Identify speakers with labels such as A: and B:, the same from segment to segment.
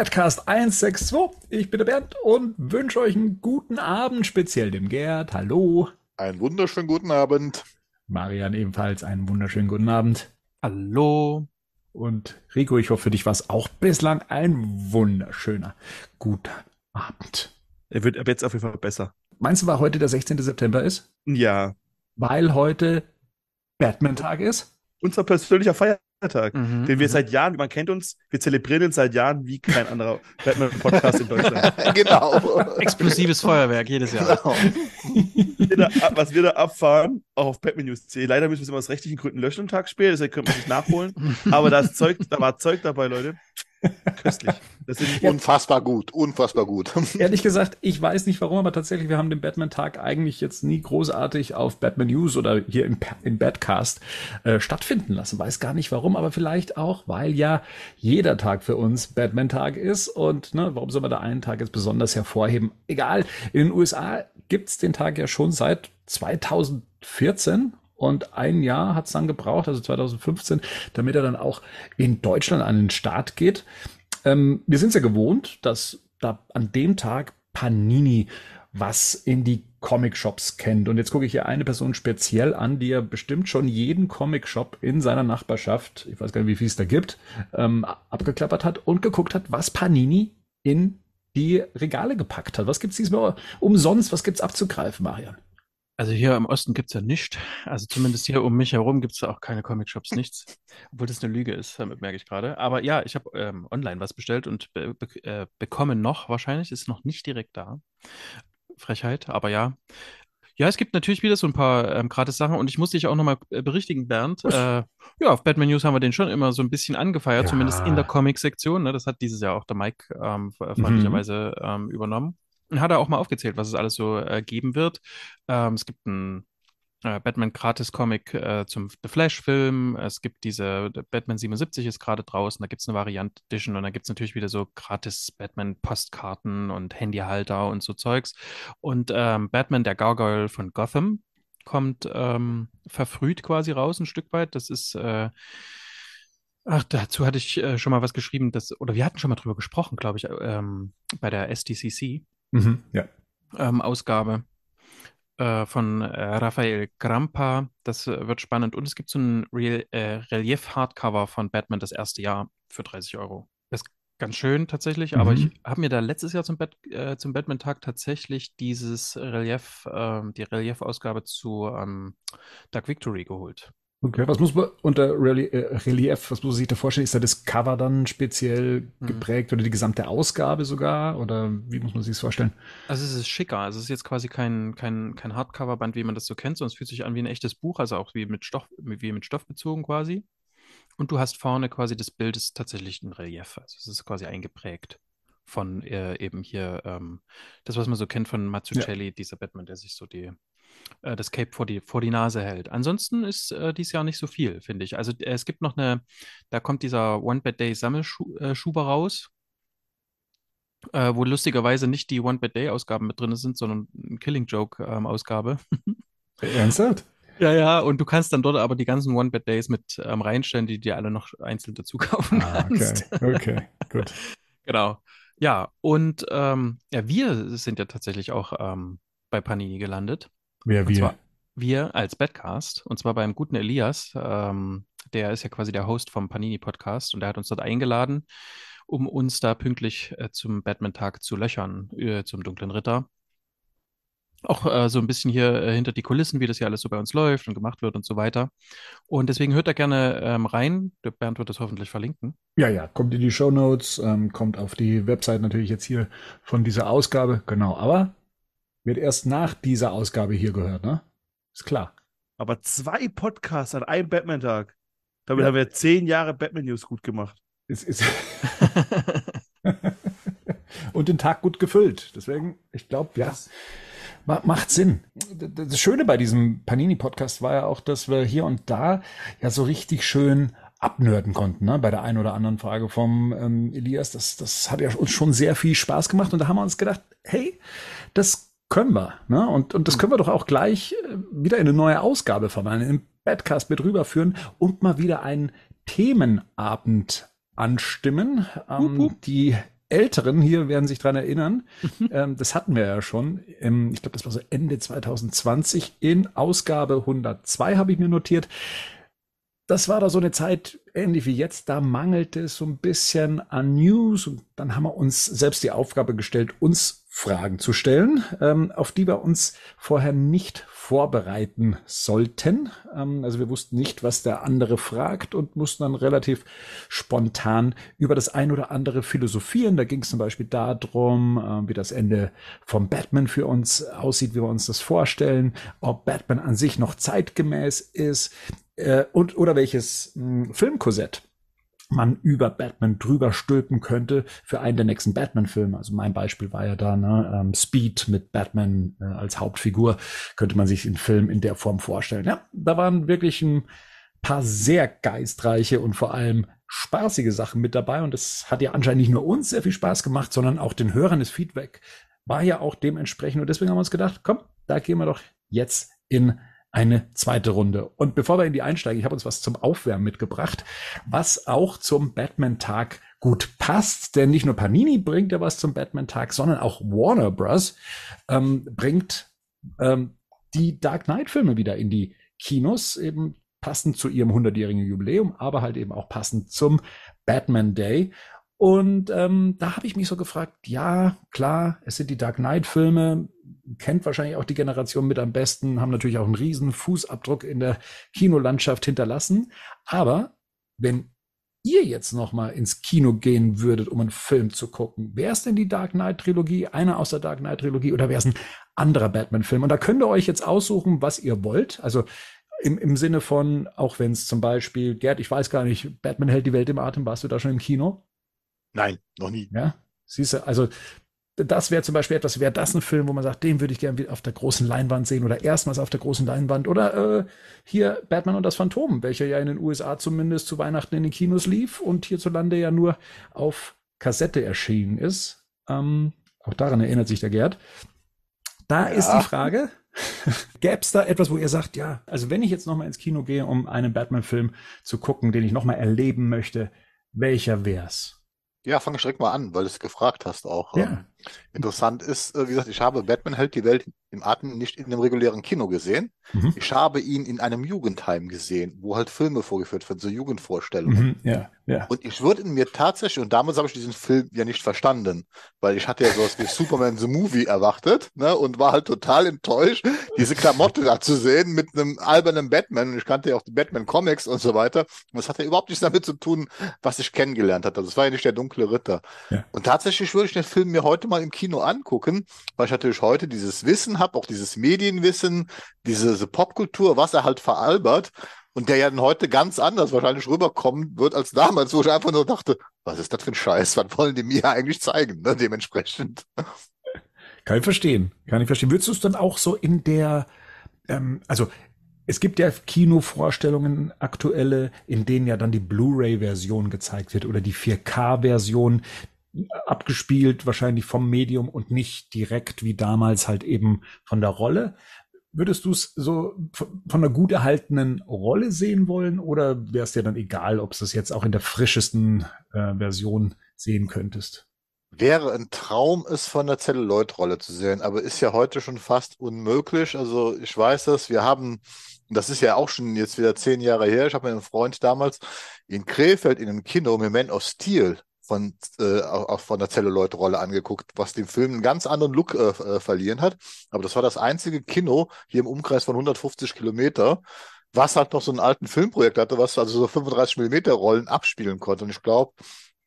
A: Badcast 162. Ich bin der Bernd und wünsche euch einen guten Abend, speziell dem Gerd. Hallo.
B: Einen wunderschönen guten Abend.
A: Marian ebenfalls einen wunderschönen guten Abend.
C: Hallo.
A: Und Rico, ich hoffe, für dich war es auch bislang ein wunderschöner guter Abend.
C: Er wird ab jetzt auf jeden Fall besser.
A: Meinst du, war heute der 16. September ist?
C: Ja.
A: Weil heute Batman-Tag ist?
C: Unser persönlicher Feiertag. Mhm, den wir mhm. seit Jahren, man kennt uns, wir zelebrieren ihn seit Jahren wie kein anderer Batman-Podcast in Deutschland.
B: genau.
D: Explosives Feuerwerk jedes Jahr.
C: Genau. was wir da abfahren, auch auf Batman News C. Leider müssen wir es immer aus rechtlichen Gründen löschen, einen Tag später, deshalb können wir es nicht nachholen. Aber das Zeug, da war Zeug dabei, Leute.
B: Köstlich. Das ist unfassbar gut, unfassbar gut.
A: Ehrlich gesagt, ich weiß nicht warum, aber tatsächlich, wir haben den Batman-Tag eigentlich jetzt nie großartig auf Batman News oder hier im, im Badcast äh, stattfinden lassen. Weiß gar nicht warum, aber vielleicht auch, weil ja jeder Tag für uns Batman-Tag ist und ne, warum soll man da einen Tag jetzt besonders hervorheben? Egal, in den USA gibt's den Tag ja schon seit 2014 und ein Jahr hat es dann gebraucht, also 2015, damit er dann auch in Deutschland an den Start geht. Ähm, wir sind es ja gewohnt, dass da an dem Tag Panini was in die Comic-Shops kennt. Und jetzt gucke ich hier eine Person speziell an, die ja bestimmt schon jeden Comic-Shop in seiner Nachbarschaft, ich weiß gar nicht, wie viel es da gibt, ähm, abgeklappert hat und geguckt hat, was Panini in die Regale gepackt hat. Was gibt's diesmal umsonst? Was gibt's abzugreifen, Marian?
D: Also hier im Osten gibt es ja nichts. Also zumindest hier um mich herum gibt es auch keine Comic-Shops, nichts. Obwohl das eine Lüge ist, damit merke ich gerade. Aber ja, ich habe ähm, online was bestellt und be be äh, bekomme noch wahrscheinlich, ist noch nicht direkt da. Frechheit, aber ja. Ja, es gibt natürlich wieder so ein paar ähm, Gratis-Sachen und ich muss dich auch nochmal äh, berichtigen, Bernd. Äh, ja, auf Batman News haben wir den schon immer so ein bisschen angefeiert, ja. zumindest in der Comic-Sektion. Ne? Das hat dieses Jahr auch der Mike ähm, mhm. freundlicherweise mhm. ähm, übernommen hat er auch mal aufgezählt, was es alles so äh, geben wird. Ähm, es gibt ein äh, Batman Gratis-Comic äh, zum The Flash-Film. Es gibt diese Batman 77 ist gerade draußen. Da gibt es eine Variant Edition und da gibt es natürlich wieder so gratis Batman-Postkarten und Handyhalter und so Zeugs. Und ähm, Batman, der Gargoyle von Gotham, kommt ähm, verfrüht quasi raus, ein Stück weit. Das ist äh, Ach, dazu hatte ich äh, schon mal was geschrieben, dass, oder wir hatten schon mal drüber gesprochen, glaube ich, ähm, bei der SDCC.
A: Mhm, ja.
D: ähm, Ausgabe äh, von äh, Raphael Grampa. Das äh, wird spannend. Und es gibt so ein Real, äh, Relief-Hardcover von Batman das erste Jahr für 30 Euro. Das ist ganz schön tatsächlich, mhm. aber ich habe mir da letztes Jahr zum, Bat äh, zum Batman-Tag tatsächlich dieses Relief, ähm, die Relief-Ausgabe zu ähm, Dark Victory geholt.
A: Okay, was muss man unter Relief, äh, Relief, was muss man sich da vorstellen? Ist da das Cover dann speziell mhm. geprägt oder die gesamte Ausgabe sogar? Oder wie muss man sich das vorstellen?
D: Also es ist schicker. Also es ist jetzt quasi kein, kein, kein Hardcover-Band, wie man das so kennt, sondern es fühlt sich an wie ein echtes Buch, also auch wie mit Stoff, wie mit Stoff bezogen quasi. Und du hast vorne quasi das Bild ist tatsächlich ein Relief. Also es ist quasi eingeprägt von äh, eben hier ähm, das, was man so kennt von Mazzucchelli, ja. dieser Batman, der sich so die äh, das Cape vor die, vor die Nase hält. Ansonsten ist äh, dies Jahr nicht so viel, finde ich. Also äh, es gibt noch eine, da kommt dieser One-Bad-Day-Sammelschuber raus, äh, wo lustigerweise nicht die One-Bad-Day-Ausgaben mit drin sind, sondern eine Killing-Joke-Ausgabe.
A: Ernsthaft?
D: Ja, ja, und du kannst dann dort aber die ganzen One-Bad-Days mit ähm, reinstellen, die dir alle noch einzeln dazu kaufen
A: ah, kannst. Okay, okay, gut.
D: genau. Ja, und ähm, ja, wir sind ja tatsächlich auch ähm, bei Panini gelandet.
A: Wer wir?
D: Zwar wir als Badcast, und zwar beim guten Elias, ähm, der ist ja quasi der Host vom Panini-Podcast und der hat uns dort eingeladen, um uns da pünktlich äh, zum Batman-Tag zu löchern, äh, zum Dunklen Ritter. Auch äh, so ein bisschen hier äh, hinter die Kulissen, wie das hier alles so bei uns läuft und gemacht wird und so weiter. Und deswegen hört da gerne ähm, rein. Der Bernd wird das hoffentlich verlinken.
A: Ja, ja, kommt in die Show Notes, ähm, kommt auf die Website natürlich jetzt hier von dieser Ausgabe. Genau, aber wird erst nach dieser Ausgabe hier gehört, ne? Ist klar.
C: Aber zwei Podcasts an einem Batman-Tag. Damit ja. haben wir zehn Jahre Batman-News gut gemacht.
A: Es ist Und den Tag gut gefüllt. Deswegen, ich glaube, ja, macht Sinn. Das Schöne bei diesem Panini-Podcast war ja auch, dass wir hier und da ja so richtig schön abnörden konnten, ne? bei der einen oder anderen Frage vom ähm, Elias. Das, das hat ja uns schon sehr viel Spaß gemacht und da haben wir uns gedacht, hey, das können wir. Ne? Und, und das können wir doch auch gleich äh, wieder in eine neue Ausgabe verwandeln, im Badcast mit rüberführen und mal wieder einen Themenabend anstimmen. Ähm, uh, uh. Die Älteren hier werden sich dran erinnern. ähm, das hatten wir ja schon. Ähm, ich glaube, das war so Ende 2020 in Ausgabe 102 habe ich mir notiert. Das war da so eine Zeit, ähnlich wie jetzt, da mangelte es so ein bisschen an News und dann haben wir uns selbst die Aufgabe gestellt, uns Fragen zu stellen, ähm, auf die wir uns vorher nicht vorbereiten sollten. Ähm, also wir wussten nicht, was der andere fragt und mussten dann relativ spontan über das ein oder andere philosophieren. Da ging es zum Beispiel darum, äh, wie das Ende vom Batman für uns aussieht, wie wir uns das vorstellen, ob Batman an sich noch zeitgemäß ist äh, und oder welches mh, hm, Filmkorsett man über Batman drüber stülpen könnte für einen der nächsten Batman-Filme. Also mein Beispiel war ja da, ne, ähm, Speed mit Batman äh, als Hauptfigur, könnte man sich den Film in der Form vorstellen. Ja, da waren wirklich ein paar sehr geistreiche und vor allem spaßige Sachen mit dabei. Und das hat ja anscheinend nicht nur uns sehr viel Spaß gemacht, sondern auch den Hörern das Feedback war ja auch dementsprechend. Und deswegen haben wir uns gedacht, komm, da gehen wir doch jetzt in eine zweite Runde. Und bevor wir in die einsteigen, ich habe uns was zum Aufwärmen mitgebracht, was auch zum Batman-Tag gut passt, denn nicht nur Panini bringt ja was zum Batman-Tag, sondern auch Warner Bros. Ähm, bringt ähm, die Dark Knight-Filme wieder in die Kinos, eben passend zu ihrem 100-jährigen Jubiläum, aber halt eben auch passend zum Batman Day. Und ähm, da habe ich mich so gefragt, ja, klar, es sind die Dark Knight-Filme, kennt wahrscheinlich auch die Generation mit am besten, haben natürlich auch einen riesen Fußabdruck in der Kinolandschaft hinterlassen. Aber wenn ihr jetzt noch mal ins Kino gehen würdet, um einen Film zu gucken, wäre es denn die Dark Knight Trilogie, einer aus der Dark Knight Trilogie oder wäre es ein anderer Batman-Film? Und da könnt ihr euch jetzt aussuchen, was ihr wollt. Also im, im Sinne von, auch wenn es zum Beispiel, Gerd, ich weiß gar nicht, Batman hält die Welt im Atem, warst du da schon im Kino?
B: Nein, noch nie.
A: Ja, siehst du, also das wäre zum Beispiel etwas, wäre das ein Film, wo man sagt, den würde ich gerne auf der großen Leinwand sehen oder erstmals auf der großen Leinwand oder äh, hier Batman und das Phantom, welcher ja in den USA zumindest zu Weihnachten in den Kinos lief und hierzulande ja nur auf Kassette erschienen ist. Ähm, auch daran erinnert sich der Gerd. Da ja. ist die Frage, gäbe es da etwas, wo ihr sagt, ja, also wenn ich jetzt nochmal ins Kino gehe, um einen Batman-Film zu gucken, den ich nochmal erleben möchte, welcher wär's?
B: Ja, fang direkt mal an, weil du es gefragt hast auch.
A: Ja.
B: Interessant ist, äh, wie gesagt, ich habe Batman hält die Welt im Atem nicht in einem regulären Kino gesehen. Mhm. Ich habe ihn in einem Jugendheim gesehen, wo halt Filme vorgeführt werden, so Jugendvorstellungen.
A: Mhm, ja, ja.
B: Und ich würde ihn mir tatsächlich, und damals habe ich diesen Film ja nicht verstanden, weil ich hatte ja sowas wie Superman the Movie erwartet, ne, und war halt total enttäuscht, diese Klamotte da zu sehen mit einem albernen Batman. Und ich kannte ja auch die Batman-Comics und so weiter. Und das hat ja überhaupt nichts damit zu tun, was ich kennengelernt hatte. Das war ja nicht der dunkle Ritter. Ja. Und tatsächlich würde ich den Film mir heute mal im Kino angucken, weil ich natürlich heute dieses Wissen habe, auch dieses Medienwissen, diese, diese Popkultur, was er halt veralbert und der ja dann heute ganz anders wahrscheinlich rüberkommen wird als damals, wo ich einfach nur dachte, was ist das für ein Scheiß, was wollen die mir eigentlich zeigen, ne, dementsprechend.
A: Kann ich verstehen, kann ich verstehen. Würdest du es dann auch so in der, ähm, also es gibt ja Kinovorstellungen aktuelle, in denen ja dann die Blu-ray-Version gezeigt wird oder die 4K-Version, abgespielt, wahrscheinlich vom Medium und nicht direkt wie damals halt eben von der Rolle. Würdest du es so von einer gut erhaltenen Rolle sehen wollen oder wäre es dir dann egal, ob du es jetzt auch in der frischesten äh, Version sehen könntest?
B: Wäre ein Traum, es von der Celluloid-Rolle zu sehen, aber ist ja heute schon fast unmöglich. Also ich weiß das, wir haben, das ist ja auch schon jetzt wieder zehn Jahre her, ich habe meinen Freund damals in Krefeld in einem Kino mit Man of Steel von, äh, auch von der Celluloid-Rolle angeguckt, was dem Film einen ganz anderen Look äh, äh, verlieren hat. Aber das war das einzige Kino hier im Umkreis von 150 Kilometer, was halt noch so einen alten Filmprojekt hatte, was also so 35 Millimeter Rollen abspielen konnte. Und ich glaube,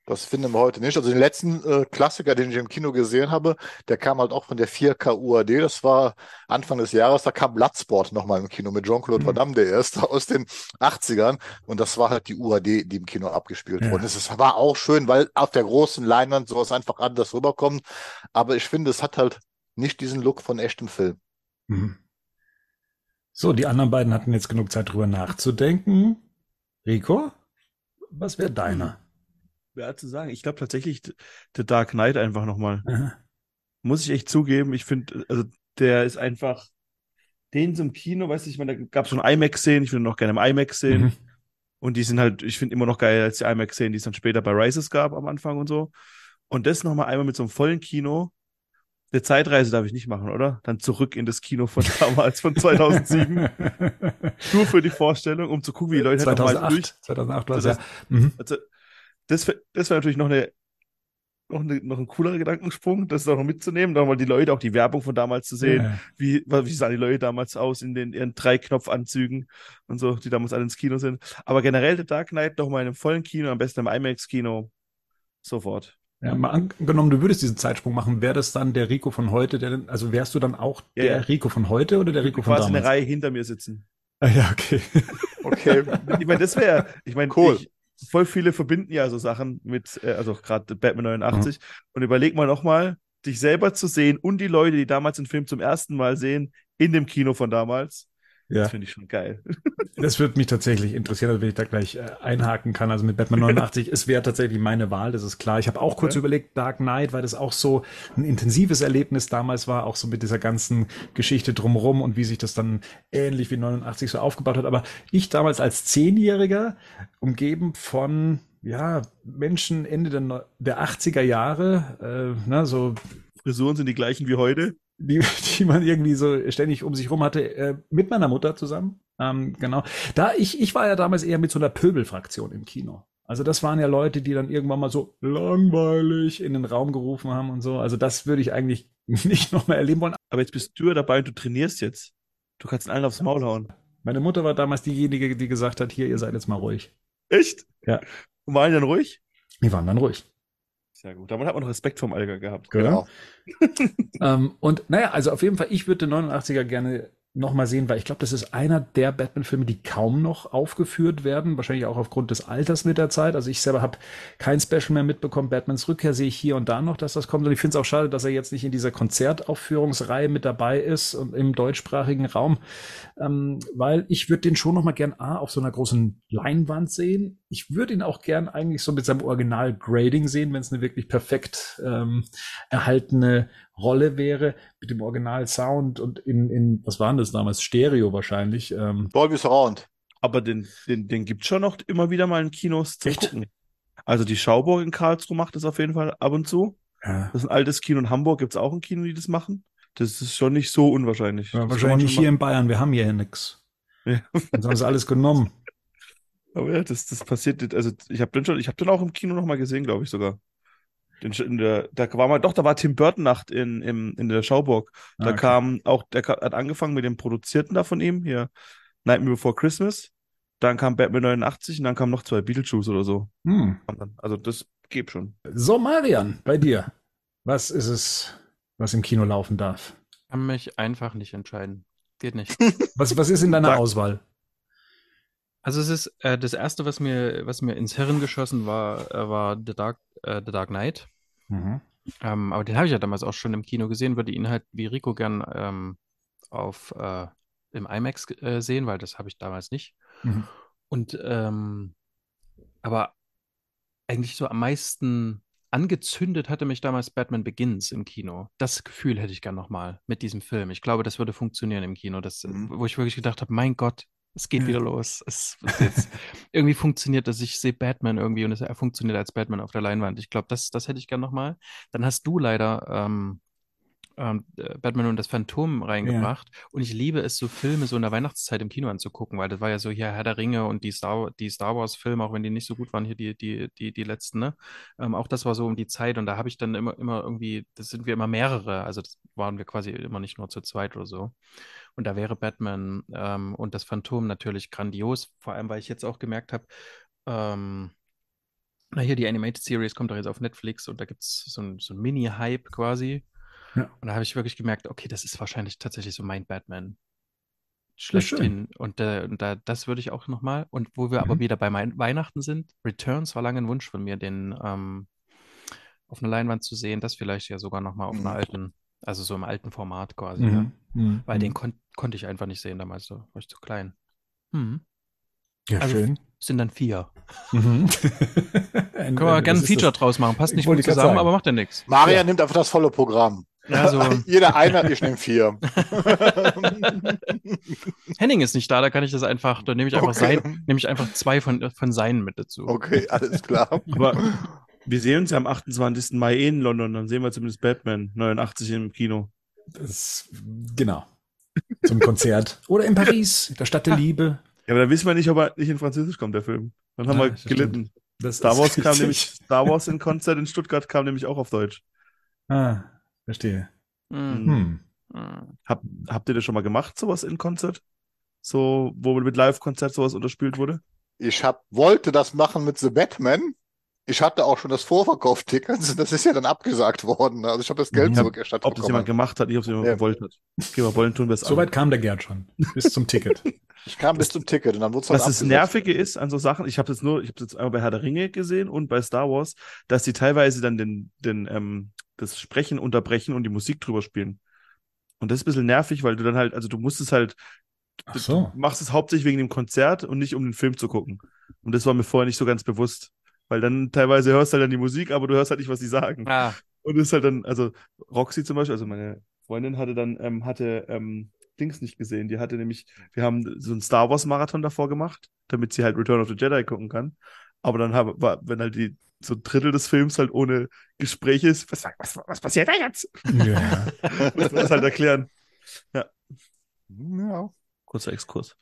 B: das finden wir heute nicht. Also den letzten äh, Klassiker, den ich im Kino gesehen habe, der kam halt auch von der 4K UAD. Das war Anfang des Jahres. Da kam Bloodsport nochmal im Kino mit Jean-Claude mhm. Van Damme, der erste aus den 80ern. Und das war halt die UAD, die im Kino abgespielt ja. wurde. Es war auch schön, weil auf der großen Leinwand sowas einfach anders rüberkommt. Aber ich finde, es hat halt nicht diesen Look von echtem Film. Mhm.
A: So, die anderen beiden hatten jetzt genug Zeit drüber nachzudenken. Rico, was wäre deiner?
C: Schwer zu sagen. Ich glaube tatsächlich The Dark Knight einfach nochmal. Muss ich echt zugeben. Ich finde, also der ist einfach den zum Kino, weißt du, ich meine, da gab es schon IMAX-Szenen, ich würde noch gerne im IMAX sehen. Mhm. Und die sind halt, ich finde immer noch geil als die IMAX-Szenen, die es dann später bei Rises gab am Anfang und so. Und das nochmal einmal mit so einem vollen Kino. Eine Zeitreise darf ich nicht machen, oder? Dann zurück in das Kino von damals, von 2007. Nur für die Vorstellung, um zu gucken, wie die Leute halt nochmal
A: 2008,
C: durch.
A: 2008 war es ja. Mhm.
C: Also, das, das wäre natürlich noch eine, noch, eine, noch ein coolerer Gedankensprung, das auch noch mitzunehmen, nochmal die Leute, auch die Werbung von damals zu sehen.
A: Ja.
C: Wie, wie sahen die Leute damals aus in den ihren Drei-Knopf-Anzügen und so, die damals alle ins Kino sind. Aber generell The Dark Knight nochmal in einem vollen Kino, am besten im IMAX-Kino. Sofort.
A: Ja, mal angenommen, du würdest diesen Zeitsprung machen, wäre das dann der Rico von heute, der, also wärst du dann auch
C: Ja,
A: der
C: ja.
A: Rico von heute oder der Rico von
C: Quasi eine
A: damals?
C: Reihe hinter mir sitzen.
A: Ah, ja, okay.
B: Okay.
C: Ich meine, das wäre, ich meine,
B: Cool.
C: ich, voll viele verbinden ja so Sachen mit, äh, also gerade Batman 89.
A: Mhm.
C: Und überleg mal nochmal, dich selber zu sehen und die Leute, die damals den Film zum ersten Mal sehen, in dem Kino von damals.
A: Ja.
C: Das finde ich schon geil.
A: Das würde mich tatsächlich interessieren, also wenn ich da gleich äh, einhaken kann. Also mit Batman 89, es wäre tatsächlich meine Wahl, das ist klar. Ich habe auch kurz überlegt, Dark Knight, weil das auch so ein intensives Erlebnis damals war, auch so mit dieser ganzen Geschichte drumherum und wie sich das dann ähnlich wie 89 so aufgebaut hat. Aber ich damals als Zehnjähriger, umgeben von ja, Menschen Ende der, der 80er Jahre, äh, ne, so
C: Frisuren sind die gleichen wie heute.
A: Die, die man irgendwie so ständig um sich rum hatte, äh, mit meiner Mutter zusammen. Ähm, genau. Da ich, ich war ja damals eher mit so einer Pöbelfraktion im Kino. Also das waren ja Leute, die dann irgendwann mal so langweilig in den Raum gerufen haben und so. Also das würde ich eigentlich nicht nochmal erleben wollen.
C: Aber jetzt bist du ja dabei und du trainierst jetzt. Du kannst allen aufs Maul hauen.
A: Meine Mutter war damals diejenige, die gesagt hat, hier, ihr seid jetzt mal ruhig.
C: Echt?
A: Ja.
C: Und waren die dann ruhig?
A: Die waren dann ruhig.
C: Sehr gut. Damit hat man noch Respekt vom Alger gehabt.
B: Genau.
A: Ähm, und naja, also auf jeden Fall, ich würde den 89er gerne nochmal sehen, weil ich glaube, das ist einer der Batman-Filme, die kaum noch aufgeführt werden. Wahrscheinlich auch aufgrund des Alters mit der Zeit. Also ich selber habe kein Special mehr mitbekommen. Batmans Rückkehr sehe ich hier und da noch, dass das kommt. Und ich finde es auch schade, dass er jetzt nicht in dieser Konzertaufführungsreihe mit dabei ist und im deutschsprachigen Raum. Ähm, weil ich würde den schon nochmal gern A, auf so einer großen Leinwand sehen. Ich würde ihn auch gern eigentlich so mit seinem Original-Grading sehen, wenn es eine wirklich perfekt ähm, erhaltene Rolle wäre, mit dem Original-Sound und in, in, was waren das damals? Stereo wahrscheinlich. Ähm,
B: Dolby Surround.
C: Aber den, den, den gibt schon noch immer wieder mal in Kinos zu
A: Echt?
C: gucken. Also die Schauburg in Karlsruhe macht das auf jeden Fall ab und zu.
A: ja.
C: Das ist ein altes Kino. In Hamburg gibt es auch ein Kino, die das machen. Das ist schon nicht so unwahrscheinlich.
A: Ja, wahrscheinlich hier in Bayern, wir haben hier nix.
C: Ja.
A: Uns haben sie alles genommen.
C: Aber ja, das, das passiert. Also ich habe den schon, ich habe den auch im Kino noch mal gesehen, glaube ich sogar. Den, in der, da war mal, doch, da war Tim Burton Nacht in, im, in der Schauburg. Da
A: Ah, okay.
C: kam auch, der hat angefangen mit dem Produzierten da von ihm, hier, Nightmare Before Christmas. Dann kam Batman 89 und dann kamen noch zwei Beetlejuice oder so.
A: Hm.
C: Also das geht schon.
A: So, Marian, bei dir. Was ist es, was im Kino laufen darf?
D: Kann mich einfach nicht entscheiden. Geht nicht.
A: Was, was ist in deiner
C: Sag-
A: Auswahl?
D: Also es ist äh, das erste, was mir, was mir ins Hirn geschossen war, äh, war The Dark, äh, The Dark Knight.
A: Mhm.
D: Ähm, aber den habe ich ja damals auch schon im Kino gesehen, würde ihn halt wie Rico gern ähm, auf äh, im IMAX äh, sehen, weil das habe ich damals nicht.
A: Mhm.
D: Und ähm, aber eigentlich so am meisten angezündet hatte mich damals Batman Begins im Kino. Das Gefühl hätte ich gern nochmal mit diesem Film. Ich glaube, das würde funktionieren im Kino, das,
B: Mhm.
D: wo ich wirklich gedacht habe, mein Gott, es geht
A: Ja.
D: wieder los. Es, jetzt, irgendwie funktioniert das. Ich sehe Batman irgendwie und es, er funktioniert als Batman auf der Leinwand. Ich glaube, das, das hätte ich gern nochmal. Dann hast du leider ähm, ähm, äh, Batman und das Phantom reingebracht. Und ich liebe es, so Filme so in der Weihnachtszeit im Kino anzugucken, weil das war ja so hier Herr der Ringe und die Star, die Star Wars-Filme, auch wenn die nicht so gut waren, hier die, die, die, die letzten, ne? Ähm, auch das war so um die Zeit und da habe ich dann immer, immer irgendwie, das sind wir immer mehrere, also das waren wir quasi immer nicht nur zu zweit oder so. Und da wäre Batman ähm, und das Phantom natürlich grandios, vor allem, weil ich jetzt auch gemerkt habe, ähm, na hier, die Animated Series kommt doch jetzt auf Netflix und da gibt es so ein, so ein Mini-Hype quasi.
A: Ja.
D: Und da habe ich wirklich gemerkt, okay, das ist wahrscheinlich tatsächlich so mein Batman. Schlechthin. Und, äh, und da, das würde ich auch nochmal. Und wo wir aber
A: Mhm.
D: wieder bei mein Weihnachten sind, Returns war lange ein Wunsch von mir, den ähm, auf einer Leinwand zu sehen. Das vielleicht ja sogar nochmal auf einer
B: Mhm.
D: alten, also so im alten Format quasi. Ja.
A: Mhm. Mhm.
D: Weil den kon konnte ich einfach nicht sehen damals, da war ich zu klein. Mhm.
A: ja,
D: also-
A: schön.
D: Es sind dann vier.
A: Mhm.
D: Können wir gerne ein Feature draus machen. Passt
A: Ich
D: nicht gut zusammen, aber macht ja nichts.
B: Marian
A: Ja.
B: nimmt einfach das volle Programm.
D: Also,
B: Jeder einer, ich nehme vier.
D: Henning ist nicht da, da kann ich das einfach, da nehme ich einfach
B: Okay.
D: sein, nehme ich einfach zwei von, von seinen mit dazu.
B: Okay, alles klar.
C: Aber Wir sehen uns ja am 28. Mai in London, dann sehen wir zumindest Batman 89 im Kino.
A: Das, genau. Zum Konzert. Oder in Paris, der Stadt der Liebe.
C: Ja, aber dann wissen wir nicht, ob er nicht in Französisch kommt, der Film. Dann haben
A: Ja,
C: wir
A: das
C: gelitten.
A: Das
C: Star Wars kam nämlich, Star Wars in Konzert in Stuttgart kam nämlich auch auf Deutsch.
A: Ah, verstehe.
D: Hm.
A: Hm.
D: Hm.
C: Hab, habt ihr das schon mal gemacht, sowas in Konzert? So, wo mit Live-Konzert sowas unterspielt wurde?
B: Ich hab, wollte das machen mit The Batman. Ich hatte auch schon das Vorverkaufticket. Das ist ja dann abgesagt worden. Also ich habe das Geld
A: Mhm.
B: zurückerstattet
C: Ob das jemand gemacht hat, nicht ob es jemand
B: Ja.
C: gewollt hat. Okay, wir wollen tun wir es
A: Soweit kam der Gerd schon. Bis zum Ticket.
B: Ich kam bis zum Ticket und dann wurde es halt
C: Was das. Nervige ist an so Sachen, ich habe jetzt nur, ich habe jetzt einmal bei Herr der Ringe gesehen und bei Star Wars, dass die teilweise dann den, den, ähm, das Sprechen unterbrechen und die Musik drüber spielen. Und das ist ein bisschen nervig, weil du dann halt, also du musst es halt,
A: so.
C: du machst es hauptsächlich wegen dem Konzert und nicht um den Film zu gucken. Und das war mir vorher nicht so ganz bewusst. Weil dann teilweise hörst du halt dann die Musik, aber du hörst halt nicht, was sie sagen.
D: Ah,
C: Und es ist halt dann, also Roxy zum Beispiel, also meine Freundin hatte dann, ähm, hatte ähm, Dings nicht gesehen. Die hatte nämlich, wir haben so einen Star Wars Marathon davor gemacht, damit sie halt Return of the Jedi gucken kann. Aber dann haben, war, wenn halt die so ein Drittel des Films halt ohne Gespräch ist, was, was, was passiert da jetzt?
A: Ja.
C: Muss man das halt erklären.
B: Ja.
C: Kurzer Exkurs.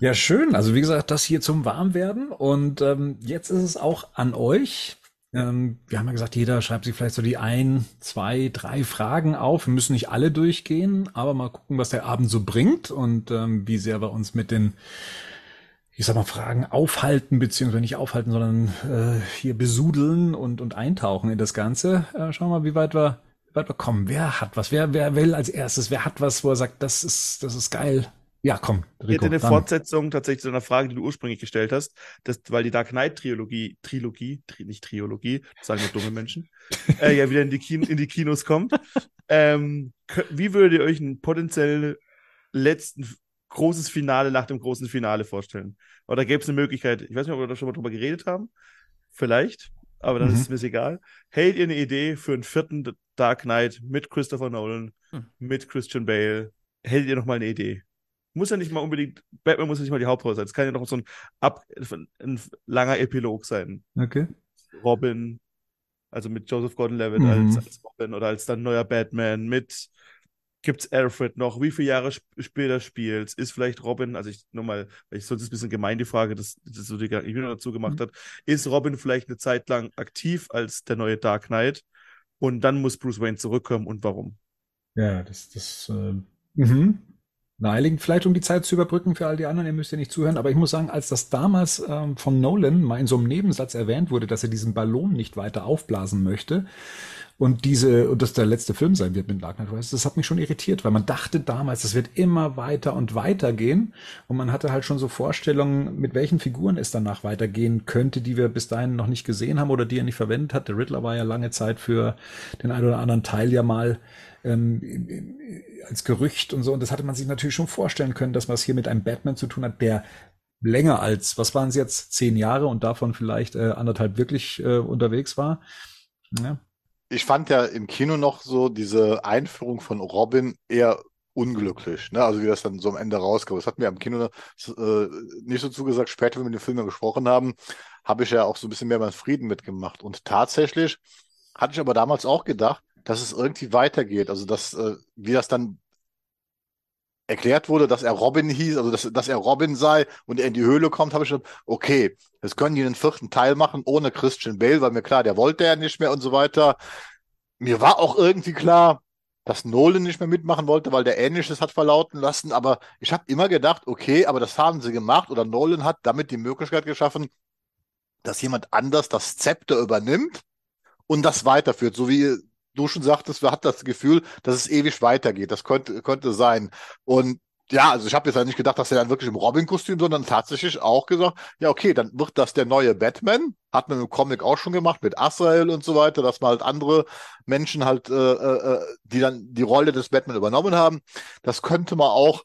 A: Ja, schön. Also wie gesagt, das hier zum Warmwerden. Und ähm, jetzt ist es auch an euch. Ähm, wir haben ja gesagt, jeder schreibt sich vielleicht so die ein, zwei, drei Fragen auf. Wir müssen nicht alle durchgehen, aber mal gucken, was der Abend so bringt und ähm, wie sehr wir uns mit den ich sag mal, Fragen aufhalten, beziehungsweise nicht aufhalten, sondern äh, hier besudeln und, und eintauchen in das Ganze. Äh, schauen wir mal, wie weit wir, wie weit wir kommen. Wer hat was? Wer, wer will als erstes? Wer hat was, wo er sagt, das ist, das ist geil? Ja, komm,
C: Ich
A: Rico.
C: hätte eine
A: dann.
C: Fortsetzung tatsächlich zu einer Frage, die du ursprünglich gestellt hast, das, weil die Dark Knight Trilogie, Trilogie, tri, nicht Triologie, das sagen nur dumme Menschen, äh, ja wieder in die, Kin in die Kinos kommt. Ähm, wie würdet ihr euch ein potenziell letzten großes Finale nach dem großen Finale vorstellen? Oder gäbe es eine Möglichkeit, ich weiß nicht, ob wir da schon mal drüber geredet haben, vielleicht, aber dann
A: Mhm.
C: ist es mir egal. Hält ihr eine Idee für einen vierten Dark Knight mit Christopher Nolan,
D: Hm.
C: mit Christian Bale? Hättet ihr noch mal eine Idee? Muss ja nicht mal unbedingt, Batman muss ja nicht mal die Hauptrolle sein. Es kann ja noch so ein, Ab, ein langer Epilog sein.
A: Okay.
C: Robin, also mit Joseph Gordon-Levitt
A: Mhm.
C: als, als Robin oder als dann neuer Batman mit gibt's Alfred noch? Wie viele Jahre sp später spielt's? Ist vielleicht Robin, also ich nur mal, weil ich sonst ist ein bisschen gemein die Frage, dass das so die Jünger dazu gemacht
A: Mhm.
C: hat, ist Robin vielleicht eine Zeit lang aktiv als der neue Dark Knight und dann muss Bruce Wayne zurückkommen und warum?
A: Ja, das, das, äh, mhm. Naheliegend, vielleicht um die Zeit zu überbrücken für all die anderen, ihr müsst ja nicht zuhören, aber ich muss sagen, als das damals ähm, von Nolan mal in so einem Nebensatz erwähnt wurde, dass er diesen Ballon nicht weiter aufblasen möchte und diese, und das der letzte Film sein wird mit Dark Knight Rises, das hat mich schon irritiert, weil man dachte damals, das wird immer weiter und weiter gehen und man hatte halt schon so Vorstellungen, mit welchen Figuren es danach weitergehen könnte, die wir bis dahin noch nicht gesehen haben oder die er nicht verwendet hat. Der Riddler war ja lange Zeit für den einen oder anderen Teil ja mal ähm, als Gerücht und so. Und das hatte man sich natürlich schon vorstellen können, dass man es hier mit einem Batman zu tun hat, der länger als, was waren es jetzt, zehn Jahre und davon vielleicht äh, anderthalb wirklich äh, unterwegs war. Ja.
B: Ich fand ja im Kino noch so diese Einführung von Robin eher unglücklich, ne? Also wie das dann so am Ende rauskam. Das hat mir am Kino äh, nicht so zugesagt. Später, wenn wir den Film ja gesprochen haben, habe ich ja auch so ein bisschen mehr meinen Frieden mitgemacht. Und tatsächlich hatte ich aber damals auch gedacht, dass es irgendwie weitergeht. Also dass, äh, wie das dann erklärt wurde, dass er Robin hieß, also dass, dass er Robin sei und er in die Höhle kommt, habe ich gedacht, okay, jetzt können die einen vierten Teil machen ohne Christian Bale, weil mir klar, der wollte ja nicht mehr und so weiter. Mir war auch irgendwie klar, dass Nolan nicht mehr mitmachen wollte, weil der Ähnliches hat verlauten lassen, aber ich habe immer gedacht, okay, aber das haben sie gemacht oder Nolan hat damit die Möglichkeit geschaffen, dass jemand anders das Zepter übernimmt und das weiterführt, so wie du schon sagtest, man hat das Gefühl, dass es ewig weitergeht. Das könnte, könnte sein. Und ja, also ich habe jetzt ja nicht gedacht, dass er dann wirklich im Robin-Kostüm, sondern tatsächlich auch gesagt, ja, okay, dann wird das der neue Batman. Hat man im Comic auch schon gemacht mit Azrael und so weiter, dass man halt andere Menschen halt, äh, äh, die dann die Rolle des Batman übernommen haben. Das könnte man auch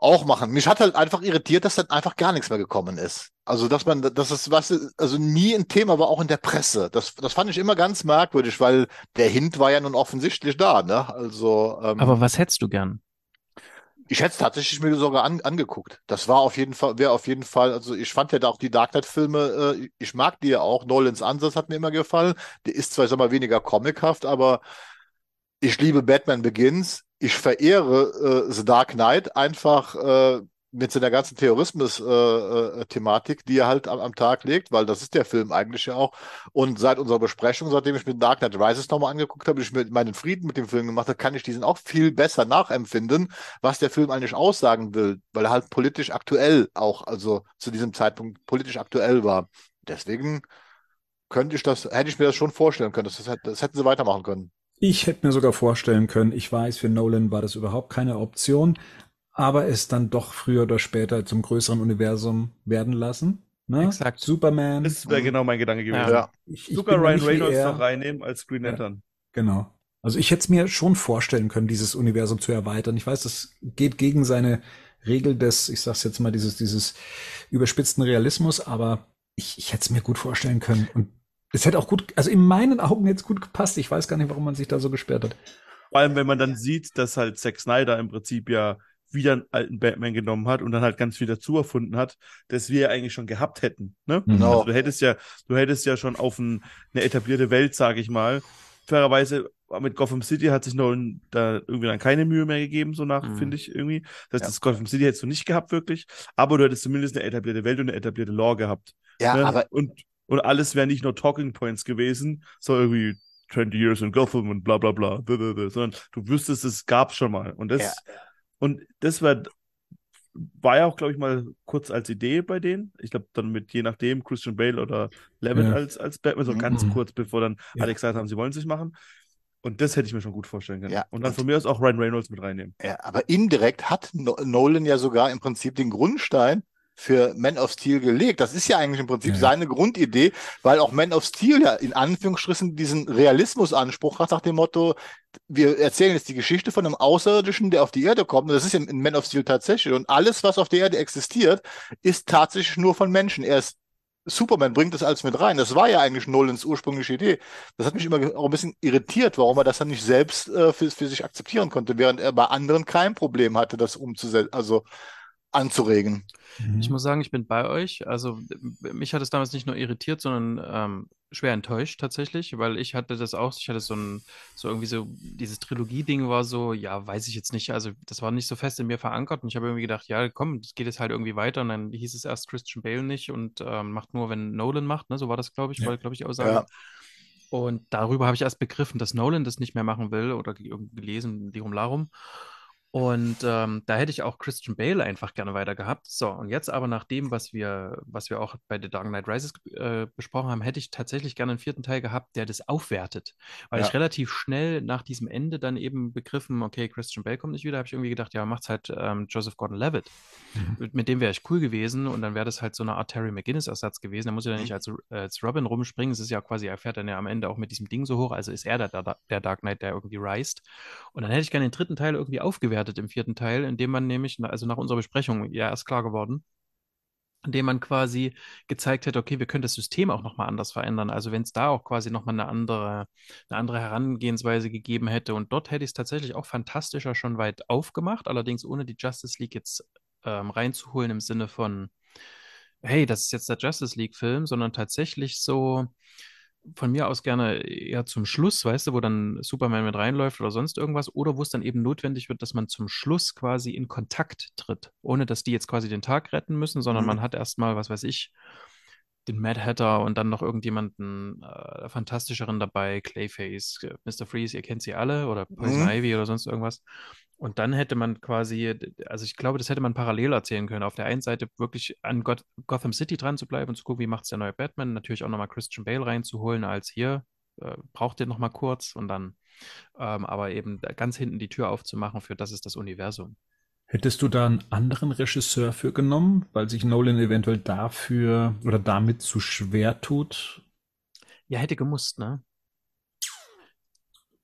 B: auch machen. Mich hat halt einfach irritiert, dass dann einfach gar nichts mehr gekommen ist. Also, dass man, dass es, was, also nie ein Thema war, auch in der Presse. Das, das fand ich immer ganz merkwürdig, weil der Hint war ja nun offensichtlich da, ne? Also, ähm,
D: aber was hättest du gern?
B: Ich hätte es tatsächlich mir sogar an, angeguckt. Das war auf jeden Fall, wäre auf jeden Fall, also ich fand ja da auch die Dark Knight-Filme, äh, ich mag die ja auch. Nolans Ansatz hat mir immer gefallen. Der ist zwar, ich sag mal, weniger comichaft, aber ich liebe Batman Begins. Ich verehre äh, The Dark Knight einfach äh, mit seiner ganzen Terrorismus-Thematik, äh, äh, die er halt am, am, Tag legt, weil das ist der Film eigentlich ja auch. Und seit unserer Besprechung, seitdem ich mit Dark Knight Rises nochmal angeguckt habe, ich mit meinen Frieden mit dem Film gemacht habe, kann ich diesen auch viel besser nachempfinden, was der Film eigentlich aussagen will, weil er halt politisch aktuell auch, also zu diesem Zeitpunkt politisch aktuell war. Deswegen könnte ich das, hätte ich mir das schon vorstellen können. Das, das hätten sie weitermachen können.
A: Ich hätte mir sogar vorstellen können, ich weiß, für Nolan war das überhaupt keine Option, aber es dann doch früher oder später zum größeren Universum werden lassen. Ne?
C: Exakt.
A: Superman.
C: Das wäre genau mein Gedanke gewesen.
B: Ja.
C: Ich, ich Sogar Ryan Reynolds noch reinnehmen als Green Lantern. Ja,
A: genau. Also ich hätte es mir schon vorstellen können, dieses Universum zu erweitern. Ich weiß, das geht gegen seine Regel des, ich sag's jetzt mal, dieses, dieses überspitzten Realismus, aber ich, ich hätte es mir gut vorstellen können. Und es hätte auch gut, also in meinen Augen jetzt gut gepasst. Ich weiß gar nicht, warum man sich da so gesperrt hat.
C: Vor allem, wenn man dann sieht, dass halt Zack Snyder im Prinzip ja wieder einen alten Batman genommen hat und dann halt ganz viel dazu erfunden hat, das wir ja eigentlich schon gehabt hätten. Ne?
B: Genau.
C: Also du hättest ja, du hättest ja schon auf ein, eine etablierte Welt, sage ich mal. Fairerweise mit Gotham City hat sich Nolan da irgendwie dann keine Mühe mehr gegeben, so nach, mhm. finde ich irgendwie. Das heißt, ja. das Gotham City hättest du nicht gehabt, wirklich. Aber du hättest zumindest eine etablierte Welt und eine etablierte Lore gehabt.
B: Ja, ne? aber.
C: Und, und alles wäre nicht nur Talking Points gewesen, so irgendwie 20 Years in Gotham und bla bla bla, sondern du wüsstest, es gab schon mal. Und das, ja. Und das war, war ja auch, glaube ich, mal kurz als Idee bei denen. Ich glaube, dann mit je nachdem Christian Bale oder Levitt ja. als, als Batman, so ganz mhm. kurz, bevor dann ja. alle gesagt haben, sie wollen es sich machen. Und das hätte ich mir schon gut vorstellen können.
B: Ja.
C: Und dann von mir aus auch Ryan Reynolds mit reinnehmen.
B: Ja, aber indirekt hat Nolan ja sogar im Prinzip den Grundstein für Man of Steel gelegt. Das ist ja eigentlich im Prinzip ja. seine Grundidee, weil auch Man of Steel ja in Anführungsstrichen diesen Realismusanspruch hat nach dem Motto, wir erzählen jetzt die Geschichte von einem Außerirdischen, der auf die Erde kommt. Und das ist in Man of Steel tatsächlich. Und alles, was auf der Erde existiert, ist tatsächlich nur von Menschen. Er ist Superman bringt das alles mit rein. Das war ja eigentlich Nolans ursprüngliche Idee. Das hat mich immer auch ein bisschen irritiert, warum er das dann nicht selbst äh, für, für sich akzeptieren konnte, während er bei anderen kein Problem hatte, das umzusetzen, also anzuregen.
D: Ich mhm. muss sagen, ich bin bei euch. Also mich hat es damals nicht nur irritiert, sondern ähm, schwer enttäuscht tatsächlich, weil ich hatte das auch, ich hatte so ein, so irgendwie so, dieses Trilogie-Ding war so, ja, weiß ich jetzt nicht, also das war nicht so fest in mir verankert und ich habe irgendwie gedacht, ja, komm, das geht jetzt halt irgendwie weiter und dann hieß es erst Christian Bale nicht und ähm, macht nur, wenn Nolan macht, ne, so war das, glaube ich, ja. war, glaube ich, auch sagen. Ja. Und darüber habe ich erst begriffen, dass Nolan das nicht mehr machen will oder gelesen, Lirum Larum. Und ähm, da hätte ich auch Christian Bale einfach gerne weiter gehabt. So, und jetzt aber nach dem, was wir, was wir auch bei The Dark Knight Rises äh, besprochen haben, hätte ich tatsächlich gerne einen vierten Teil gehabt, der das aufwertet. Weil ja. ich relativ schnell nach diesem Ende dann eben begriffen, okay, Christian Bale kommt nicht wieder, habe ich irgendwie gedacht, ja, macht's halt ähm, Joseph Gordon-Levitt. Mhm. Mit, mit, dem wäre ich cool gewesen und dann wäre das halt so eine Art Terry McGinnis-Ersatz gewesen. Da muss er dann nicht mhm. als, äh, als Robin rumspringen. Es ist ja quasi, er fährt dann ja am Ende auch mit diesem Ding so hoch, also ist er der, der, der Dark Knight, der irgendwie reist. Und dann hätte ich gerne den dritten Teil irgendwie aufgewertet bewertet im vierten Teil, indem man nämlich, also nach unserer Besprechung, ja, ist klar geworden, indem man quasi gezeigt hätte, okay, wir können das System auch nochmal anders verändern. Also wenn es da auch quasi nochmal eine andere, eine andere Herangehensweise gegeben hätte. Und dort hätte ich es tatsächlich auch fantastischer schon weit aufgemacht, allerdings ohne die Justice League jetzt ähm, reinzuholen im Sinne von, hey, das ist jetzt der Justice League-Film, sondern tatsächlich so, von mir aus gerne eher zum Schluss, weißt du, wo dann Superman mit reinläuft oder sonst irgendwas, oder wo es dann eben notwendig wird, dass man zum Schluss quasi in Kontakt tritt, ohne dass die jetzt quasi den Tag retten müssen, sondern mhm. man hat erstmal, was weiß ich, den Mad Hatter und dann noch irgendjemanden äh, fantastischeren dabei, Clayface, äh, Mr. Freeze, ihr kennt sie alle, oder Poison mhm. Ivy oder sonst irgendwas. Und dann hätte man quasi, also ich glaube, das hätte man parallel erzählen können. Auf der einen Seite wirklich an Got Gotham City dran zu bleiben und zu gucken, wie macht es der neue Batman. Natürlich auch nochmal Christian Bale reinzuholen, als hier, äh, braucht ihr nochmal kurz und dann, ähm, aber eben ganz hinten die Tür aufzumachen für das ist das Universum.
A: Hättest du da einen anderen Regisseur für genommen, weil sich Nolan eventuell dafür oder damit zu schwer tut?
D: Ja, hätte gemusst, ne?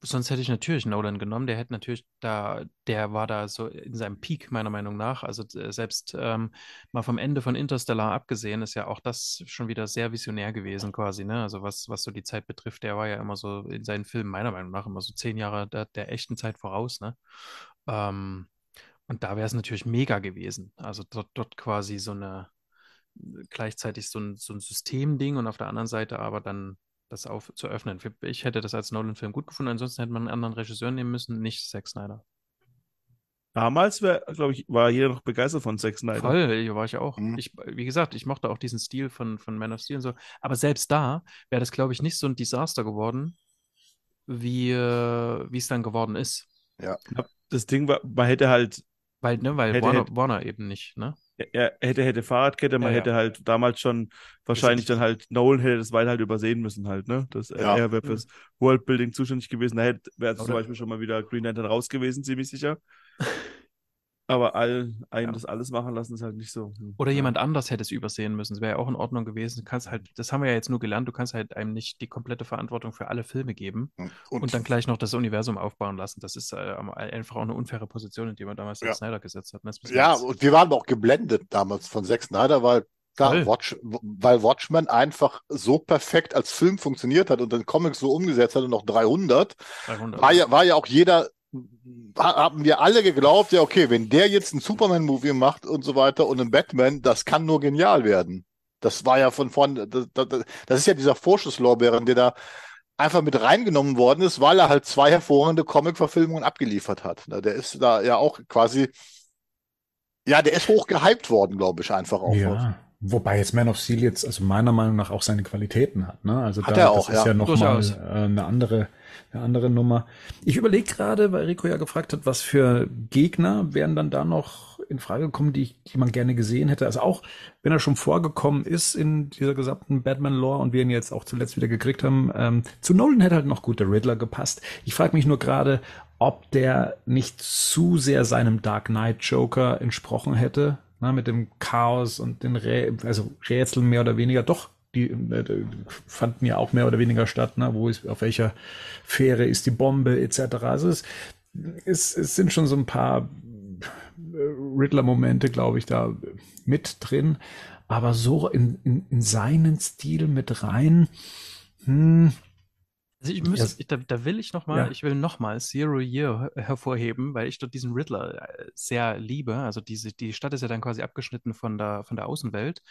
D: Sonst hätte ich natürlich Nolan genommen. Der hätte natürlich da, der war da so in seinem Peak, meiner Meinung nach. Also äh, selbst ähm, mal vom Ende von Interstellar abgesehen, ist ja auch das schon wieder sehr visionär gewesen, quasi, ne? Also was, was so die Zeit betrifft, der war ja immer so in seinen Filmen, meiner Meinung nach, immer so zehn Jahre der, der echten Zeit voraus, ne? Ähm, Und da wäre es natürlich mega gewesen. Also dort, dort quasi so eine, gleichzeitig so ein, so ein Systemding und auf der anderen Seite aber dann das auf, zu öffnen. Ich hätte das als Nolan-Film gut gefunden, ansonsten hätte man einen anderen Regisseur nehmen müssen, nicht Zack Snyder.
C: Damals, glaube ich, war jeder noch begeistert von Zack Snyder.
D: Voll, war ich auch.
B: Mhm.
D: Ich, wie gesagt, ich mochte auch diesen Stil von, von Man of Steel und so. Aber selbst da wäre das, glaube ich, nicht so ein Desaster geworden, wie äh, wie es dann geworden ist.
C: Das Ding war, man hätte halt,
D: Weil, ne, weil
C: Hätte-
D: Warner,
C: hätte-
D: Warner eben nicht, ne?
C: Er hätte, hätte Fahrradkette, man
D: Ja, ja.
C: hätte halt damals schon wahrscheinlich dann halt, Nolan hätte das weiter halt übersehen müssen halt, ne? Das,
B: Ja.
C: Er wäre fürs Worldbuilding zuständig gewesen, da hätte, wäre zum Beispiel schon mal wieder Green Lantern raus gewesen, ziemlich sicher. Aber all, einen
D: Ja.
C: das alles machen lassen, ist halt nicht so. hm.
D: Oder
C: Ja.
D: jemand anders hätte es übersehen müssen. Das wäre ja auch in Ordnung gewesen. Du kannst halt, das haben wir ja jetzt nur gelernt, du kannst halt einem nicht die komplette Verantwortung für alle Filme geben
B: Und,
D: und dann gleich noch das Universum aufbauen lassen. Das ist äh, einfach auch eine unfaire Position, in die man damals
B: Ja.
D: Snyder gesetzt hat. Und wir
B: ja,
D: jetzt-
B: und wir waren aber auch geblendet damals von Zack Snyder, weil klar,
D: Voll.
B: Watch, weil Watchmen einfach so perfekt als Film funktioniert hat und den Comics so umgesetzt hat und noch 300,
D: 300.
B: war ja, war ja auch jeder, haben wir alle geglaubt, ja, okay, wenn der jetzt einen Superman-Movie macht und so weiter und einen Batman, das kann nur genial werden. Das war ja von vorn, das, das, das ist ja dieser Vorschusslorbeeren, der da einfach mit reingenommen worden ist, weil er halt zwei hervorragende Comic-Verfilmungen abgeliefert hat. Der ist da ja auch quasi, ja, der ist hoch gehypt worden, glaube ich, einfach auch.
A: Ja. Wobei jetzt Man of Steel jetzt, also meiner Meinung nach auch seine Qualitäten hat. Ne? Also
B: Hat
A: da,
B: er auch,
A: das ist
B: ja.
A: ja, noch mal
D: Durchaus.
A: äh, eine andere, eine andere Nummer. Ich überlege gerade, weil Rico ja gefragt hat, was für Gegner wären dann da noch in Frage gekommen, die, ich, die man gerne gesehen hätte. Also auch, wenn er schon vorgekommen ist in dieser gesamten Batman-Lore und wir ihn jetzt auch zuletzt wieder gekriegt haben, ähm, zu Nolan hätte halt noch gut der Riddler gepasst. Ich frage mich nur gerade, ob der nicht zu sehr seinem Dark Knight Joker entsprochen hätte, na, mit dem Chaos und den Rä also Rätseln mehr oder weniger. Doch, die äh, fanden ja auch mehr oder weniger statt, ne? wo ist, auf welcher Fähre ist die Bombe etc. Also es, es, es sind schon so ein paar äh, Riddler-Momente, glaube ich, da mit drin. Aber so in, in, in seinen Stil mit rein, hm,
D: Also ich müsste,
A: Ja.
D: ich, da, da will ich noch mal,
A: Ja.
D: ich will noch mal Zero Year her- hervorheben, weil ich dort diesen Riddler äh, sehr liebe. Also diese, die Stadt ist ja dann quasi abgeschnitten von der, von der Außenwelt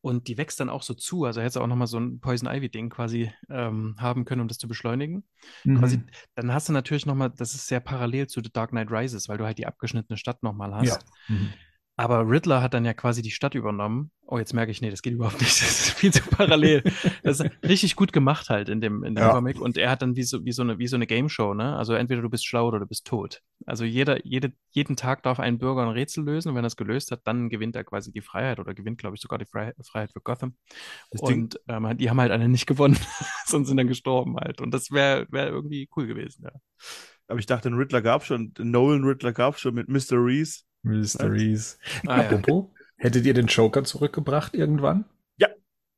D: und die wächst dann auch so zu. Also hätte auch noch mal so ein Poison Ivy Ding quasi ähm, haben können, um das zu beschleunigen. Quasi,
A: mhm.
D: dann hast du natürlich noch mal, das ist sehr parallel zu The Dark Knight Rises, weil du halt die abgeschnittene Stadt noch mal hast.
A: ja. Mhm.
D: Aber Riddler hat dann ja quasi die Stadt übernommen. Oh, jetzt merke ich, nee, das geht überhaupt nicht. Das ist viel zu parallel. Das ist richtig gut gemacht halt in dem, in dem
B: Ja.
D: Comic. Und er hat dann wie so, wie so eine, wie so eine Game Show, ne? Also entweder du bist schlau oder du bist tot. Also jeder, jede, jeden Tag darf ein Bürger ein Rätsel lösen. Und wenn er es gelöst hat, dann gewinnt er quasi die Freiheit oder gewinnt, glaube ich, sogar die Frei Freiheit für Gotham.
C: Das
D: Und ähm, die haben halt alle nicht gewonnen, sondern sind dann gestorben halt. Und das wäre wär irgendwie cool gewesen, ja.
C: Aber ich dachte, den Riddler gab schon, den Nolan Riddler gab schon mit Mr. Reese.
A: Mysteries.
D: Ah, ja.
A: Apropos, hättet ihr den Joker zurückgebracht irgendwann?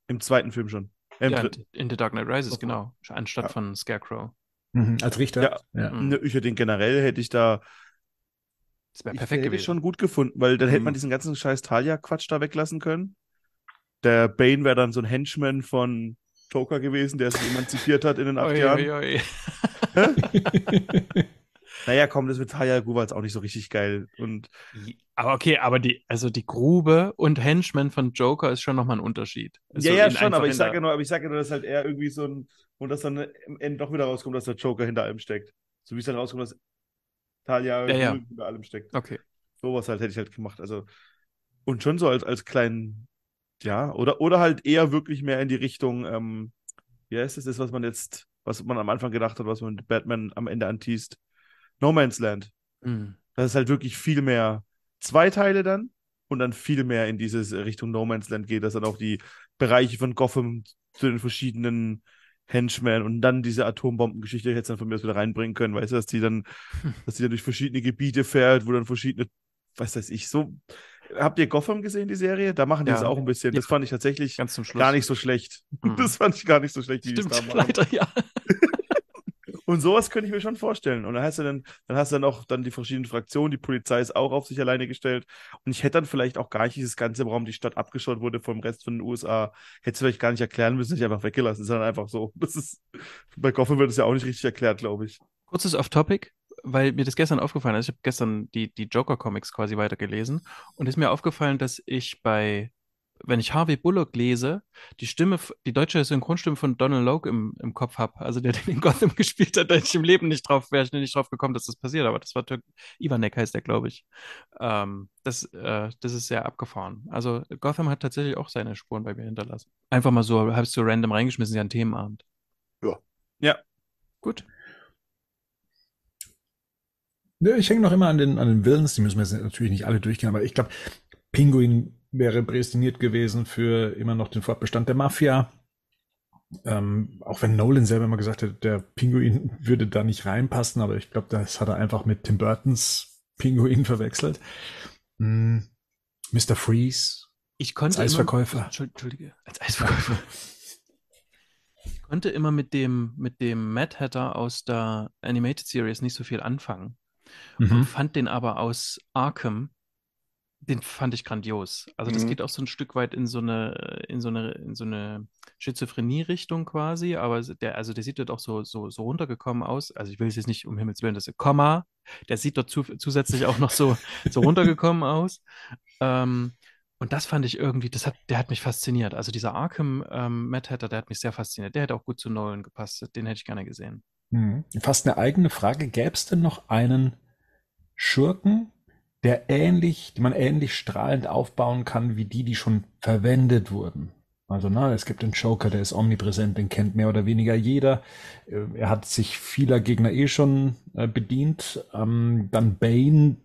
C: Im zweiten Film schon. Im
D: Ja, in The Dark Knight Rises,
C: Oh.
D: genau. Anstatt
C: Ja.
D: von Scarecrow.
A: Mhm, als Richter?
C: Ja.
A: ja.
D: Mhm.
C: Nö, Ich hätte den generell, hätte ich da,
D: Das wäre
C: ich
D: perfekt
C: hätte
D: gewesen.
C: schon gut gefunden, weil dann hätte man
B: Mhm.
C: diesen ganzen scheiß Talia-Quatsch da weglassen können. Der Bane wäre dann so ein Henchman von Joker gewesen, der sich emanzipiert hat in den acht
D: Oi,
C: Jahren.
D: oi, oi.
C: Naja, komm, das mit Talia Gu war jetzt auch nicht so richtig geil. Und
D: Aber okay, aber die, also die Grube und Henchman von Joker ist schon nochmal ein Unterschied. Also
C: ja, ja,
D: in-
C: schon,
D: einfach
C: aber ich sage ja nur, aber ich sage ja nur, dass halt er irgendwie so ein, und dass dann am Ende doch wieder rauskommt, dass der Joker hinter allem steckt. So wie es dann rauskommt, dass Talia
D: Ja, ja.
C: hinter allem steckt.
D: Okay.
C: Sowas halt hätte ich halt gemacht. Also, und schon so als, als kleinen, ja, oder, oder halt eher wirklich mehr in die Richtung, ähm, wie heißt es, das, was man jetzt, was man am Anfang gedacht hat, was man mit Batman am Ende anteast. No Man's Land.
D: Hm.
C: Das ist halt wirklich viel mehr zwei Teile dann und dann viel mehr in diese Richtung No Man's Land geht, dass dann auch die Bereiche von Gotham zu den verschiedenen Henchmen und dann diese Atombombengeschichte jetzt dann von mir aus wieder reinbringen können, weißt du, dass die dann, dass die dann durch verschiedene Gebiete fährt, wo dann verschiedene, was weiß ich, so. Habt ihr Gotham gesehen, die Serie? Da machen die
D: Ja.
C: das auch ein bisschen. Das
D: Ja.
C: fand ich tatsächlich gar nicht so schlecht.
D: Mhm.
C: Das fand ich gar nicht so schlecht, wie die es
D: Stimmt,
C: da machen.
D: leider, ja.
C: Und sowas könnte ich mir schon vorstellen. Und dann hast du dann, dann hast du dann auch dann die verschiedenen Fraktionen, die Polizei ist auch auf sich alleine gestellt. Und ich hätte dann vielleicht auch gar nicht dieses ganze, warum die Stadt abgeschaut wurde vom Rest von den USA, hätte es vielleicht gar nicht erklären müssen, nicht einfach weggelassen, sondern einfach so. Das ist, bei Gotham wird es ja auch nicht richtig erklärt, glaube ich.
D: Kurzes Off-Topic. weil mir das gestern aufgefallen ist. Ich habe gestern die, die Joker-Comics quasi weitergelesen und ist mir aufgefallen, dass ich bei, wenn ich Harvey Bullock lese, die Stimme, die deutsche Synchronstimme von Donald Logue im, im Kopf habe. Also der, der in Gotham gespielt hat, da hätte ich im Leben nicht drauf, wäre ich nicht drauf gekommen, dass das passiert. Aber das war Türk Ivanek heißt der, glaube ich. Ähm, das, äh, das ist sehr abgefahren. Also Gotham hat tatsächlich auch seine Spuren bei mir hinterlassen. Einfach mal so, habe ich so random reingeschmissen, ja, ein Themenabend.
B: Ja.
C: Ja.
D: Gut.
A: Ja, ich hänge noch immer an den, an den Villains, die müssen wir jetzt natürlich nicht alle durchgehen, aber ich glaube, Pinguin wäre prädestiniert gewesen für immer noch den Fortbestand der Mafia. Ähm, auch wenn Nolan selber immer gesagt hat, der Pinguin würde da nicht reinpassen, aber ich glaube, das hat er einfach mit Tim Burtons Pinguin verwechselt. Hm, Mr. Freeze.
D: Ich konnte
A: als Eisverkäufer.
D: Immer, Entschuldige, als Eisverkäufer. ich konnte immer mit dem, mit dem Mad Hatter aus der Animated Series nicht so viel anfangen. Mhm. Und fand den aber aus Arkham, den fand ich grandios. Also das mhm. geht auch so ein Stück weit in so eine, in so eine, in so eine Schizophrenie-Richtung quasi, aber der, also der sieht dort auch so, so, so runtergekommen aus. Also ich will es jetzt nicht um Himmels Willen, das ist Komma, der sieht dort zu, zusätzlich auch noch so, so runtergekommen aus. Ähm, und das fand ich irgendwie, das hat, der hat mich fasziniert. Also dieser Arkham ähm, Mad Hatter, der hat mich sehr fasziniert. Der hätte auch gut zu Nolan gepasst. Den hätte ich gerne gesehen.
A: Mhm. Fast eine eigene Frage. Gäbe es denn noch einen Schurken, der ähnlich, die man ähnlich strahlend aufbauen kann wie die, die schon verwendet wurden? Also, na, es gibt den Joker, der ist omnipräsent, den kennt mehr oder weniger jeder. Äh, er hat sich vieler Gegner eh schon äh, bedient. Ähm, dann Bane,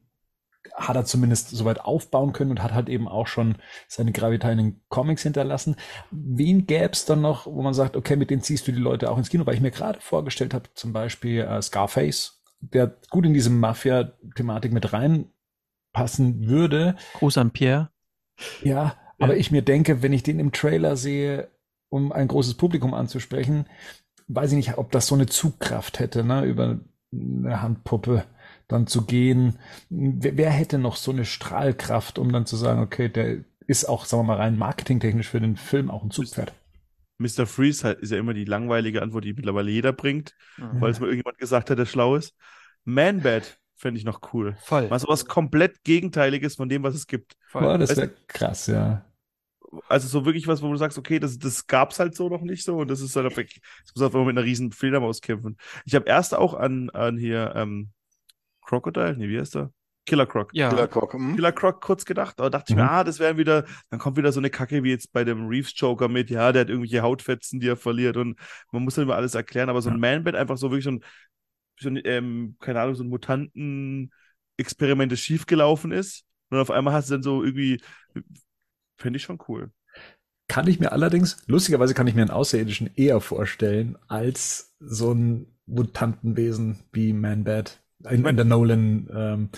A: hat er zumindest soweit aufbauen können und hat halt eben auch schon seine Gravitas in den Comics hinterlassen. Wen gäbe es dann noch, wo man sagt, okay, mit denen ziehst du die Leute auch ins Kino? Weil ich mir gerade vorgestellt habe, zum Beispiel äh, Scarface, der gut in diese Mafia-Thematik mit reinpassen würde.
D: Gruß an Pierre.
A: Ja, ja, aber ich mir denke, wenn ich den im Trailer sehe, um ein großes Publikum anzusprechen, weiß ich nicht, ob das so eine Zugkraft hätte, ne, über eine Handpuppe dann zu gehen. Wer, wer, hätte noch so eine Strahlkraft, um dann zu sagen, okay, der ist auch, sagen wir mal, rein marketingtechnisch für den Film auch ein Zugpferd?
C: Mr. Freeze halt, ist ja immer die langweilige Antwort, die mittlerweile jeder bringt, mhm. weil es mal irgendjemand gesagt hat, der schlau ist. Man-Bat fände ich noch cool.
D: Voll.
C: Mal so was komplett Gegenteiliges von dem, was es gibt.
A: Voll. Boah, das wäre krass, ja.
C: Also so wirklich was, wo du sagst, okay, das, das gab es halt so noch nicht so und das ist halt, das muss einfach mit einer riesen Fledermaus kämpfen. Ich habe erst auch an, an hier, ähm, Crocodile? Nee, wie heißt der? Killer Croc.
B: Ja. Killer Croc. Hm?
C: Killer Croc kurz gedacht, aber dachte mhm. ich mir, ah, das wäre wieder, dann kommt wieder so eine Kacke wie jetzt bei dem Reeves Joker mit, ja, der hat irgendwelche Hautfetzen, die er verliert und man muss dann immer alles erklären, aber so ein ja. Man-Bat einfach so wirklich so ein, so ein ähm, keine Ahnung, so ein Mutanten-Experiment, das schiefgelaufen ist und auf einmal hast du dann so irgendwie, fände ich schon cool.
A: Kann ich mir allerdings, lustigerweise kann ich mir einen Außerirdischen eher vorstellen, als so ein Mutantenwesen wie Man-Bat in, in der Nolan, ähm,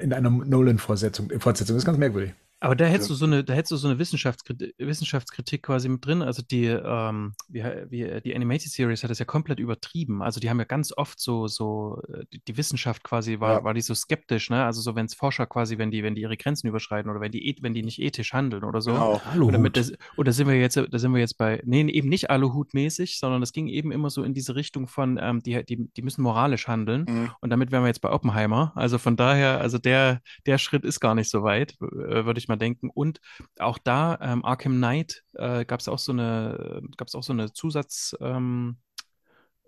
A: in einer Nolan-Fortsetzung. Fortsetzung. Das ist ganz merkwürdig.
D: Aber da hättest du so eine, da hättest du so eine Wissenschaftskritik, Wissenschaftskritik quasi mit drin. Also die, ähm, wie, wie, die Animated Series hat das ja komplett übertrieben. Also die haben ja ganz oft so, so äh, die, die Wissenschaft quasi war, ja. war die so skeptisch, ne? Also so wenn es Forscher quasi, wenn die, wenn die ihre Grenzen überschreiten oder wenn die, wenn die nicht ethisch handeln oder so. Genau. Oder, mit das, oder sind wir jetzt, da sind wir jetzt bei, nee, eben nicht Aluhut-mäßig, sondern es ging eben immer so in diese Richtung von, ähm, die, die, die müssen moralisch handeln. Mhm. Und damit wären wir jetzt bei Oppenheimer. Also von daher, also der, der Schritt ist gar nicht so weit, äh, würde ich mal denken. Und auch da, ähm, Arkham Knight, äh, gab es auch so eine, gab es auch so eine Zusatz, ähm,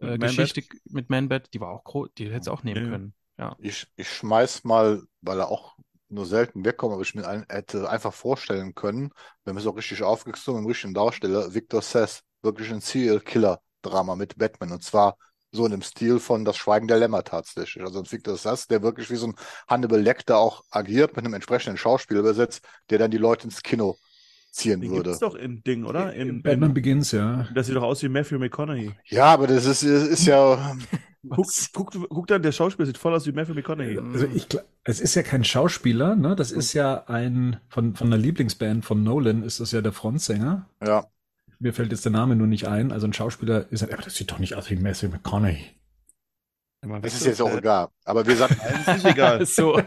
D: äh, Geschichte mit Man-Bat, die war auch groß, die hätte es auch nehmen ja. können. Ja.
B: Ich, ich schmeiß mal, weil er auch nur selten wegkommt, aber ich mir ein, hätte einfach vorstellen können, wenn wir es auch richtig aufgezogen im richtigen Darsteller, Victor Sess, wirklich ein Serial-Killer-Drama mit Batman. Und zwar so in dem Stil von Das Schweigen der Lämmer tatsächlich. Also ein Victor Sass, der wirklich wie so ein Hannibal Lecter auch agiert, mit einem entsprechenden Schauspieler übersetzt, der dann die Leute ins Kino ziehen Den würde.
C: Das ist doch in Ding, oder? In,
A: Batman in, Begins, ja.
C: Das sieht doch aus wie Matthew McConaughey.
B: Ja, aber das ist, ist ja.
C: guck, guck, guck dann, der Schauspieler sieht voll aus wie Matthew McConaughey.
A: Also ich, es ist ja kein Schauspieler, ne? Das ist ja ein, von, von der Lieblingsband von Nolan ist das ja der Frontsänger.
B: Ja.
A: Mir fällt jetzt der Name nur nicht ein. Also ein Schauspieler ist, aber das sieht doch nicht aus wie Matthew McConaughey.
B: Das ist jetzt auch egal. Aber wir sagen,
C: es ist egal.
D: so.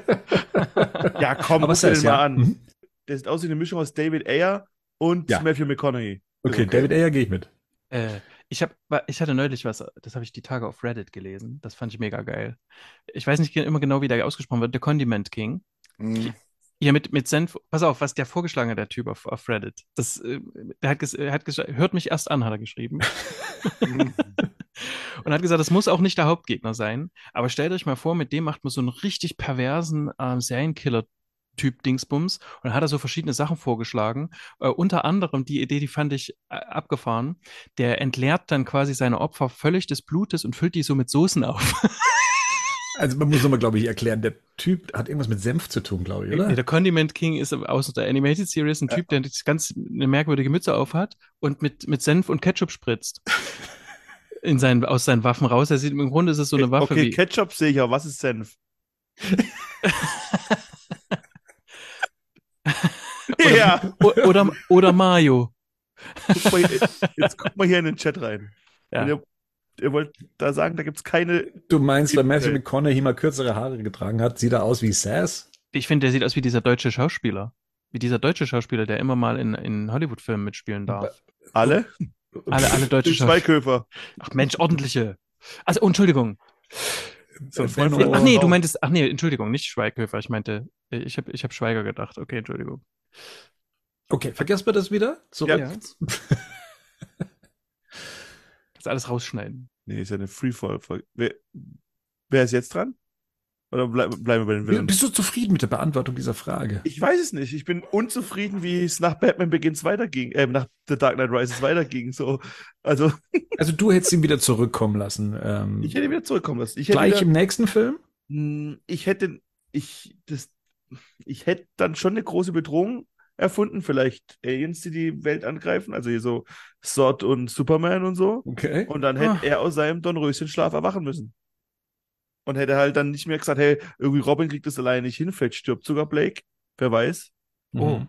C: ja, komm, aber guck dir den ja. mal an. Mhm. Der sieht aus wie eine Mischung aus David Ayer und ja. Matthew McConaughey.
A: Okay, okay. David Ayer gehe ich mit.
D: Äh, Ich, hab, ich hatte neulich was, das habe ich die Tage auf Reddit gelesen. Das fand ich mega geil. Ich weiß nicht immer genau, wie der ausgesprochen wird. The Condiment King.
B: Hm.
D: Ja, mit, mit Senf. Pass auf, was der vorgeschlagen hat, der Typ auf, auf Reddit. Das, äh, der hat, ges, er hat ges, hört mich erst an, hat er geschrieben. und hat gesagt, das muss auch nicht der Hauptgegner sein. Aber stellt euch mal vor, mit dem macht man so einen richtig perversen ähm, Serienkiller Typ Dingsbums und dann hat er so verschiedene Sachen vorgeschlagen. Äh, unter anderem die Idee, die fand ich äh, abgefahren. Der entleert dann quasi seine Opfer völlig des Blutes und füllt die so mit Soßen auf.
A: Also man muss nochmal, glaube ich, erklären, der Typ hat irgendwas mit Senf zu tun, glaube ich, oder?
D: Der Condiment King ist aus der Animated Series ein Typ, der ganz eine merkwürdige Mütze aufhat und mit, mit Senf und Ketchup spritzt. In seinen, aus seinen Waffen raus. Er sieht, Im Grunde ist es so eine Waffe
C: Okay,
D: wie...
C: Ketchup sehe ich, aber was ist Senf? ja,
D: O- Oder, oder Mayo.
C: guck mal, jetzt guck mal hier in den Chat rein.
D: Ja.
C: Ihr, ihr wollt da sagen, da gibt es keine.
A: Du meinst, weil Matthew. McConaughey mal kürzere Haare getragen hat, sieht er aus wie Sass?
D: Ich finde, der sieht aus wie dieser deutsche Schauspieler. Wie dieser deutsche Schauspieler, der immer mal in, in Hollywood-Filmen mitspielen darf.
C: Alle?
D: Alle, alle deutsche Schauspieler.
C: Schweighöfer.
D: Ach Mensch, ordentliche. Also, oh, Entschuldigung.
C: So.
A: Benno.
D: Ach nee, du meintest, ach nee, Entschuldigung, nicht Schweighöfer. Ich meinte, ich habe ich hab Schweiger gedacht. Okay, Entschuldigung.
A: Okay, vergessen wir das wieder? Zurück.
C: Ja.
D: Das alles rausschneiden.
C: Nee, ist ja eine Freefall-Folge. Wer, wer ist jetzt dran? Oder bleib, bleiben wir bei den Villains?
A: Bist du zufrieden mit der Beantwortung dieser Frage?
C: Ich weiß es nicht. Ich bin unzufrieden, wie es nach Batman Begins weiterging, äh, nach The Dark Knight Rises weiterging. So, also
A: Also du hättest ihn wieder zurückkommen lassen. Ähm,
C: ich hätte wieder zurückkommen lassen. Ich hätte
A: gleich
C: wieder,
A: im nächsten Film?
C: Hm, ich hätte, ich, das, ich hätte dann schon eine große Bedrohung erfunden. Vielleicht Aliens, die die Welt angreifen. Also hier so Sword und Superman und so.
A: Okay.
C: Und dann hätte
D: Ah.
C: er aus seinem Dornröschenschlaf erwachen müssen. Und hätte halt dann nicht mehr gesagt, hey, irgendwie Robin kriegt das alleine nicht hin, vielleicht stirbt sogar Blake. Wer weiß.
D: Oh.
A: Mhm.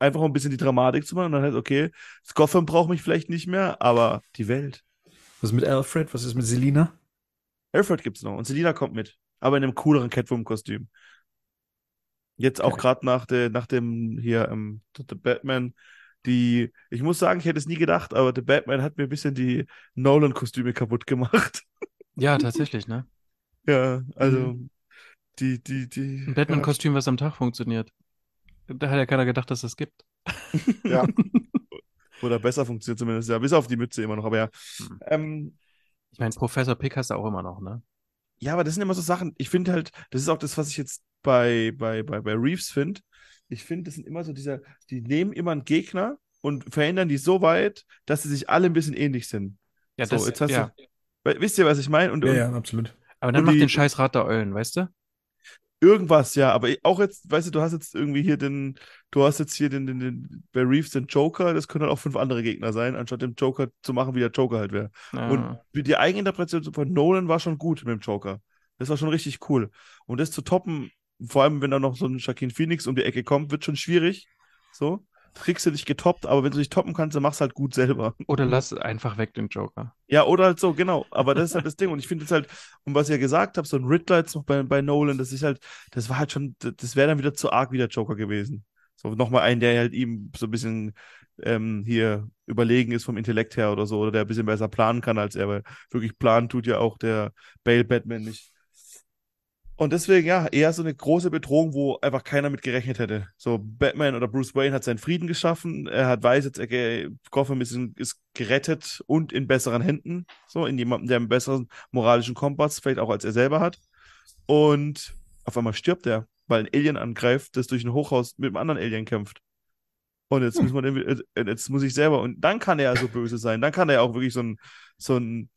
C: Einfach um ein bisschen die Dramatik zu machen. Und dann halt, okay, Gotham braucht mich vielleicht nicht mehr, aber die Welt.
A: Was ist mit Alfred? Was ist mit Selina?
C: Alfred gibt's noch. Und Selina kommt mit. Aber in einem cooleren Catwoman-Kostüm. Jetzt auch gerade nach, der, nach dem hier, ähm, The Batman, die, ich muss sagen, ich hätte es nie gedacht, aber The Batman hat mir ein bisschen die Nolan-Kostüme kaputt gemacht.
D: Ja, tatsächlich, ne?
C: Ja, also
A: Mhm.
C: die, die, die.
D: Ein Batman-Kostüm, was am Tag funktioniert. Da hat ja keiner gedacht, dass es das gibt.
B: Ja.
C: Oder besser funktioniert zumindest, ja, bis auf die Mütze immer noch, aber ja.
D: Hm.
C: Ähm,
D: Ich meine, Professor Pick hast du auch immer noch, ne?
C: Ja, aber das sind immer so Sachen, ich finde halt, das ist auch das, was ich jetzt bei, bei, bei, bei Reeves finde. Ich finde, das sind immer so dieser, die nehmen immer einen Gegner und verändern die so weit, dass sie sich alle ein bisschen ähnlich sind.
D: Ja,
C: So,
D: das,
C: jetzt hast
D: ja.
C: Weil, wisst ihr, was ich meine? Und,
A: Ja,
C: und
A: ja, absolut.
D: Aber dann
C: Und
D: mach
C: die-
D: den scheiß Rat der Eulen, weißt du?
C: Irgendwas, ja, aber auch jetzt, weißt du, du hast jetzt irgendwie hier den, du hast jetzt hier den, den, den bei Reeves den Joker, das können dann auch fünf andere Gegner sein, anstatt den Joker zu machen, wie der Joker halt wäre.
D: Ja.
C: Und die Eigeninterpretation von Nolan war schon gut mit dem Joker. Das war schon richtig cool. Und das zu toppen, vor allem wenn da noch so ein Joaquin Phoenix um die Ecke kommt, wird schon schwierig. So. Kriegst du dich getoppt, aber wenn du dich toppen kannst, dann machst du halt gut selber.
D: Oder lass einfach weg den Joker.
C: Ja, oder halt so, genau. Aber das ist halt das Ding. Und ich finde es halt, und was ihr gesagt habt, so ein Riddler jetzt noch bei, bei Nolan, das ist halt, das war halt schon, das wäre dann wieder zu arg wie der Joker gewesen. So nochmal ein, der halt ihm so ein bisschen ähm, hier überlegen ist vom Intellekt her oder so, oder der ein bisschen besser planen kann als er, weil wirklich planen tut ja auch der Bale Batman nicht. Und deswegen, ja, eher so eine große Bedrohung, wo einfach keiner mit gerechnet hätte. So, Batman oder Bruce Wayne hat seinen Frieden geschaffen. Er hat weiß jetzt, okay, Gotham ist, ist gerettet und in besseren Händen. So, in jemandem, der einen besseren moralischen Kompass, vielleicht auch als er selber hat. Und auf einmal stirbt er, weil ein Alien angreift, das durch ein Hochhaus mit einem anderen Alien kämpft. Und jetzt muss man, äh, jetzt muss ich selber, und dann kann er so böse sein. Dann kann er auch wirklich so ein, so ein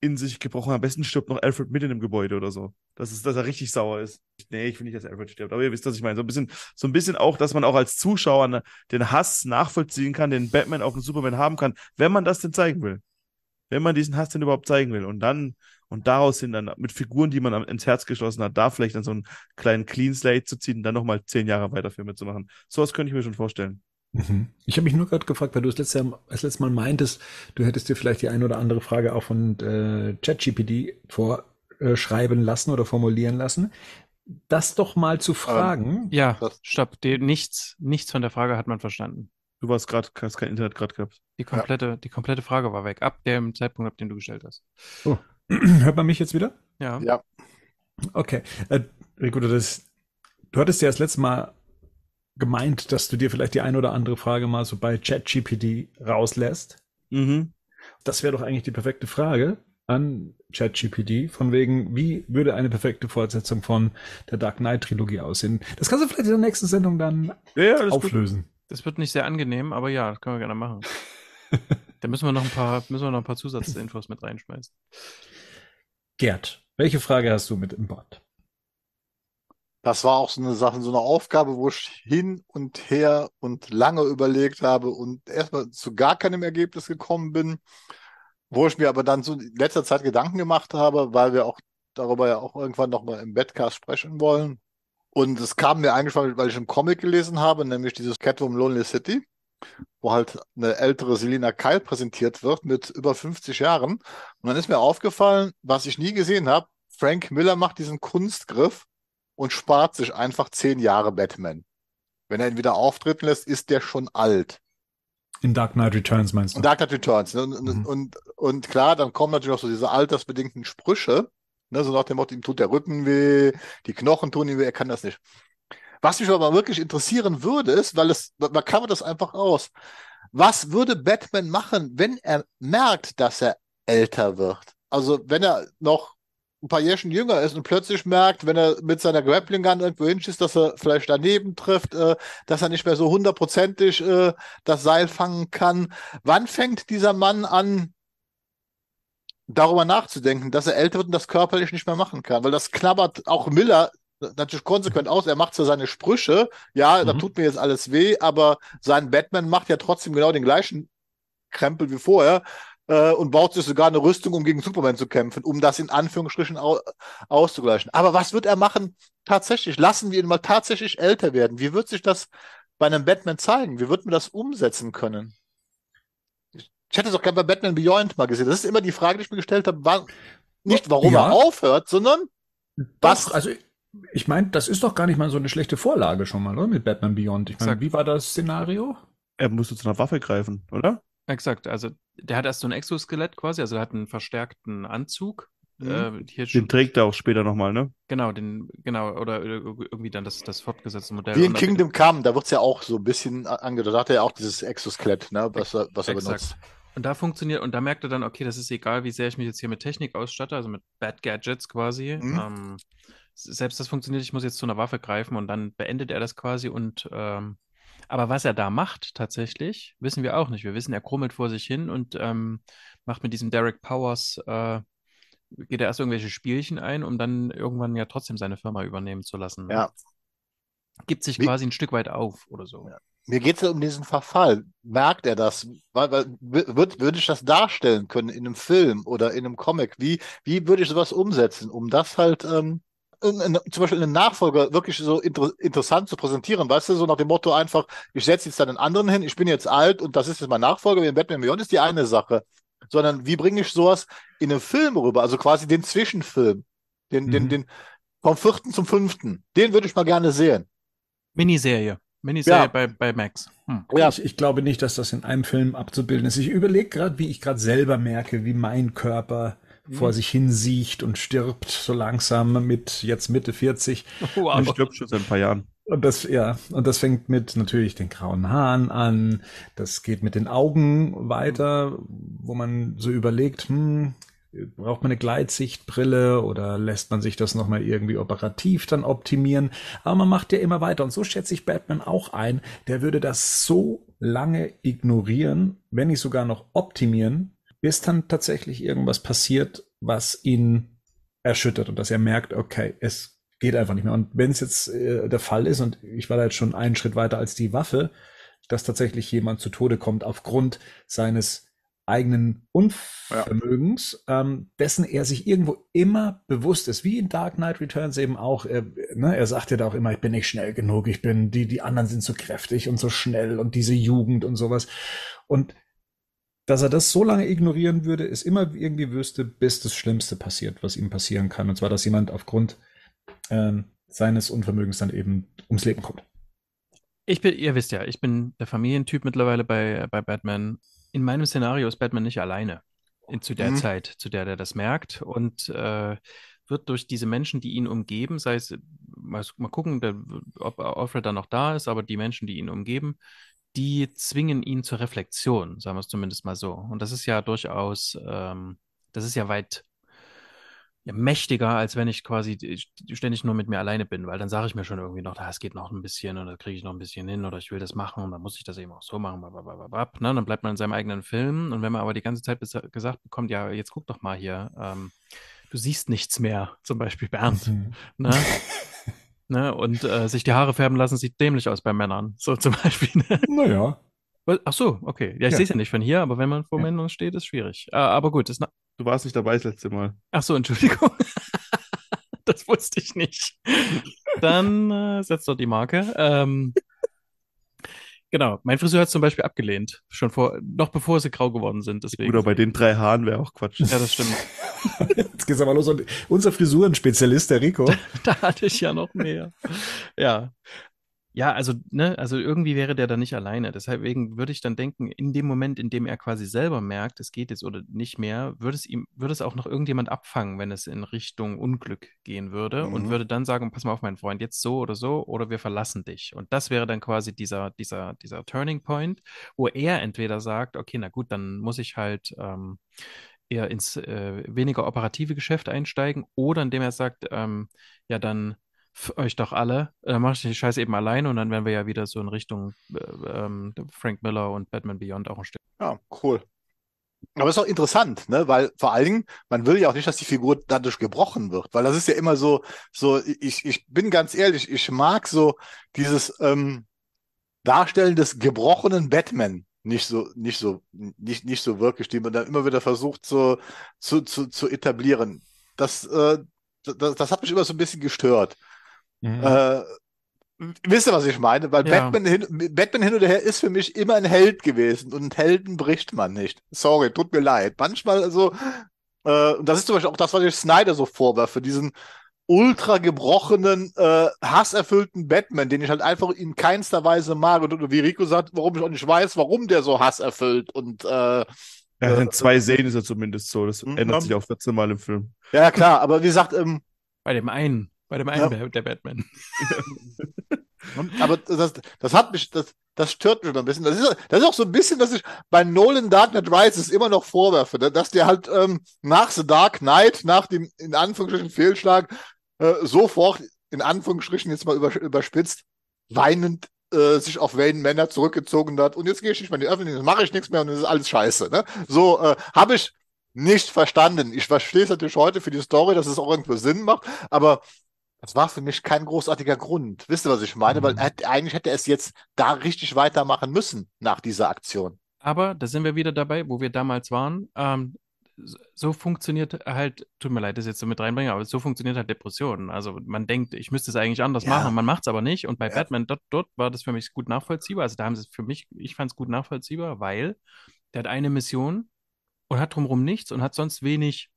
C: in sich gebrochen. Am besten stirbt noch Alfred mit in dem Gebäude oder so. Das ist, dass er richtig sauer ist. Nee, ich will nicht, dass Alfred stirbt, aber ihr wisst, was ich meine. So ein bisschen, so ein bisschen auch, dass man auch als Zuschauer ne- den Hass nachvollziehen kann, den Batman auf den Superman haben kann, wenn man das denn zeigen will. Wenn man diesen Hass denn überhaupt zeigen will. Und dann, und daraus hin dann mit Figuren, die man ins Herz geschlossen hat, da vielleicht dann so einen kleinen Clean Slate zu ziehen und dann nochmal zehn Jahre weiter Filme zu machen. Sowas könnte ich mir schon vorstellen.
A: Mhm. Ich habe mich nur gerade gefragt, weil du das letzte, Mal- das letzte Mal meintest, du hättest dir vielleicht die eine oder andere Frage auch von äh, ChatGPT vorschreiben lassen oder formulieren lassen. Das doch mal zu fragen.
D: Ja,
B: Das-
D: stopp. Die, nichts, nichts von der Frage hat man verstanden.
C: Du warst gerade, hast kein Internet gerade gehabt.
D: Die komplette, die komplette Frage war weg, ab dem Zeitpunkt, ab dem du gestellt hast.
A: Oh. Hört man mich jetzt wieder?
D: Ja.
B: Ja.
A: Okay. Äh, Rico, das, du hattest ja das letzte Mal gemeint, dass du dir vielleicht die eine oder andere Frage mal so bei ChatGPT rauslässt.
C: Mhm.
A: Das wäre doch eigentlich die perfekte Frage an ChatGPT, von wegen, wie würde eine perfekte Fortsetzung von der Dark Knight Trilogie aussehen? Das kannst du vielleicht in der nächsten Sendung dann
C: Ja,
A: auflösen.
D: Das wird nicht sehr angenehm, aber ja, das können wir gerne machen. da müssen wir noch ein paar, müssen wir noch ein paar Zusatzinfos mit reinschmeißen.
A: Gerd, welche Frage hast du mit im Bord?
B: Das war auch so eine Sache, so eine Aufgabe, wo ich hin und her und lange überlegt habe und erstmal zu gar keinem Ergebnis gekommen bin, wo ich mir aber dann so in letzter Zeit Gedanken gemacht habe, weil wir auch darüber ja auch irgendwann nochmal im Bedcast sprechen wollen. Und es kam mir eingefallen, weil ich einen Comic gelesen habe, nämlich dieses Catwoman Lonely City, wo halt eine ältere Selina Kyle präsentiert wird mit über 50 Jahren. Und dann ist mir aufgefallen, was ich nie gesehen habe, Frank Miller macht diesen Kunstgriff und spart sich einfach zehn Jahre Batman. Wenn er ihn wieder auftreten lässt, ist der schon alt.
A: In Dark Knight Returns meinst du?
B: Und Dark Knight Returns. Ne? Und,
A: Mhm.
B: und, und klar, dann kommen natürlich auch so diese altersbedingten Sprüche, ne? so nach dem Motto, ihm tut der Rücken weh, die Knochen tun ihm weh, er kann das nicht. Was mich aber wirklich interessieren würde, ist, weil es, man kann das einfach aus. Was würde Batman machen, wenn er merkt, dass er älter wird? Also, wenn er noch ein paar Jährchen jünger ist und plötzlich merkt, wenn er mit seiner Grappling Gun irgendwo hinschießt, dass er vielleicht daneben trifft, äh, dass er nicht mehr so hundertprozentig äh, das Seil fangen kann. Wann fängt dieser Mann an, darüber nachzudenken, dass er älter wird und das körperlich nicht mehr machen kann? Weil das knabbert auch Miller natürlich konsequent aus. Er macht zwar seine Sprüche, ja, da
A: Mhm.
B: tut mir jetzt alles weh, aber sein Batman macht ja trotzdem genau den gleichen Krempel wie vorher äh, und baut sich sogar eine Rüstung, um gegen Superman zu kämpfen, um das in Anführungsstrichen au auszugleichen. Aber was wird er machen tatsächlich? Lassen wir ihn mal tatsächlich älter werden. Wie wird sich das bei einem Batman zeigen? Wie wird man das umsetzen können? Ich hätte es auch gerne bei Batman Beyond mal gesehen. Das ist immer die Frage, die ich mir gestellt habe. War nicht, warum
A: Ja.
B: er aufhört, sondern was,
A: Doch, also ich meine, das ist doch gar nicht mal so eine schlechte Vorlage schon mal, oder? Mit Batman Beyond. Ich meine, wie war das Szenario?
C: Er musste zu einer Waffe greifen, oder?
D: Exakt, also der hat erst so ein Exoskelett quasi, also er hat einen verstärkten Anzug.
B: Mhm.
D: Äh, hier
C: Den trägt er auch später nochmal, ne?
D: genau, den, genau, oder irgendwie dann das, das fortgesetzte Modell.
B: wie in Kingdom Come, da wird es ja auch so ein bisschen angedeutet. Da hat er ja auch dieses Exoskelett, ne, was er, was er
D: Exakt.
B: benutzt.
D: Und da funktioniert, und da merkt er dann, okay, das ist egal, wie sehr ich mich jetzt hier mit Technik ausstatte, also mit Bad Gadgets quasi.
B: Mhm.
D: Ähm, selbst das funktioniert, ich muss jetzt zu einer Waffe greifen und dann beendet er das quasi und ähm, aber was er da macht tatsächlich, wissen wir auch nicht. Wir wissen, er krummelt vor sich hin und ähm, macht mit diesem Derek Powers, äh, geht er erst irgendwelche Spielchen ein, um dann irgendwann ja trotzdem seine Firma übernehmen zu lassen. ne?
B: Ja.
D: Gibt sich
B: Wie-
D: quasi ein Stück weit auf oder so.
B: Ja. Mir geht es ja um diesen Verfall. Merkt er das? Weil, weil, würd, würde ich das darstellen können in einem Film oder in einem Comic? Wie, wie würde ich sowas umsetzen, um das halt ähm, in, in, zum Beispiel in einem Nachfolger wirklich so inter, interessant zu präsentieren? Weißt du, so nach dem Motto einfach, ich setze jetzt einen anderen hin, ich bin jetzt alt und das ist jetzt mein Nachfolger, wie in Batman Beyond ist die eine Sache. Sondern wie bringe ich sowas in einem Film rüber? Also quasi den Zwischenfilm. Den, den,
A: Mhm.
B: den, vom vierten zum fünften. Den würde ich mal gerne sehen.
D: Miniserie. Miniserie
B: Ja.
D: bei, bei Max. Hm.
B: Ja.
A: Ich, ich glaube nicht, dass das in einem Film abzubilden ist. Ich überlege gerade, wie ich gerade selber merke, wie mein Körper vor sich hin siecht und stirbt so langsam mit jetzt Mitte 40.
C: Und stirbt schon seit ein paar Jahren.
A: Und das, ja, und das fängt mit natürlich den grauen Haaren an. Das geht mit den Augen weiter, wo man so überlegt, hm, braucht man eine Gleitsichtbrille oder lässt man sich das nochmal irgendwie operativ dann optimieren? Aber man macht ja immer weiter. Und so schätze ich Batman auch ein. Der würde das so lange ignorieren, wenn nicht sogar noch optimieren, bis dann tatsächlich irgendwas passiert, was ihn erschüttert und dass er merkt, okay, es geht einfach nicht mehr. Und wenn es jetzt äh, der Fall ist, und ich war da jetzt schon einen Schritt weiter als die Waffe, dass tatsächlich jemand zu Tode kommt aufgrund seines eigenen Unvermögens, ähm, dessen er sich irgendwo immer bewusst ist, wie in Dark Knight Returns eben auch. Äh, ne, er sagt ja da auch immer, ich bin nicht schnell genug, ich bin, die, die anderen sind so kräftig und so schnell und diese Jugend und sowas. Und dass er das so lange ignorieren würde, ist immer irgendwie wüsste, bis das Schlimmste passiert, was ihm passieren kann. Und zwar, dass jemand aufgrund ähm, seines Unvermögens dann eben ums Leben kommt.
D: Ich bin, ihr wisst ja, ich bin der Familientyp mittlerweile bei, bei Batman. In meinem Szenario ist Batman nicht alleine in, zu der
B: Mhm.
D: Zeit, zu der der das merkt und äh, wird durch diese Menschen, die ihn umgeben, sei es, mal, mal gucken, der, ob Alfred dann noch da ist, aber die Menschen, die ihn umgeben, die zwingen ihn zur Reflexion, sagen wir es zumindest mal so. Und das ist ja durchaus, ähm, das ist ja weit ja, mächtiger, als wenn ich quasi ständig nur mit mir alleine bin, weil dann sage ich mir schon irgendwie noch, ah, es geht noch ein bisschen oder kriege ich noch ein bisschen hin oder ich will das machen und dann muss ich das eben auch so machen, blablabla, ne? Dann bleibt man in seinem eigenen Film und wenn man aber die ganze Zeit gesagt bekommt, ja, jetzt guck doch mal hier, ähm, du siehst nichts mehr, zum Beispiel Bernd,
A: Mhm.
D: ne? Ne? Und äh, sich die Haare färben lassen sieht dämlich aus bei Männern, so zum Beispiel. Ne?
A: Naja.
D: Ach so, okay. Ja, ich
A: Ja.
D: sehe es ja nicht von hier, aber wenn man vor
A: Ja.
D: Männern steht, ist schwierig. Äh, aber gut, ist na
C: Du warst nicht dabei das letzte Mal.
D: Ach so, Entschuldigung. Das wusste ich nicht. Dann äh, setzt doch die Marke. Ähm, genau, mein Friseur hat es zum Beispiel abgelehnt. Schon vor, noch bevor sie grau geworden sind. Deswegen.
C: Oder bei den drei Haaren wäre auch Quatsch.
D: ja, das stimmt.
A: Jetzt geht's aber los. Und unser Frisurenspezialist, der Rico.
D: Da hatte ich ja noch mehr. Ja. Ja, also, ne, also irgendwie wäre der da nicht alleine. Deswegen würde ich dann denken, in dem Moment, in dem er quasi selber merkt, es geht jetzt oder nicht mehr, würde es ihm, würde es auch noch irgendjemand abfangen, wenn es in Richtung Unglück gehen würde und
B: Mhm.
D: würde dann sagen, pass mal auf, mein Freund, jetzt so oder so, oder wir verlassen dich. Und das wäre dann quasi dieser, dieser, dieser Turning Point, wo er entweder sagt, okay, na gut, dann muss ich halt ähm, eher ins äh, weniger operative Geschäft einsteigen, oder indem er sagt, ähm, ja, dann euch doch alle, äh, dann mache ich den Scheiß eben alleine und dann wären wir ja wieder so in Richtung äh, ähm, Frank Miller und Batman Beyond auch ein Stück.
B: Ja, cool. Aber ist auch interessant, ne? Weil vor allen Dingen, man will ja auch nicht, dass die Figur dadurch gebrochen wird, weil das ist ja immer so, so, ich, ich bin ganz ehrlich, ich mag so dieses ähm, Darstellen des gebrochenen Batman nicht so, nicht so, nicht, nicht so wirklich, die man dann immer wieder versucht so, zu, zu, zu etablieren. Das, äh, das, das hat mich immer so ein bisschen gestört.
A: Mhm.
B: Äh, wisst ihr, was ich meine? Weil
D: Ja.
B: Batman, hin, Batman hin und her ist für mich immer ein Held gewesen und einen Helden bricht man nicht. Sorry, tut mir leid. Manchmal also, äh, und das ist zum Beispiel auch das, was ich Snyder so vorwerfe, diesen ultra gebrochenen, äh, hasserfüllten Batman, den ich halt einfach in keinster Weise mag. Und wie Rico sagt, warum ich auch nicht weiß, warum der so hasserfüllt und äh,
C: Ja,
B: Äh,
C: in zwei Szenen ist er zumindest so. Das
B: Mhm.
C: ändert sich auch 14 Mal im Film.
B: ja klar, aber wie gesagt, ähm,
D: Bei dem einen, bei dem einen
B: Ja.
D: der, Batman.
B: Aber das, das hat mich, das, das stört mich immer ein bisschen. Das ist, das ist auch so ein bisschen, dass ich bei Nolan Dark Knight Rises immer noch vorwerfe, ne? dass der halt ähm, nach The Dark Knight, nach dem in Anführungsstrichen Fehlschlag, äh, sofort, in Anführungsstrichen jetzt mal über, überspitzt, weinend äh, sich auf Wayne Männer zurückgezogen hat. Und jetzt gehe ich nicht mehr in die Öffentlichkeit, mache ich nichts mehr und das ist alles scheiße. Ne? So äh, habe ich nicht verstanden. Ich verstehe es natürlich heute für die Story, dass es auch irgendwo Sinn macht, aber das war für mich kein großartiger Grund. Wisst ihr, was ich meine? Weil
A: Mhm.
B: er, hätte- eigentlich hätte er es jetzt da richtig weitermachen müssen nach dieser Aktion.
D: Aber da sind wir wieder dabei, wo wir damals waren. Ähm, so- so funktioniert halt, tut mir leid, das jetzt so mit reinbringen, aber so funktioniert halt Depressionen. Also man denkt, ich müsste es eigentlich anders
B: Ja.
D: machen, man macht es aber nicht. Und bei
B: Ja.
D: Batman, dort, dort war das für mich gut nachvollziehbar. Also da haben sie es für mich, ich fand es gut nachvollziehbar, weil der hat eine Mission und hat drumherum nichts und hat sonst wenig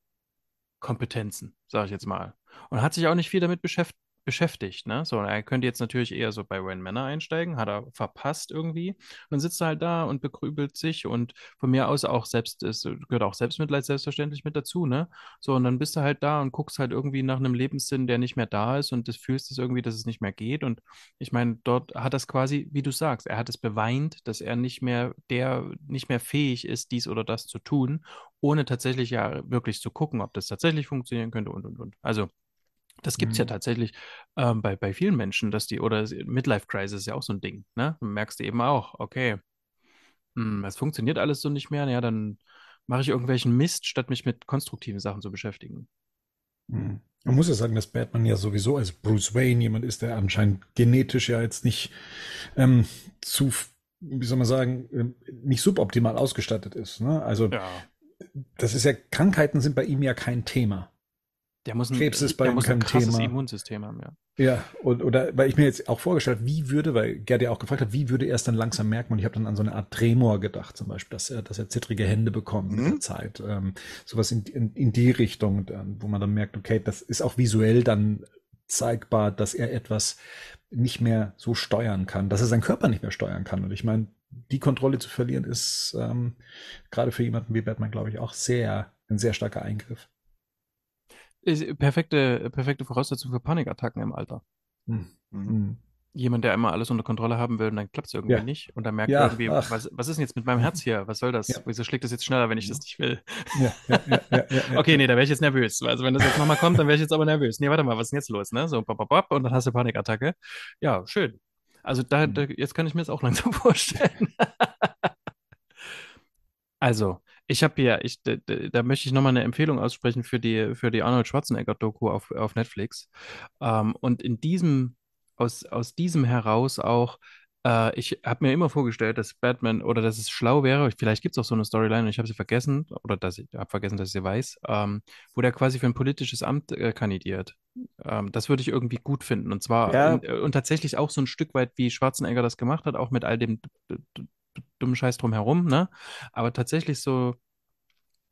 D: Kompetenzen, sage ich jetzt mal. Und hat sich auch nicht viel damit beschäftigt. Beschäftigt, ne? So, er könnte jetzt natürlich eher so bei Wayne Manor einsteigen, hat er verpasst irgendwie. Und dann sitzt er halt da und begrübelt sich und von mir aus auch selbst, es gehört auch Selbstmitleid selbstverständlich mit dazu, ne? So, und dann bist du halt da und guckst halt irgendwie nach einem Lebenssinn, der nicht mehr da ist und das fühlst es irgendwie, dass es nicht mehr geht. Und ich meine, dort hat das quasi, wie du sagst, er hat es beweint, dass er nicht mehr der, nicht mehr fähig ist, dies oder das zu tun, ohne tatsächlich ja wirklich zu gucken, ob das tatsächlich funktionieren könnte und und und. Also, das gibt es ja
A: Mhm.
D: tatsächlich ähm, bei, bei vielen Menschen, dass die, oder Midlife Crisis ist ja auch so ein Ding, ne? Merkst du eben auch, okay, hm, es funktioniert alles so nicht mehr, ja, dann mache ich irgendwelchen Mist, statt mich mit konstruktiven Sachen zu beschäftigen.
A: Mhm. Man muss ja sagen, dass Batman ja sowieso als Bruce Wayne jemand ist, der anscheinend genetisch ja jetzt nicht ähm, zu, wie soll man sagen, ähm, nicht suboptimal ausgestattet ist. Ne? Also
D: Ja.
A: das ist ja, Krankheiten sind bei ihm ja kein Thema.
D: Der muss ein,
A: Krebs ist bei
D: der
A: ihm
D: muss ein
A: kein
D: krasses
A: Thema.
D: Immunsystem haben, ja.
A: Ja, und, oder weil ich mir jetzt auch vorgestellt habe, wie würde, weil Gerd ja auch gefragt hat, wie würde er es dann langsam merken? Und ich habe dann an so eine Art Tremor gedacht, zum Beispiel, dass er, dass er zittrige Hände bekommt mit
B: Mhm.
A: der Zeit. Ähm, sowas in, in, in die Richtung, wo man dann merkt, okay, das ist auch visuell dann zeigbar, dass er etwas nicht mehr so steuern kann, dass er seinen Körper nicht mehr steuern kann. Und ich meine, die Kontrolle zu verlieren ist ähm, gerade für jemanden wie Batman, glaube ich, auch sehr ein sehr starker Eingriff.
D: Ist perfekte, perfekte Voraussetzung für Panikattacken im Alter.
A: Hm. Mhm.
D: Jemand, der immer alles unter Kontrolle haben will und dann klappt es irgendwie
A: Ja.
D: nicht und dann merkt
A: Ja,
D: irgendwie,
A: ach.
D: was, was ist denn jetzt mit meinem Herz hier? Was soll das?
A: Ja.
D: Wieso schlägt das jetzt schneller, wenn ich das nicht will?
A: Ja, ja, ja, ja, ja, ja.
D: Okay, nee, da wäre ich jetzt nervös. Also wenn das jetzt nochmal kommt, dann wäre ich jetzt aber nervös. Nee, warte mal, was ist denn jetzt los? Ne? So, bop, bop, bop, und dann hast du Panikattacke. Ja, schön. Also da,
A: Mhm.
D: da, jetzt kann ich mir das auch langsam vorstellen. Also, ich habe hier, ich, da, da möchte ich nochmal eine Empfehlung aussprechen für die, für die Arnold Schwarzenegger-Doku auf, auf Netflix. Ähm, und in diesem, aus, aus diesem heraus auch, äh, ich habe mir immer vorgestellt, dass Batman oder dass es schlau wäre, vielleicht gibt es auch so eine Storyline und ich habe sie vergessen, oder dass ich habe vergessen, dass ich sie weiß, ähm, wo der quasi für ein politisches Amt äh, kandidiert. Ähm, das würde ich irgendwie gut finden. Und zwar
C: Ja.
D: in, äh, und tatsächlich auch so ein Stück weit, wie Schwarzenegger das gemacht hat, auch mit all dem dummen Scheiß drumherum, ne? Aber tatsächlich so,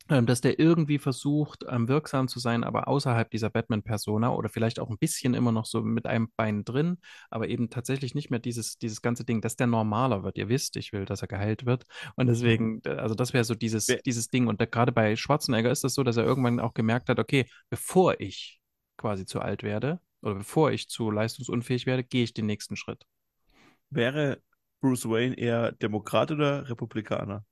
D: ähm, dass der irgendwie versucht, ähm, wirksam zu sein, aber außerhalb dieser Batman-Persona oder vielleicht auch ein bisschen immer noch so mit einem Bein drin, aber eben tatsächlich nicht mehr dieses, dieses ganze Ding, dass der normaler wird. Ihr wisst, ich will, dass er geheilt wird. Und deswegen, äh, also das wäre so dieses,
C: Wer-
D: dieses Ding. Und gerade bei Schwarzenegger ist das so, dass er irgendwann auch gemerkt hat, okay, bevor ich quasi zu alt werde oder bevor ich zu leistungsunfähig werde, gehe ich den nächsten Schritt.
C: Wäre Bruce Wayne eher Demokrat oder Republikaner?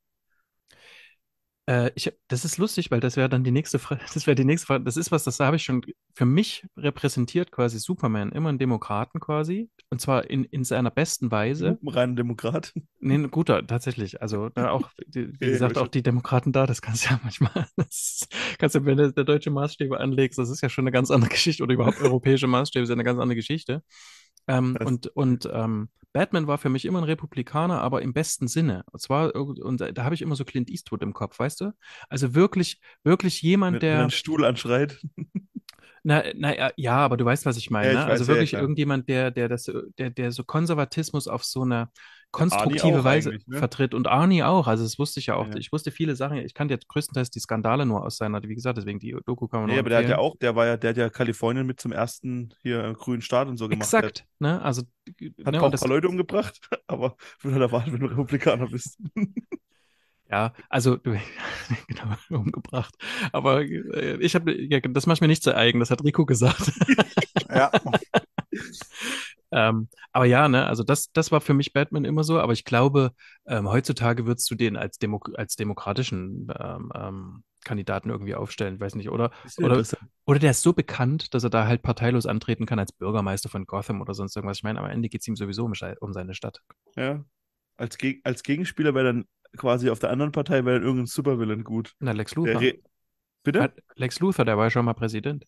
D: Äh, ich, das ist lustig, weil das wäre dann die nächste Frage. Das wäre die nächste Frage. Das ist was, das habe ich schon für mich repräsentiert quasi Superman, immer ein Demokraten quasi. Und zwar in, in seiner besten Weise.
C: Rein Demokrat.
D: Nee, ein guter, tatsächlich. Also ne, auch, wie
C: Ja,
D: gesagt,
C: ja,
D: auch die Demokraten da, das kannst du ja manchmal, das kannst du, wenn du der deutsche Maßstäbe anlegst, das ist ja schon eine ganz andere Geschichte oder überhaupt europäische Maßstäbe sind eine ganz andere Geschichte. Ähm, und und ähm, Batman war für mich immer ein Republikaner, aber im besten Sinne. Und zwar, und da habe ich immer so Clint Eastwood im Kopf, weißt du? Also wirklich, wirklich jemand,
C: er
D: der,
C: einen Stuhl anschreit.
D: na, na, ja, ja, aber du weißt, was ich meine,
C: Ja, ich
D: ne?
C: weiß,
D: Also
C: ja,
D: wirklich
C: klar.
D: irgendjemand, der, der das, der, der so Konservatismus auf so eine konstruktive Weise
C: ne?
D: vertritt und Arnie auch. Also das wusste ich ja auch.
C: Ja.
D: Ich wusste viele Sachen. Ich kannte jetzt größtenteils die Skandale nur aus seiner, wie gesagt, deswegen die Doku kann man
C: Nee,
D: nur
C: aber der hat ja auch, der war ja, der hat ja Kalifornien mit zum ersten hier äh, grünen Staat und so gemacht.
D: Exakt, ne? Also
C: hat
D: ne,
C: auch ein paar Leute umgebracht, aber würde halt erwarten, wenn du Republikaner bist.
D: ja, also du, genau umgebracht. Aber äh, ich habe, ja, das mache ich mir nicht zu eigen. Das hat Rico gesagt.
B: Ja,
D: Ähm, aber ja, ne, also das, das war für mich Batman immer so, aber ich glaube, ähm, heutzutage würdest du den als, Demo als demokratischen ähm, ähm, Kandidaten irgendwie aufstellen, ich weiß nicht, oder, oder, oder der ist so bekannt, dass er da halt parteilos antreten kann als Bürgermeister von Gotham oder sonst irgendwas. Ich meine, am Ende geht es ihm sowieso um, um seine Stadt.
C: Ja. Als, Geg als Gegenspieler wäre dann quasi auf der anderen Partei wäre dann irgendein Supervillain gut.
D: Na, Lex Luthor.
C: Bitte?
D: Hat- Lex Luthor, der war ja schon mal Präsident.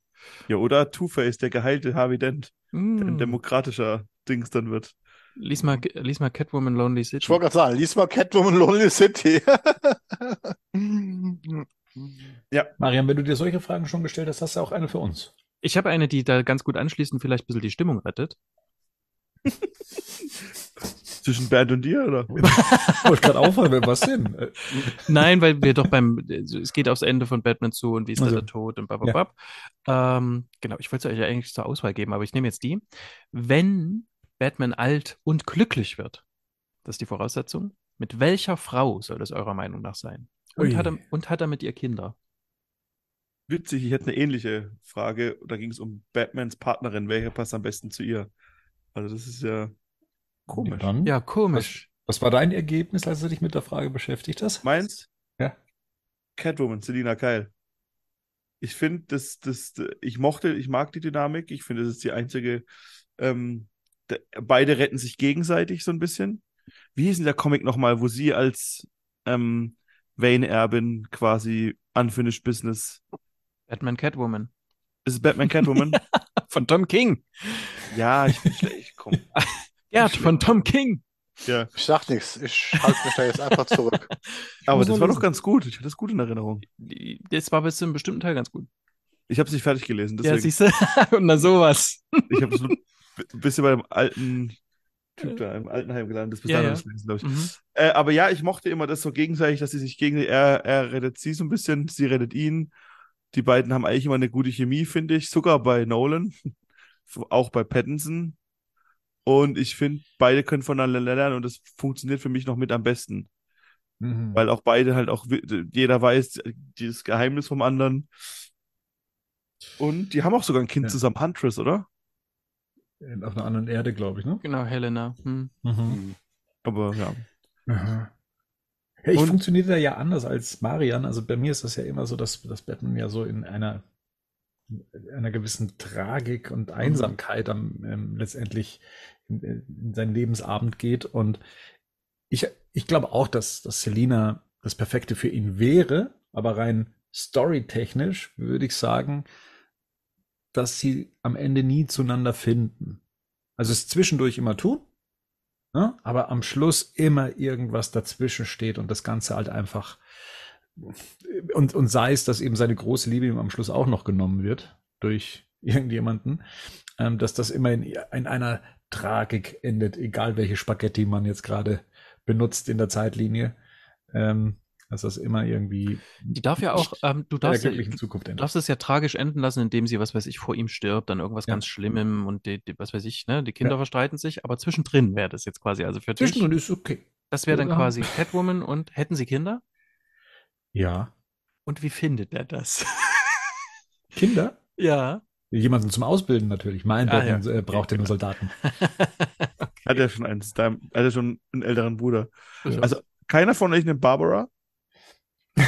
C: Ja, oder Two-Face, der geheilte Harvey Dent, der ein
D: Mm.
C: demokratischer Dings dann wird.
D: Lies mal, lies mal Catwoman Lonely City.
B: ich wollte gerade sagen, lies mal Catwoman Lonely City.
A: Marian, wenn du dir solche Fragen schon gestellt hast, hast du auch eine für uns.
D: Ich habe eine, die da ganz gut anschließt und vielleicht ein bisschen die Stimmung rettet.
C: Zwischen Bernd und dir, oder?
A: Ich wollte gerade aufhören, was denn?
D: Nein, weil wir doch beim, es geht aufs Ende von Batman zu und wie ist
A: Also,
D: der Tod und bababab. Ähm, genau, ich wollte es euch ja eigentlich zur Auswahl geben, aber ich nehme jetzt die. Wenn Batman alt und glücklich wird, das ist die Voraussetzung, mit welcher Frau soll das eurer Meinung nach sein? Und hat, er, und hat er mit ihr Kinder?
C: Witzig, ich hätte eine ähnliche Frage. Da ging es um Batmans Partnerin. Welche passt am besten zu ihr? Also, das ist ja komisch.
A: Dann,
D: Ja, komisch.
A: was war dein Ergebnis, als du dich mit der Frage beschäftigt hast?
C: Meins?
A: Ja.
C: Catwoman, Selina Kyle. Ich finde, das, das, ich mochte, ich mag die Dynamik. Ich finde, das ist die einzige. Ähm, de, beide retten sich gegenseitig so ein bisschen. Wie hieß denn der Comic nochmal, wo sie als ähm, Wayne-Erbin quasi Unfinished Business.
D: Batman Catwoman.
C: Ist es Batman Catwoman?
D: Von Tom King.
C: ja, ich bin schlecht. Komm.
D: Ja, von Tom King.
C: Ja.
B: Ich sag nichts, ich halte mich da jetzt einfach zurück.
C: Aber das war doch ganz gut. Ich hatte das gut in Erinnerung.
D: Das war bis zu einem bestimmten Teil ganz gut.
C: Ich habe es nicht fertig gelesen,
D: Ja,
C: deswegen.
D: siehst du? Und dann sowas.
C: ich habe es nur ein bisschen bei dem alten Typ da im Altenheim gelandet. Das bis
D: Ja,
C: dahin
D: ja.
C: gelesen, ich.
D: Mhm.
C: Äh, aber ja, ich mochte immer das so gegenseitig, dass sie sich gegen er, er rettet sie so ein bisschen, sie rettet ihn. Die beiden haben eigentlich immer eine gute Chemie, finde ich, sogar bei Nolan. auch bei Pattinson. Und ich finde, beide können voneinander lernen und das funktioniert für mich noch mit am besten.
A: Mhm.
C: Weil auch beide halt auch, jeder weiß dieses Geheimnis vom anderen. Und die haben auch sogar ein Kind
A: Ja.
C: zusammen, Huntress, oder?
A: Auf einer anderen Erde, glaube ich, ne?
D: Genau, Helena. Hm.
A: Mhm.
C: Aber ja.
A: Aha. Ja, ich
C: Und-
A: funktioniere da ja anders als Marian. Also bei mir ist das ja immer so, dass, dass Batman ja so in einer, einer gewissen Tragik und Einsamkeit am, ähm, letztendlich in, in seinen Lebensabend geht. Und ich, ich glaube auch, dass, dass Selina das Perfekte für ihn wäre, aber rein storytechnisch würde ich sagen, dass sie am Ende nie zueinander finden. Also es zwischendurch immer tun, ne? aber am Schluss immer irgendwas dazwischen steht und das Ganze halt einfach und, und sei es, dass eben seine große Liebe ihm am Schluss auch noch genommen wird durch irgendjemanden, ähm, dass das immer in, in einer Tragik endet, egal welche Spaghetti man jetzt gerade benutzt in der Zeitlinie, ähm, dass das immer irgendwie
D: Die darf ja auch, ähm, du
A: in der
D: darfst, ja,
A: Zukunft endet.
D: darfst es ja tragisch enden lassen, indem sie, was weiß ich, vor ihm stirbt, dann irgendwas
A: Ja.
D: ganz Schlimmem und die, die, was weiß ich, ne, die Kinder
A: Ja.
D: verstreiten sich, aber zwischendrin wäre das jetzt quasi, also für dich,
A: Zwischendrin ist okay.
D: das wäre dann
A: Ja.
D: quasi Catwoman und hätten sie Kinder?
A: Ja.
D: Und wie findet er das?
A: Kinder?
D: ja.
A: Jemanden zum Ausbilden natürlich. Mein
D: Ah,
A: Batman äh, braucht ja nur Soldaten.
C: Hat er schon eins, da, hat er schon einen älteren Bruder.
A: Ja.
C: Also keiner von euch nimmt Barbara?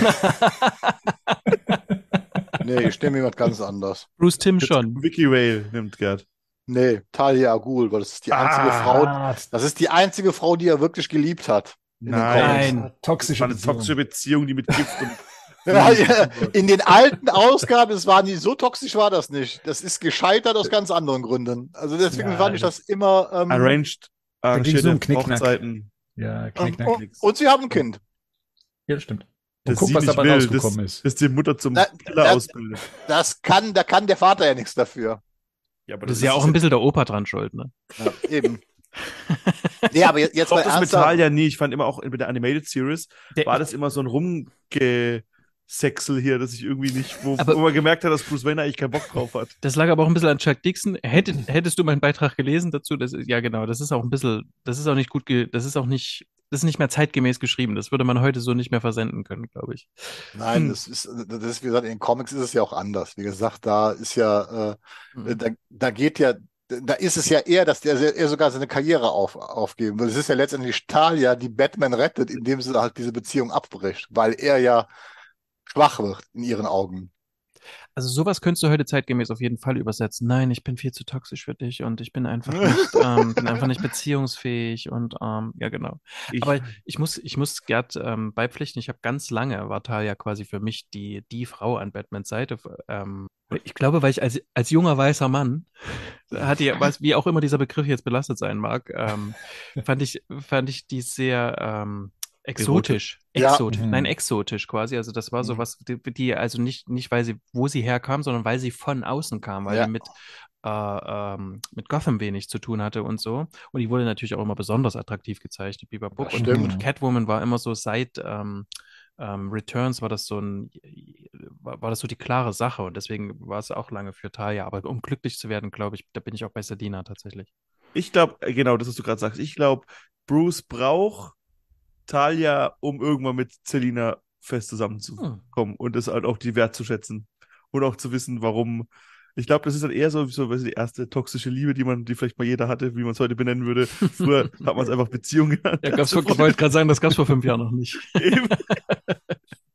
B: Nee, ich nehme jemand ganz anders.
D: Bruce Tim schon.
C: Vicky Vale nimmt Gerd.
B: Nee, Talia Agul, weil das ist die einzige
C: Ah.
B: Frau, das ist die einzige Frau, die er wirklich geliebt hat.
C: Nein.
D: Nein.
C: Das
A: Toxische
C: war eine
A: Beziehung.
C: toxische Beziehung, die mit Gift und
B: in den alten Ausgaben, es war nie so toxisch, war das nicht. Das ist gescheitert aus ganz anderen Gründen. Also deswegen
A: Ja,
B: fand ich das immer. Ähm,
C: arranged,
A: ging's nur um
C: arrangierte
A: Knickknack.
C: Hochzeiten.
A: Ja,
B: ähm,
A: knick, knack,
B: und,
A: nix.
B: und sie haben ein Kind.
A: Ja, das stimmt. Und
C: Das
A: guck,
C: sie
A: was
C: nicht
A: dabei
C: will,
A: rausgekommen
C: das,
A: ist.
C: dass die Mutter zum
B: Na,
C: Killer
B: na,
C: ausbildet.
B: Das kann, da kann der Vater ja nichts dafür.
C: Ja, aber
D: Das ist ja auch ein bisschen der Opa dran schuld, ne?
B: Ja, eben. nee, aber jetzt, jetzt
C: Auch
B: mal
C: das. Metall ja nie. Ich fand immer auch mit der Animated Series
D: Der-
C: war das immer so ein Rumgesexel hier, dass ich irgendwie nicht, wo,
D: Aber-
C: wo man gemerkt hat, dass Bruce Wayne eigentlich keinen Bock drauf hat.
D: Das lag aber auch ein bisschen an Chuck Dixon. Hätt, hättest du meinen Beitrag gelesen dazu? Das ist, ja, genau. Das ist auch ein bisschen, das ist auch nicht gut, ge, das ist auch nicht, das ist nicht mehr zeitgemäß geschrieben. Das würde man heute so nicht mehr versenden können, glaube ich.
B: Nein,
D: Hm.
B: das ist, das ist, wie gesagt, in den Comics ist es ja auch anders. Wie gesagt, da ist ja, äh,
D: Mhm.
B: da, da geht ja, da ist es ja eher, dass der er sogar seine Karriere auf, aufgeben will. Es ist ja letztendlich Talia, die Batman rettet, indem sie halt diese Beziehung abbricht, weil er ja schwach wird in ihren Augen.
D: Also sowas könntest du heute zeitgemäß auf jeden Fall übersetzen. Nein, ich bin viel zu toxisch für dich und ich bin einfach nicht, ähm, bin einfach nicht beziehungsfähig und ähm, ja, genau.
C: Ich,
D: Aber ich muss, ich muss Gerd ähm, beipflichten, ich habe ganz lange, war Talia quasi für mich die, die Frau an Batmans Seite. Ähm, ich glaube, weil ich als, als junger weißer Mann, hat die, was, wie auch immer dieser Begriff jetzt belastet sein mag, ähm, fand ich, fand ich die sehr ähm, exotisch.
B: Ja.
D: Exotisch,
A: Mhm.
D: nein, exotisch quasi. Also das war so
B: Mhm.
D: was, die, die also nicht, nicht, weil sie, wo sie herkam, sondern weil sie von außen kam, weil
B: Ja.
D: die mit, äh, ähm, mit Gotham wenig zu tun hatte und so. Und die wurde natürlich auch immer besonders attraktiv gezeichnet, Biber Book.
B: Das
D: Und,
B: stimmt.
D: und Catwoman war immer so seit ähm, ähm, Returns war das so ein, war, war das so die klare Sache und deswegen war es auch lange für Talia. Aber um glücklich zu werden, glaube ich, da bin ich auch bei Sedina tatsächlich.
C: ich glaube, genau, das, was du gerade sagst. Ich glaube, Bruce braucht Talia, um irgendwann mit Selina fest zusammenzukommen
D: Hm.
C: und das halt auch die wertzuschätzen und auch zu wissen, warum. Ich glaube, das ist dann eher so, so weißt du, die erste toxische Liebe, die man, die vielleicht mal jeder hatte, wie man es heute benennen würde. Früher hat man es einfach Beziehung genannt.
D: Ja, gab's vor, ich wollte gerade sagen, das gab es vor fünf Jahren noch nicht.
C: Eben.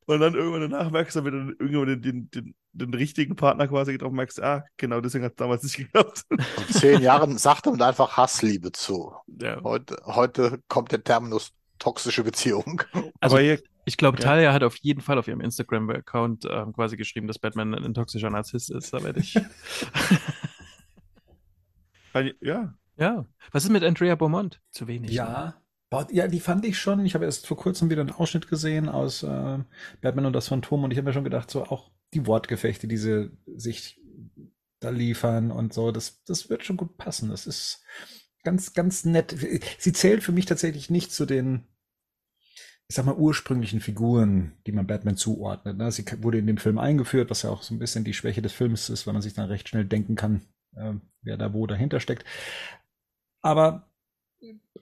C: Und dann irgendwann danach merkst du, wenn du irgendwann den, den, den, den richtigen Partner quasi drauf merkst, ah, genau, deswegen hat es damals nicht geklappt.
B: Vor zehn Jahren sagt man einfach Hassliebe zu.
D: Ja.
B: Heute, heute kommt der Terminus toxische Beziehung.
D: Also,
C: Aber hier,
D: Ich glaube,
C: Ja.
D: Talia hat auf jeden Fall auf ihrem Instagram-Account ähm, quasi geschrieben, dass Batman ein toxischer Narzisst ist. Da werde ich.
C: ja,
D: ja. Was ist mit Andrea Beaumont? Zu wenig. ne?
A: Ja. Boah, ja, die fand ich schon. Ich habe erst vor kurzem wieder einen Ausschnitt gesehen aus äh, Batman und das Phantom und ich habe mir schon gedacht, so auch die Wortgefechte, die sie sich da liefern und so, das, das wird schon gut passen. Das ist ganz, ganz nett. Sie zählt für mich tatsächlich nicht zu den, ich sag mal, ursprünglichen Figuren, die man Batman zuordnet. Ne? Sie wurde in dem Film eingeführt, was ja auch so ein bisschen die Schwäche des Films ist, weil man sich dann recht schnell denken kann, äh, wer da wo dahinter steckt. Aber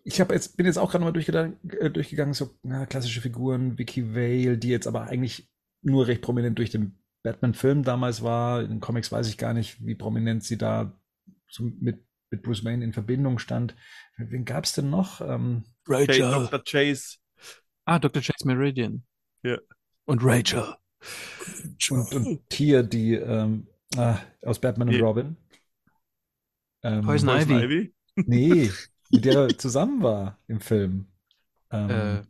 A: ich habe jetzt bin jetzt auch gerade mal durchgegangen, äh, durchgegangen so na, klassische Figuren, Vicky Vale, die jetzt aber eigentlich nur recht prominent durch den Batman-Film damals war. In den Comics weiß ich gar nicht, wie prominent sie da so mit, mit Bruce Wayne in Verbindung stand. Wen gab es denn noch? Ähm,
C: Chase, Dr. Chase.
D: Ah, Dr. Chase Meridian.
C: Ja.
D: Und Rachel.
A: und, und hier die ähm, ah, aus Batman und
C: Die-
A: Robin. Ähm,
D: Poison
C: Poison
D: Ivy.
C: Ivy.
A: Nee, mit der er zusammen war im Film. Ähm,
D: Äh,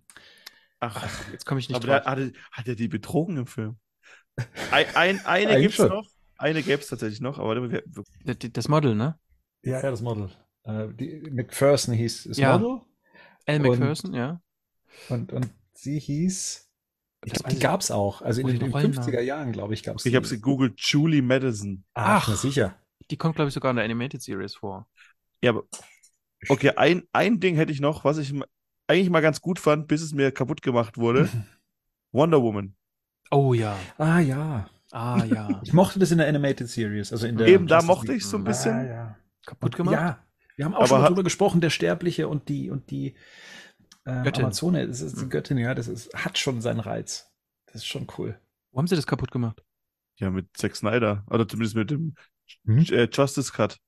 C: Ach,
D: jetzt komme ich nicht
C: aber
D: drauf.
C: hat, er- hat er die betrogen im Film? Ein, ein, eine gibt's
A: schon.
C: noch. Eine gäbe es tatsächlich noch, aber
D: Das Model, ne?
A: Ja, ja, das Model. Äh, die, McPherson hieß das
D: Ja.
A: Model
D: Al
A: Und-
D: McPherson, ja.
A: und, und sie hieß, ich
D: Das
A: glaube, die gab es auch. Also in den,
D: die
A: den
D: Rollennamen.
A: 50er Jahren, glaube ich, gab es
C: ich habe sie gegoogelt. Julie Madison.
A: Ach,
D: Ach.
A: na sicher.
D: Die kommt, glaube ich, sogar in der Animated Series vor.
C: Ja, aber okay, ein, ein Ding hätte ich noch, was ich eigentlich mal ganz gut fand, bis es mir kaputt gemacht wurde. Wonder Woman.
D: Oh ja.
A: Ah, ja.
D: Ah ja.
A: Ich mochte das in der Animated Series. Also in der
C: Eben, da mochte
A: League.
C: ich so ein
A: Ah,
C: bisschen.
A: ja.
D: Kaputt gemacht?
A: Ja, wir haben auch
C: Aber
A: schon drüber gesprochen, der Sterbliche und die und die ähm,
D: Göttin.
A: Amazone, das ist die
D: Mhm.
A: Göttin, ja, das ist, hat schon seinen Reiz. Das ist schon cool.
D: Wo haben sie das kaputt gemacht?
C: Ja, mit Zack Snyder. Oder zumindest mit dem
A: Hm?
C: äh, Justice Cut.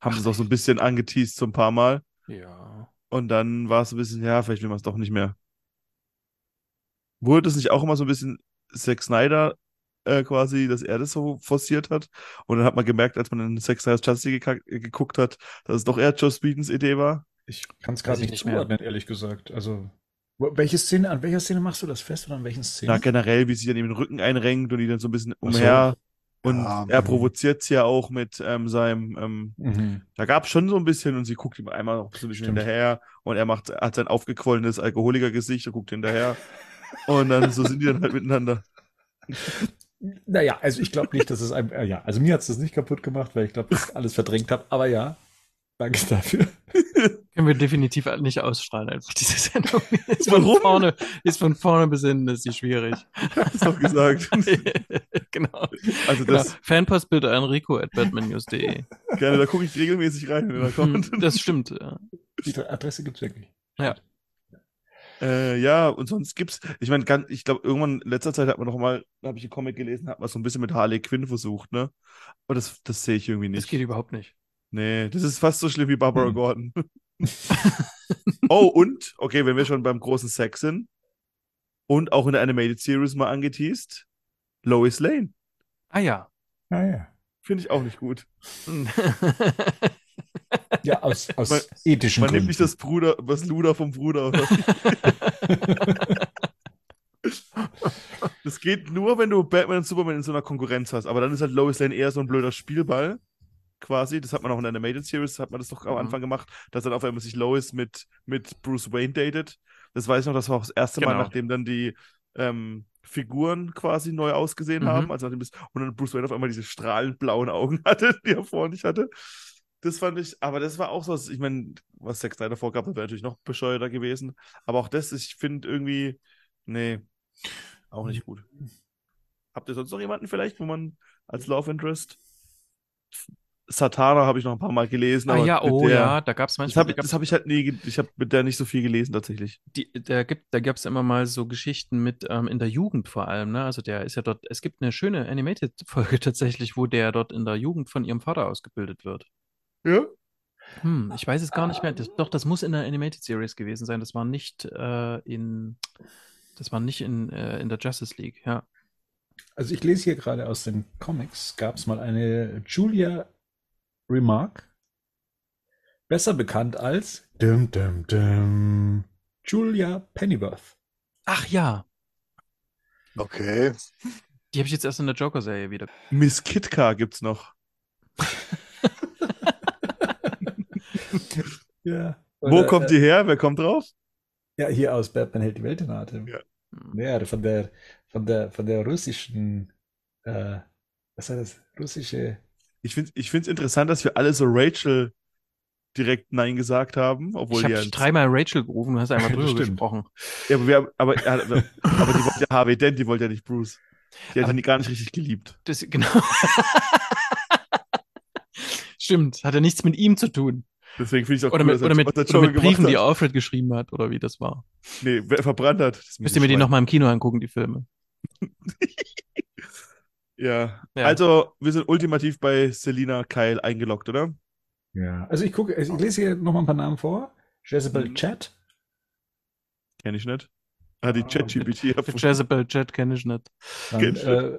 C: Haben sie es auch so ein bisschen angeteased, so ein paar Mal.
D: Ja.
C: Und dann war es so ein bisschen, ja, vielleicht will man es doch nicht mehr. Wurde es nicht auch immer so ein bisschen Zack Snyder äh, quasi, dass er das so forciert hat? Und dann hat man gemerkt, als man in Snyder's Justice geka- geguckt hat, dass es doch eher Joss Whedons Idee war.
A: Ich kann es gerade
D: ich
A: nicht
D: nicht mehr.
A: zuordnen, ehrlich gesagt. Also, welche Szene, an welcher Szene machst du das fest oder an welchen Szenen?
C: Ja, generell, wie sie dann eben den Rücken einrenkt und die dann so ein bisschen
A: so.
C: umher. Und
B: Ja,
C: er
B: mhm.
C: provoziert sie ja auch mit ähm, seinem, ähm,
A: Mhm.
C: da gab es schon so ein bisschen und sie guckt ihm einmal noch so ein bisschen
A: Stimmt.
C: hinterher und er macht, hat sein aufgequollenes Alkoholikergesicht und guckt hinterher. Und dann so sind die dann halt miteinander.
A: Naja, also ich glaube nicht, dass es einem, äh, ja, also mir hat es das nicht kaputt gemacht, weil ich glaube, dass ich alles verdrängt habe. Aber ja, danke dafür.
D: Können wir definitiv nicht ausstrahlen, einfach diese Sendung. Ist
C: Warum?
D: Von vorne, ist von vorne bis hinten ist die schwierig.
C: Hast du doch gesagt.
D: genau.
C: Also
D: genau.
C: das,
D: Fanpost bitte an rico at batmannews.de.
C: gerne, da gucke ich regelmäßig rein, wenn er kommt.
D: Hm, Das stimmt. Ja.
A: Die Adresse gibt es wirklich.
C: Äh, ja, und sonst gibt's, ich meine, ganz- ich glaube, irgendwann in letzter Zeit hat man noch mal, da habe ich einen Comic gelesen, hat man so ein bisschen mit Harley Quinn versucht, ne? Aber das, das sehe ich irgendwie
D: Das
C: nicht.
D: geht überhaupt nicht.
C: Nee, das ist fast so schlimm wie Barbara
A: Hm.
C: Gordon. oh, und, okay, wenn wir schon beim großen Sex sind und auch in der Animated Series mal angeteased, Lois Lane.
D: Ah ja.
A: Ah, ja.
C: Finde ich auch nicht gut.
A: Ja, aus, aus
C: Man-
A: ethischen
C: Man
A: Gründen.
C: nimmt nicht das Bruder, das Luder vom Bruder. Das geht nur, wenn du Batman und Superman in so einer Konkurrenz hast. Aber dann ist halt Lois Lane eher so ein blöder Spielball. Quasi. Das hat man auch in der Animated Series, hat man das doch am
D: Mhm.
C: Anfang gemacht, dass dann auf einmal sich Lois mit, mit Bruce Wayne datet. Das weiß ich noch, das war auch das erste Mal,
D: Genau.
C: nachdem dann die ähm, Figuren quasi neu ausgesehen
D: Mhm.
C: haben. Also nachdem das, und dann Bruce Wayne auf einmal diese strahlend blauen Augen hatte, die er vorher nicht hatte. Das fand ich, aber das war auch so, ich meine, was Zack Snyder vorgab, wäre natürlich noch bescheuerter gewesen. Aber auch das, ich finde irgendwie, nee, auch nicht gut. Habt ihr sonst noch jemanden vielleicht, wo man als Love Interest? Satana habe ich noch ein paar Mal gelesen,
D: ah ja, oh
C: der,
D: ja, da gab es
C: Das
D: manchmal,
C: habe das hab ich halt nie, ich habe mit der nicht so viel gelesen tatsächlich.
D: die, da gibt, da gab es immer mal so Geschichten mit ähm, in der Jugend vor allem, ne? Also der ist ja dort, es gibt eine schöne Animated-Folge tatsächlich, wo der dort in der Jugend von ihrem Vater ausgebildet wird.
C: Ja?
D: Hm, ich weiß es gar nicht mehr. Das, doch, das muss in der Animated Series gewesen sein. Das war nicht äh, in, das war nicht in, äh, in der Justice League, ja.
A: Also ich lese hier gerade aus den Comics, gab es mal eine Julia Remark, besser bekannt als dum, dum, dum, Julia Pennyworth.
D: Ach ja,
B: Okay.
D: die habe ich jetzt erst in der Joker-Serie wieder.
C: Miss Kitka gibt's noch.
A: Ja.
C: Wo
A: Oder,
C: kommt
A: äh,
C: die her? Wer kommt drauf?
A: Ja, hier aus Batman hält die Welt in Atem.
C: Ja.
D: Hm.
A: Ja, von der, von der, von der russischen, äh, was war das? Russische.
C: Ich finde es ich find's interessant, dass wir alle so Rachel direkt Nein gesagt haben, obwohl
D: Ich
C: ja,
D: dreimal Rachel gerufen, du hast einmal drüber gesprochen.
C: ja, aber, wir, aber, ja, aber die wollte ja Harvey Dent, die wollte ja nicht Bruce. Die hat
D: Aber-
C: ihn gar nicht richtig geliebt.
D: Das, genau. Stimmt, hat ja nichts mit ihm zu tun.
C: Deswegen finde ich es auch
D: Oder
C: cool,
D: mit,
C: dass er
D: oder mit, oder mit Briefen, die. Alfred geschrieben hat, oder wie das war.
C: Nee, wer verbrannt hat. Das
D: Müsst ihr mir die nochmal im Kino angucken, die Filme.
C: Ja.
D: Ja.
C: Also, wir sind ultimativ bei Selina Kyle eingeloggt, oder?
A: Ja. Also ich gucke, ich lese hier nochmal ein paar Namen vor. Jezebel
C: Mhm.
A: Chat.
C: Kenn ich nicht. Ah, die
A: Ah,
C: ChatGPT erfunden.
D: Jezebel Jet kenne ich nicht.
A: Dann,
C: Kennt
A: äh,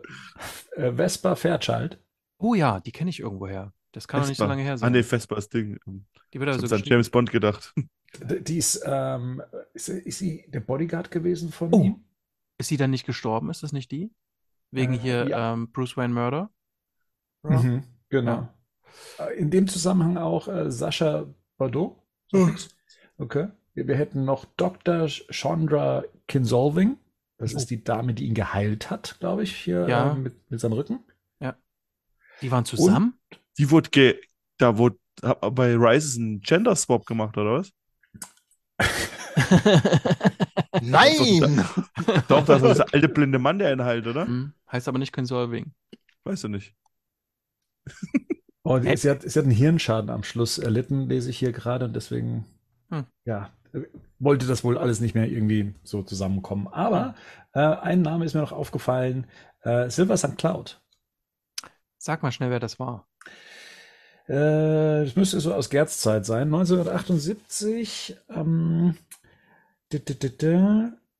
A: äh, Vespa Fairchild.
D: Oh ja, die kenne ich irgendwoher. Das kann doch nicht so
C: Vespa.
D: lange her
C: Ah,
D: sein.
C: nee, Vespas Ding.
D: Die wird
C: Ich
D: also
C: hab's an. James Bond gedacht.
A: Die ist, ähm, ist, ist sie der Bodyguard gewesen von
D: Oh.
A: ihm?
D: Ist sie dann nicht gestorben? Ist das nicht die? Wegen
A: Äh,
D: hier
A: ja.
D: ähm, Bruce Wayne Murder?
A: Mhm, genau. Äh, In dem Zusammenhang auch äh, Sascha Bardot.
C: Hm.
A: Okay. Wir, wir hätten noch Dr. Chandra Kinsolving. Das
D: Oh.
A: ist die Dame, die ihn geheilt hat, glaube ich, hier
D: Ja.
A: äh, mit, mit seinem Rücken.
D: Die waren zusammen?
C: Die wurde ge da wurde hab- bei Rise ein Gender Swap gemacht, oder was?
B: Nein!
C: Doch, das ist der alte blinde Mann, der ihn heilt, oder?
D: Hm, heißt aber nicht Consolving.
C: Weißt du nicht.
A: Oh, die, sie, hat, sie hat einen Hirnschaden am Schluss erlitten, lese ich hier gerade, und deswegen,
D: Hm.
A: ja, wollte das wohl alles nicht mehr irgendwie so zusammenkommen. Aber äh, ein Name ist mir noch aufgefallen: äh, Silver St. Cloud.
D: Sag mal schnell, wer das war.
A: Äh, das müsste so aus Gerds Zeit sein. 1978. Ähm,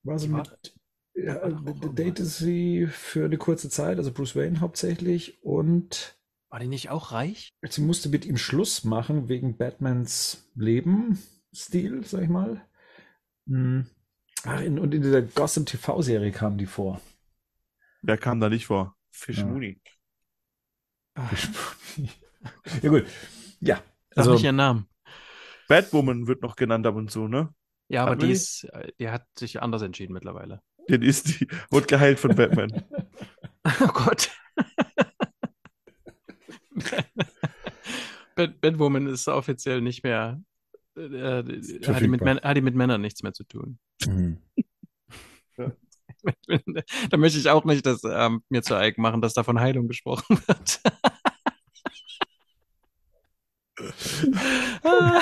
A: war sie mit. Ja, datet sie für eine kurze Zeit, also Bruce Wayne hauptsächlich, und
D: War die nicht auch reich?
A: sie musste mit ihm Schluss machen wegen Batmans Lebensstil, sag ich mal. Hm. Ach, in, und in dieser Gotham TV-Serie kam die vor.
C: Wer kam da nicht vor? Fish
A: Ja.
C: Mooney.
A: ja, gut. Ja,
D: Sag
A: also
D: nicht ihren Namen.
C: Batwoman wird noch genannt ab und zu, ne?
D: Ja, aber die ist, äh, die hat sich anders entschieden mittlerweile.
C: Den ist die, wurde geheilt von Batman.
D: Oh Gott. Bat Batwoman ist offiziell nicht mehr. Äh, äh, hat, die mit hat die mit Männern nichts mehr zu tun.
A: Mhm.
D: da möchte ich auch nicht das, ähm, mir zu eigen machen, dass da von Heilung gesprochen wird. Ah,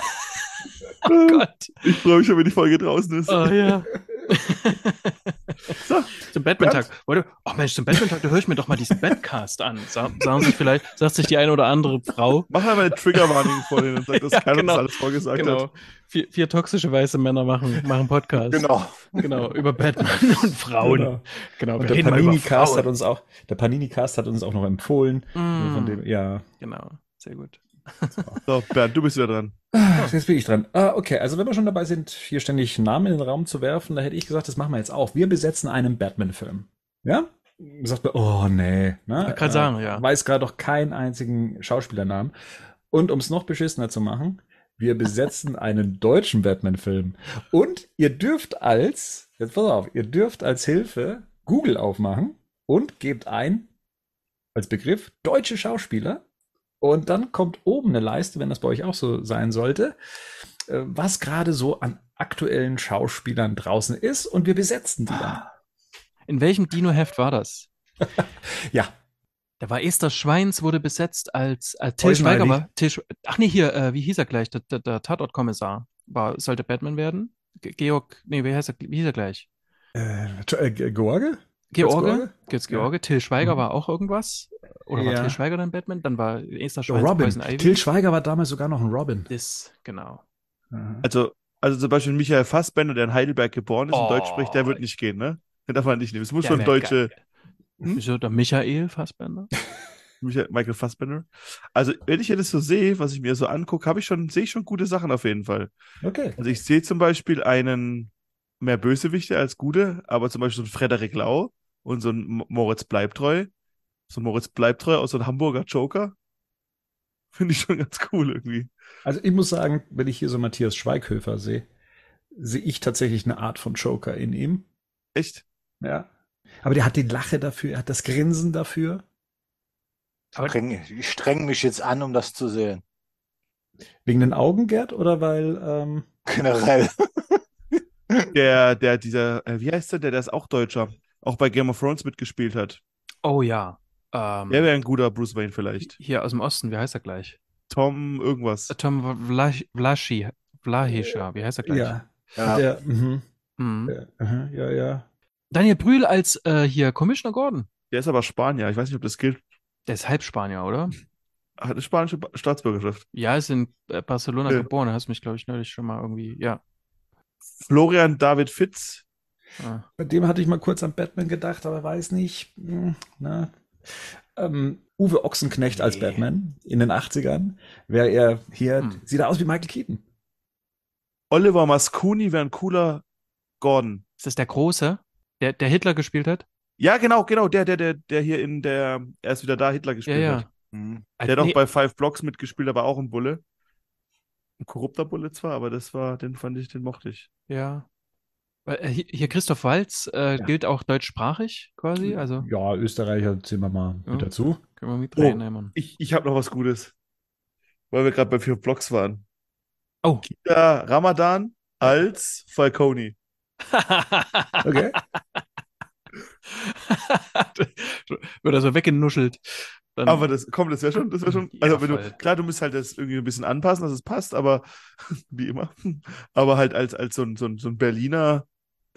D: oh Gott.
C: Ich freue mich schon, wenn die Folge draußen ist.
D: Oh ja.
C: So,
D: Zum Batman-Tag. Oh Mensch, zum Batman-Tag, da höre ich mir doch mal diesen Batcast an. Sa sagen sich vielleicht, sagt sich die eine oder andere Frau.
C: Mach einmal eine Triggerwarnung vorhin und sag, dass
D: Ja,
C: keiner
D: genau.
C: das alles vorgesagt
D: Genau.
C: hat.
D: Vier, vier toxische weiße Männer machen, machen Podcast.
B: Genau.
D: Genau, über Batman und Frauen.
A: Genau.
D: Genau,
A: Und der Panini-Cast hat uns auch, der Panini-Cast hat uns auch noch empfohlen.
D: Mm,
A: Von dem, ja.
D: genau, sehr gut.
C: So, Bernd, du bist wieder dran.
A: Ah, jetzt bin ich dran. Ah, okay, also wenn wir schon dabei sind, hier ständig Namen in den Raum zu werfen, da hätte ich gesagt, das machen wir jetzt auch. Wir besetzen einen Batman-Film. Ja? Sagt man, oh nee. Ne?
D: wollte gerade sagen, ja.
A: Weiß gerade doch keinen einzigen Schauspielernamen. Und um es noch beschissener zu machen, wir besetzen einen deutschen Batman-Film. Und ihr dürft als, jetzt pass auf, ihr dürft als Hilfe Google aufmachen und gebt ein, als Begriff, deutsche Schauspieler. Und dann kommt oben eine Leiste, wenn das bei euch auch so sein sollte, äh, was gerade so an aktuellen Schauspielern draußen ist. Und wir besetzen die dann.
D: In welchem Dino-Heft war das?
A: Ja,
D: Da war Esther Schweins, wurde besetzt als, als Till
A: Poison
D: Schweiger war. Till, Sch- ach nee, hier, äh, wie hieß er gleich? Der, der, der Tatortkommissar. War, sollte Batman werden? Ge- Georg, nee, wie heißt er, wie hieß er gleich?
A: äh, äh, George?
D: George?
A: George?
D: Geht's George? Till Schweiger
A: Mhm.
D: war auch irgendwas? Oder war
A: Ja.
D: Till Schweiger dann Batman? Dann war Esther Schweins
A: Robin. Till Schweiger war damals sogar noch ein Robin.
D: Das, genau.
A: Aha.
C: Also, also zum Beispiel Michael Fassbender, der in Heidelberg geboren ist und
D: Oh.
C: Deutsch spricht, der wird nicht gehen, ne? Den darf man nicht nehmen. Es muss
D: Der
C: schon deutsche. Hm?
D: Wieso der Michael Fassbender?
C: Michael, Michael Fassbender. Also, wenn ich jetzt so sehe, was ich mir so angucke, habe ich schon, sehe ich schon gute Sachen auf jeden Fall.
A: Okay.
C: Also ich sehe zum Beispiel einen mehr Bösewichte als gute, aber zum Beispiel so einen Frederik Lau und so Mo- Moritz Bleibtreu. So ein Moritz Bleibtreu aus so einem Hamburger Joker. Finde ich schon ganz cool irgendwie.
A: Also ich muss sagen, wenn ich hier so Matthias Schweighöfer sehe, sehe ich tatsächlich eine Art von Joker in ihm.
C: Echt?
A: Ja. Aber der hat die Lache dafür, er hat das Grinsen dafür.
B: Ich streng mich jetzt an, um das zu sehen.
A: Wegen den Augen, Gerd, oder weil, ähm,
B: Generell.
C: Der, der, dieser, äh, wie heißt der, der, der ist auch Deutscher, auch bei Game of Thrones mitgespielt hat.
D: Oh ja. Ähm,
C: Der wäre ein guter Bruce Wayne vielleicht.
D: hier aus dem Osten, wie heißt er gleich?
C: Tom irgendwas.
D: Tom Vlasch, Vlaschi, Vlahischer, wie heißt er gleich?
A: Ja.
B: Ja.
A: Der, mhm.
D: Mhm.
A: ja, ja, ja.
D: Daniel Brühl als äh, hier Commissioner Gordon.
C: Der ist aber Spanier. Ich weiß nicht, ob das gilt.
D: Der ist Halbspanier, oder?
C: Hat eine spanische Ba- Staatsbürgerschaft.
D: Ja, ist in äh, Barcelona
C: Ja.
D: geboren. Hast mich, glaube ich, neulich schon mal irgendwie, ja.
C: Florian David Fitz.
D: Ah.
A: Bei dem hatte ich mal kurz an Batman gedacht, aber weiß nicht. hm, Na. Ähm, Uwe Ochsenknecht als
C: Nee.
A: Batman in den 80ern. Wäre er hier,
D: Hm.
A: sieht er aus wie Michael Keaton.
C: Oliver Mascuni wäre ein cooler Gordon.
D: Ist das der Große, der, der Hitler gespielt hat?
C: Ja, genau, genau. Der, der, der, der hier in der, er ist wieder da, Hitler
D: Ja,
C: gespielt
D: ja.
C: hat.
B: Mhm.
C: Der hat auch
D: Nee,
C: bei Five Blocks mitgespielt, aber auch ein Bulle. Ein korrupter Bulle zwar, aber das war, den fand ich, den mochte ich.
D: Ja. Äh, Hier Christoph Walz äh,
A: Ja.
D: gilt auch deutschsprachig quasi, also
A: Ja, Österreicher zählen wir mal
D: Ja.
A: mit dazu.
D: können wir mit
C: Oh.
D: reinnehmen.
C: Ich, ich habe noch was Gutes. Weil wir gerade bei Five Blocks waren.
D: Oh.
C: Kida Ramadan als Falcone.
A: Okay.
D: Wird also weggenuschelt. Dann,
C: Aber das, komm, das wäre schon, das wäre schon,
D: Ja,
C: also wenn du, klar, du musst halt das irgendwie ein bisschen anpassen, dass es passt, aber wie immer, aber halt als, als so ein, so ein, so ein Berliner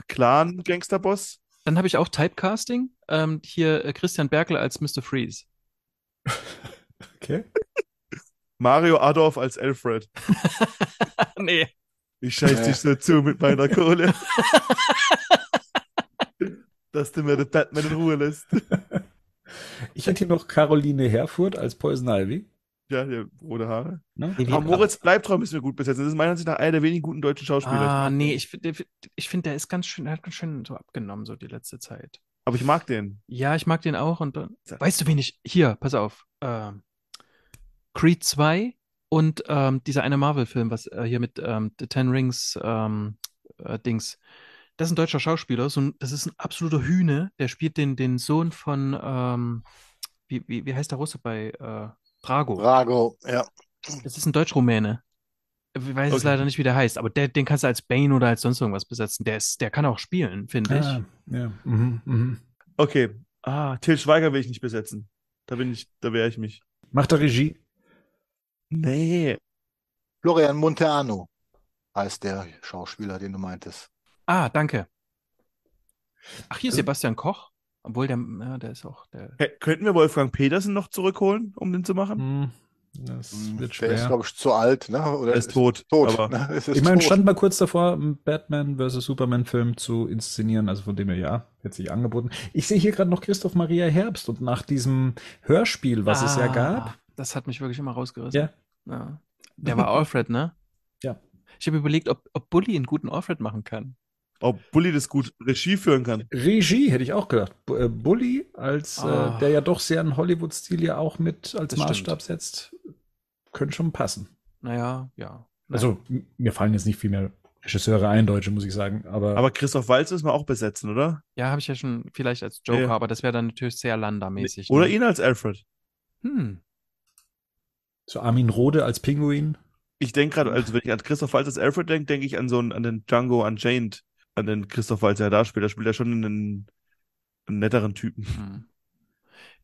C: Clan-Gangsterboss.
D: dann habe ich auch Typecasting. Ähm, hier äh, Christian Berkel als Mr. Freeze.
A: Okay.
C: Mario Adorf als Alfred.
D: nee.
C: Ich scheiß dich so zu mit meiner Kohle. dass du mir den Batman in Ruhe lässt.
A: Ich hätte hier noch Caroline Herfurth als Poison Ivy.
C: Ja, der rote Haare.
A: Ne?
C: Aber Moritz Bleibtraum müssen wir gut besetzen. Das ist meiner Ansicht nach einer der wenigen guten deutschen Schauspieler.
D: Ah, nee, ich, finde, ich finde, der ist ganz schön, der hat ganz schön so abgenommen, so die letzte Zeit.
C: Aber ich mag den.
D: Ja, ich mag den auch. Und dann, weißt du, wen ich. Hier, pass auf. Ähm, Creed 2 und ähm, dieser eine Marvel-Film, was äh, hier mit ähm, The Ten Rings ähm, äh, Dings. Das ist ein deutscher Schauspieler. So ein, das ist ein absoluter Hühne. Der spielt den, den Sohn von. Ähm, wie, wie, wie heißt der Russe bei äh, Drago?
B: Rago, ja.
D: Das ist ein Deutsch-Rumäne. Ich weiß
C: Okay.
D: leider nicht, wie der heißt, aber der, den kannst du als Bane oder als sonst irgendwas besetzen. Der, ist, der kann auch spielen, finde ich.
A: Ah, ja. Mhm, mhm.
C: Okay. Ah, Till Schweiger will ich nicht besetzen. Da bin ich, da wehre ich mich.
A: Macht er Regie?
C: Nee.
B: Florian Monteano heißt der Schauspieler, den du meintest.
D: Ah, danke. Ach, hier
A: Also-
D: Sebastian Koch. Obwohl, der, ja, der ist auch der.
C: Hä, Könnten wir Wolfgang Petersen noch zurückholen, um den zu machen?
A: Hm, Das
B: Hm,
A: wird
B: Der ist,
A: schwer.
B: glaube ich, zu alt, ne? Oder
C: Er ist tot.
B: tot.
C: Aber
B: ne? Es ist
A: Ich meine, stand mal kurz davor, einen Batman vs. Superman-Film zu inszenieren, also von dem her ja, hätte sich angeboten. Ich sehe hier gerade noch Christoph Maria Herbst und nach diesem Hörspiel, was es ja
D: Ah,
A: gab,
D: Das hat mich wirklich immer rausgerissen.
A: Ja.
D: Ja. Der war Alfred, ne?
A: Ja.
D: Ich habe überlegt, ob, ob Bully einen guten Alfred machen kann.
C: Ob Bully das gut Regie führen kann.
A: Regie hätte ich auch gedacht. Äh, Bully, als
D: Ah.
A: äh, der ja doch sehr einen Hollywood-Stil ja auch mit als
D: Das
A: Maßstab setzt, könnte schon passen.
D: Naja, ja.
A: Also mir fallen jetzt nicht viel mehr Regisseure ein, Deutsche, muss ich sagen, aber,
C: Aber Christoph Waltz müssen wir auch besetzen, oder?
D: Ja, habe ich ja schon vielleicht als Joker,
C: Ja.
D: aber das wäre dann natürlich sehr Landa-mäßig.
C: Oder
D: ne?
C: ihn als Alfred.
D: Hm.
A: so Armin Rode als Pinguin.
C: Ich denke gerade, also wenn ich an Christoph Waltz als Alfred denke, denke ich an so einen, an den Django Unchained, an den Christoph Waltz, der da spielt. Da spielt er schon einen, einen netteren Typen.
D: Hm.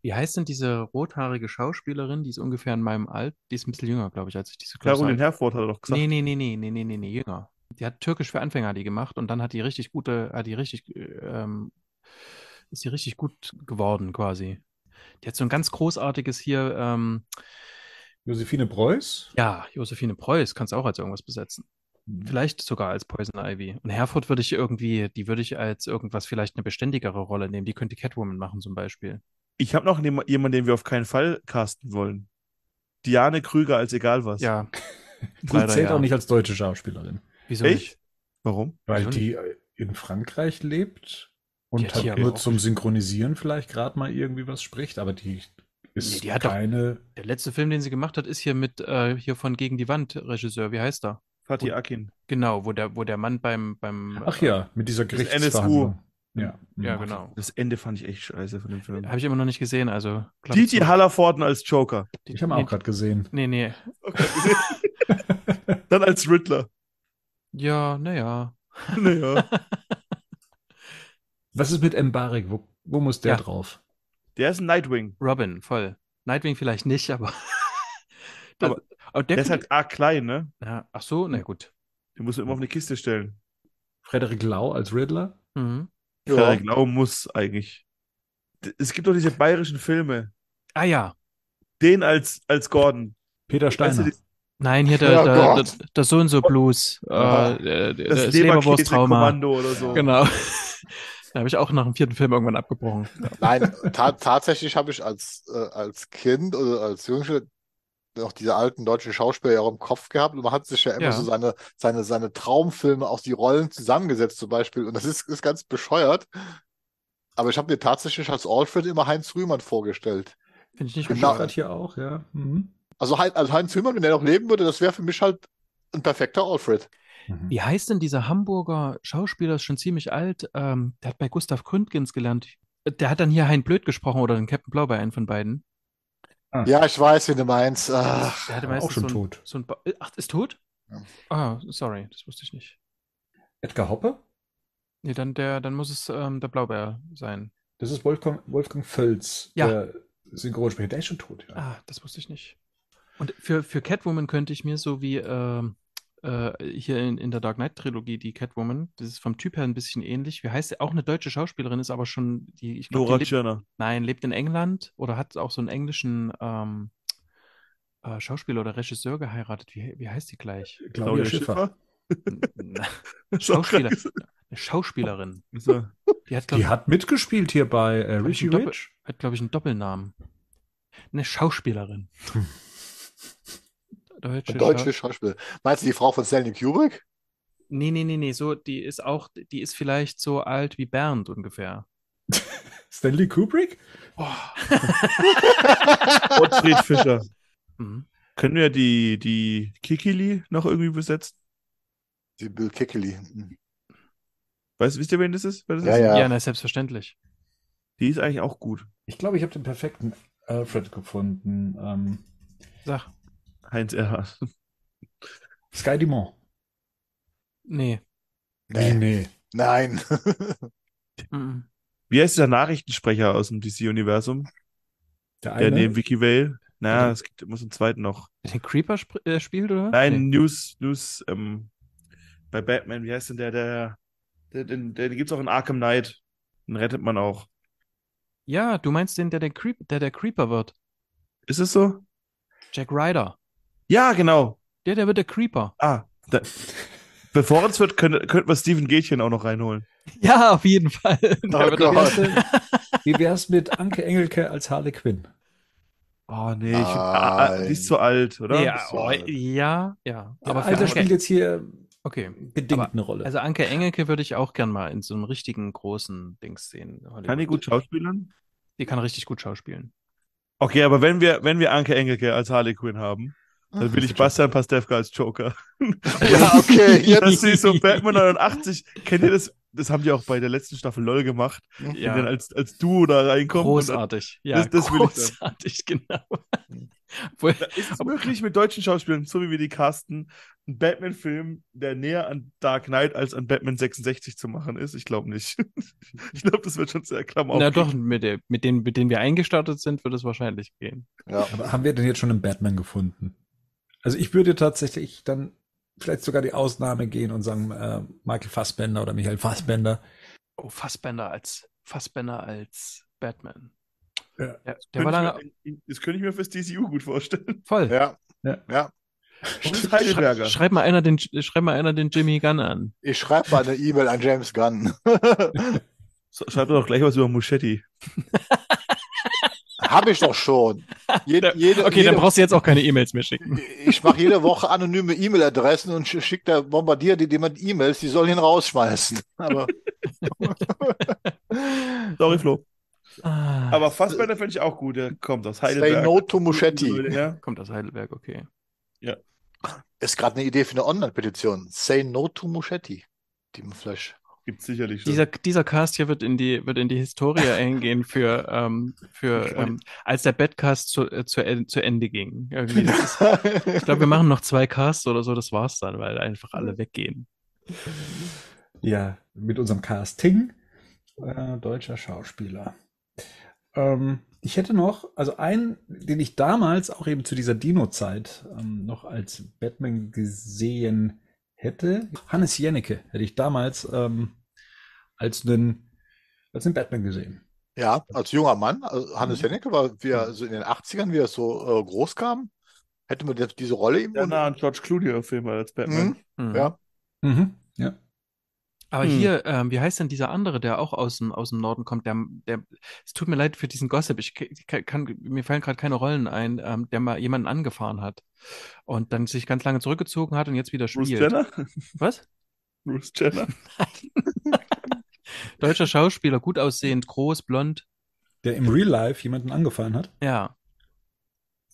D: Wie heißt denn diese rothaarige Schauspielerin? Die ist ungefähr in meinem Alter. Die ist ein bisschen jünger, glaube ich, als ich diese
C: Caroline Herford hat er doch gesagt.
D: Nee, nee, nee, nee, nee, nee, nee, nee, jünger. Die hat Türkisch für Anfänger die gemacht und dann hat die richtig gute, hat die richtig, ähm, ist die richtig gut geworden quasi. Die hat so ein ganz großartiges hier, ähm,
A: Josephine Preuß.
D: ja, Josephine Preuß kannst du auch als irgendwas besetzen. Vielleicht sogar als Poison Ivy. Und Herford würde ich irgendwie, die würde ich als irgendwas vielleicht eine beständigere Rolle nehmen. Die könnte Catwoman machen zum Beispiel.
C: Ich habe noch jemanden, den wir auf keinen Fall casten wollen. Diane Krüger als egal was.
D: Ja,
A: Die
D: leider
A: zählt
D: ja.
A: auch nicht als deutsche Schauspielerin,
D: wieso
C: Echt?
D: nicht?
C: Warum?
A: weil
D: Wieso
A: die in Frankreich lebt und
D: hat
A: halt
D: hier
A: nur zum Synchronisieren vielleicht gerade mal irgendwie was spricht, aber die ist
D: Nee, die hat doch-
A: keine.
D: Der letzte Film, den sie gemacht hat, ist hier mit, äh, hier von Gegen die Wand Regisseur. Wie heißt er?
C: Fatih Akin.
D: Genau, wo der, wo der Mann beim, beim
A: Ach ja, mit dieser. Gerichtsverhandlung. Ja,
D: Ja,
A: Mhm.
D: genau.
C: Das Ende fand ich echt scheiße von dem Film.
D: Habe ich immer noch nicht gesehen, also.
C: Didi
D: zu.
C: Hallervorden als Joker.
A: Ich habe ihn
D: nee,
A: auch gerade gesehen.
D: Nee, nee.
C: Dann als Riddler.
D: Ja, naja.
C: Naja.
A: Was ist mit Mbarek? Wo, wo muss der
D: Ja.
A: drauf?
C: Der ist ein Nightwing.
D: Robin, voll. Nightwing vielleicht nicht, aber. das,
C: Aber-
D: Aber der,
C: Der ist halt arg klein, ne?
D: ja, ach so, na gut.
C: Den musst du immer auf eine Kiste stellen.
A: Frederik Lau als Riddler.
D: Mhm.
B: Ja.
C: Frederik Lau muss eigentlich. Es gibt doch diese bayerischen Filme.
D: Ah ja.
C: Den als, als Gordon.
A: Peter
C: Weißt du,
A: Steiner.
D: Nein, hier
B: Ja,
D: der, der, der,
B: Gott.
D: der so und so Blues. Äh, der, der,
C: das
D: das Leberwursttrauma.
C: Oder so.
D: Genau. Da habe ich auch nach dem vierten Film irgendwann abgebrochen.
B: Nein, ta tatsächlich habe ich als, äh, als Kind oder als Jugendliche noch diese alten deutschen Schauspieler ja auch im Kopf gehabt und man hat sich ja immer
D: Ja.
B: so seine, seine, seine Traumfilme aus die Rollen zusammengesetzt zum Beispiel und das ist, ist ganz bescheuert. Aber ich habe mir tatsächlich als Alfred immer Heinz Rühmann vorgestellt.
D: Finde ich nicht
B: Genau.
A: Gerade hier auch, ja. Mhm.
B: Also, also Heinz Rühmann, wenn der noch leben würde, das wäre für mich halt ein perfekter Alfred.
A: Mhm.
D: Wie heißt denn dieser Hamburger Schauspieler, ist schon ziemlich alt, ähm, der hat bei Gustav Gründgens gelernt. Der hat dann hier Hein Blöd gesprochen oder den Captain Blau bei einem von beiden.
A: Ah.
B: Ja, ich weiß, wie du meinst. Ach,
D: Der hatte
A: Aber auch
D: meistens
A: schon
D: so ein,
A: tot.
D: So ein Ba- Ach, ist tot?
B: Ja.
D: Ah, sorry, das wusste ich nicht.
A: Edgar Hoppe?
D: Nee, dann, der, dann muss es ähm, der Blaubeer sein.
A: Das ist Wolfgang, Wolfgang Völz,
D: Ja.
A: der Synchronsprecher. Der ist schon tot, ja.
D: Ah, das wusste ich nicht. Und für, für Catwoman könnte ich mir so wie ähm, äh, hier in, in der Dark Knight Trilogie die Catwoman, das ist vom Typ her ein bisschen ähnlich. Wie heißt sie? Auch eine deutsche Schauspielerin, ist aber schon die, ich glaube,
C: Nora
D: die lebt,
C: Tschirner.
D: nein, lebt in England oder hat auch so einen englischen ähm, äh, Schauspieler oder Regisseur geheiratet. Wie, wie heißt die gleich?
A: Claudia Schiffer.
D: Na,
C: Ist auch
D: Schauspieler, Schauspielerin.
C: So.
D: Die hat, glaube
A: Die hat mitgespielt hier bei äh, Richie Rich.
D: hat, glaube ich, einen Doppelnamen. Eine Schauspielerin. Deutsche
B: deutsche
D: Schau-
B: Schauspieler. Meinst du die Frau von Stanley Kubrick?
D: Nee, nee, nee, nee, so, die ist auch, die ist vielleicht so alt wie Bernd ungefähr.
A: Stanley Kubrick?
C: Gottfried Fischer.
D: Mhm.
C: Können wir die, die Kikili noch irgendwie besetzen?
B: Die Bill Kickley.
C: Weißt, wisst ihr, wen das ist? Wer das
B: Ja,
C: ist?
B: ja.
D: Ja, na, selbstverständlich.
C: Die ist eigentlich auch gut.
A: Ich glaube, ich habe den perfekten Alfred gefunden. Ähm,
D: Sag,
C: Heinz Erhardt.
A: Sky Dumont.
D: nee.
B: Nee.
A: nee.
B: Nein.
D: Mhm.
C: Wie heißt dieser Nachrichtensprecher aus dem DC-Universum?
A: Der
C: Der
A: eine.
C: neben Vicky Vale? Na,
D: Ja.
C: es gibt immer so einen zweiten noch.
D: Den Creeper sp äh, spielt, oder?
C: Nein,
D: Nee.
C: News, News, ähm, bei Batman, wie heißt denn der, der, der, den, der, den gibt's auch in Arkham Knight. Den rettet man auch.
D: Ja, du meinst den, der der, Creep der der Creeper wird.
C: Ist es so?
D: Jack Ryder.
C: Ja, genau.
D: Der, der wird der Creeper.
C: Ah, da, bevor es wird, könnte, könnten wir Steven Gätchen auch noch reinholen.
D: Ja, auf jeden Fall.
B: Oh.
A: Wie wär's, denn- wie wär's mit Anke Engelke als Harley Quinn?
C: Oh, nee, ich, ah, ah, die ist zu alt, oder?
D: Ja,
B: so
D: oh,
B: alt.
D: ja, ja.
A: Aber Alter spielt jetzt hier
D: okay.
A: bedingt
D: Aber-
A: eine Rolle.
D: Also Anke Engelke würde ich auch gern mal in so einem richtigen großen Dings sehen.
C: Kann die
D: Hollywood.
C: gut schauspielern?
D: Die kann richtig gut schauspielen.
C: Okay, aber wenn wir, wenn wir Anke Engelke als Harley Quinn haben, dann will ich Bastian Pastewka als Joker.
B: Ja, okay. Jetzt.
C: sie so Batman 89, kennt ihr das? Das haben die auch bei der letzten Staffel LOL gemacht, wenn dann als, als Duo da reinkommt. und
D: Großartig. Ja,
C: Das- das will ich dann.
D: großartig, genau. Obwohl,
C: Da ist es möglich mit deutschen Schauspielern, so wie wir die casten, einen Batman-Film, der näher an Dark Knight als an Batman 66 zu machen ist? Ich glaube nicht. ich glaube, das wird schon sehr Klammer
D: na doch, mit, der, mit, denen, mit denen wir eingestartet sind, wird es wahrscheinlich gehen.
B: Ja.
A: Aber haben wir denn jetzt schon einen Batman gefunden? Also ich würde tatsächlich dann vielleicht sogar die Ausnahme gehen und sagen, äh, Michael Fassbender oder Michael Fassbender.
D: Oh, Fassbender als Fassbender als Batman.
A: Ja.
D: Der, der war lange
C: Das könnte ich mir fürs DCU gut vorstellen.
D: voll.
B: Ja.
A: Ja.
B: Ja.
C: Heidelberger.
D: Schreib mal einer den, schreib mal einer den Jimmy Gunn an.
B: Ich schreibe mal eine E-Mail an James Gunn.
C: Schreibt doch gleich was über Muschetti.
B: Habe ich doch schon. Jede, jede,
D: Okay,
B: jede,
D: dann brauchst du jetzt auch keine E-Mails mehr schicken.
B: Ich mache jede Woche anonyme E-Mail-Adressen und schicke da bombardiere die jemand E-Mails, die sollen ihn rausschmeißen. Aber
C: Sorry, Flo.
D: Ah,
C: Aber Fassbender finde ich auch gut. Der kommt aus
B: say
C: Heidelberg.
B: no to Muschetti.
C: Ja.
D: kommt aus Heidelberg, okay.
B: Ist gerade eine Idee für eine Online-Petition. Say no to Muschetti. Die vielleicht.
C: Gibt sicherlich schon.
D: Dieser, dieser Cast hier wird in die, wird in die Historie eingehen für, ähm, für ähm, als der Badcast zu, äh, zu, en- zu Ende ging. Ist, ich glaube, wir machen noch zwei Casts oder so, das war's dann, weil einfach alle weggehen.
A: Ja, mit unserem Casting. Äh, deutscher Schauspieler. Ähm, ich hätte noch, also einen, den ich damals auch eben zu dieser Dino-Zeit ähm, noch als Batman gesehen hätte. Hannes Jennecke hätte ich damals ähm, als einen, als einen Batman gesehen.
B: Ja, als junger Mann, also Hannes
A: Mhm.
B: Jennecke war, wie er so in den 80ern, wie er so äh, groß kam, hätte man diese Rolle ihm
C: Ja, an George Clooney auf jeden Fall als Batman.
B: Mhm.
D: Mhm.
B: Ja.
A: Mhm. Ja.
D: Aber
C: Hm.
D: hier, ähm, wie heißt denn dieser andere, der auch aus dem, aus dem Norden kommt? Der, der, es tut mir leid für diesen Gossip. Ich kann, kann mir fallen gerade keine Rollen ein, ähm, der mal jemanden angefahren hat und dann sich ganz lange zurückgezogen hat und jetzt wieder
C: Bruce
D: spielt.
C: Jenner?
D: Was?
C: Bruce Jenner.
D: Deutscher Schauspieler, gut aussehend, groß, blond.
A: Der im Real Life jemanden angefahren hat.
D: Ja.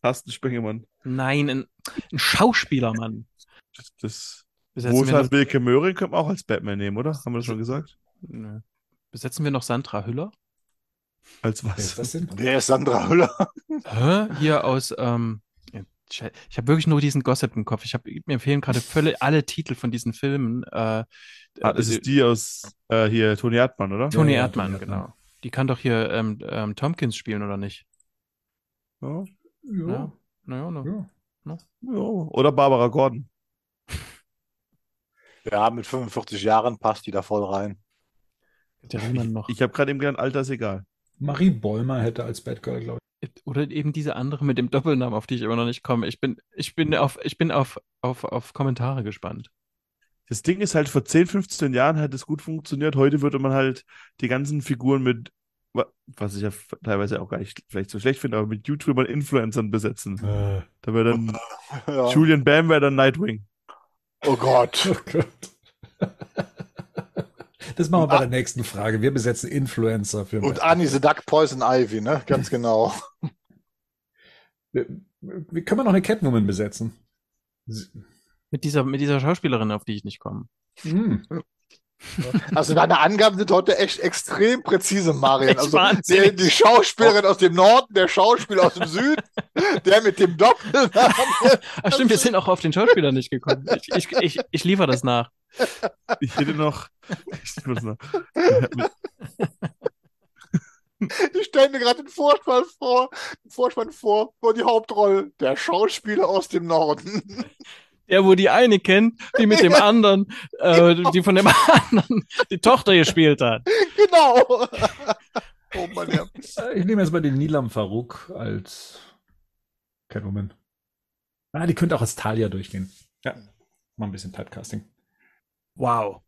C: Carsten Spengemann.
D: Nein, ein, ein Schauspieler, Mann.
C: Das, das
D: Besetzen wir
C: Wohlfahrt
D: noch,
C: Wilke Möhring können wir auch als Batman nehmen, oder? Haben wir das schon gesagt?
D: Nö. Besetzen wir noch Sandra Hüller?
C: Als
A: Wer ist
C: was?
A: das denn?
B: Wer ist Sandra Hüller?
D: Hä? Hier aus, ähm, ja, ich habe wirklich nur diesen Gossip im Kopf. Ich hab, mir fehlen gerade völlig alle Titel von diesen Filmen. Äh,
C: Ah, das ist die aus äh, hier, Toni Erdmann, oder?
D: Toni
A: Ja, ja,
D: Erdmann,
A: Toni Erdmann.
D: genau. Die kann doch hier ähm, ähm, Tompkins spielen, oder nicht?
C: Ja.
D: Ja. Naja, ne.
A: ja.
C: Ja. Oder Barbara Gordon.
B: Ja, mit 45 Jahren passt die da voll rein.
D: Der Riemann noch.
C: Ich habe gerade eben gelernt, Alter ist egal.
A: Marie Bäumer hätte als Batgirl, glaube
D: Oder eben diese andere mit dem Doppelnamen, auf die ich immer noch nicht komme. Ich bin, ich bin auf, ich bin auf, auf, auf Kommentare gespannt.
C: Das Ding ist halt, vor 10, 15 Jahren hat es gut funktioniert. Heute würde man halt die ganzen Figuren mit, wa- was ich ja teilweise auch gar nicht vielleicht so schlecht finde, aber mit YouTubern, Influencern besetzen.
A: ich. Äh.
C: Da wäre dann
B: Ja.
C: Julian Bam wäre dann Nightwing.
B: Oh Gott.
A: Oh Gott. Das machen wir bei der nächsten Frage. Wir besetzen Influencer für
B: Und Annie the Duck Poison Ivy, ne? Ganz genau.
A: wir, wir können wir noch eine Catwoman besetzen?
D: Mit dieser, mit dieser Schauspielerin, auf die ich nicht komme.
A: Hm.
B: Also deine Angaben sind heute echt extrem präzise, Marian.
D: Echt
B: Also die,
D: wahnsinnig.
B: die Schauspielerin aus dem Norden, der Schauspieler aus dem Süden, der mit dem Doppelnamen.
D: Ach stimmt, wir sind auch auf den Schauspieler nicht gekommen. Ich, ich, ich, ich liefere das nach.
C: Ich hätte noch. Ich muss noch
B: Ich stelle mir gerade den Vorspann vor, den Vorspann vor, vor die Hauptrolle, der Schauspieler aus dem Norden.
D: Der, wo die eine kennt, die mit dem anderen, äh, die von dem anderen die Tochter gespielt hat.
B: genau. Oh Mann, ja.
A: Ich nehme jetzt mal den Nilam Farouk als Catwoman. Ah, die könnte auch als Talia durchgehen. Ja, mal ein bisschen Typecasting.
D: Wow.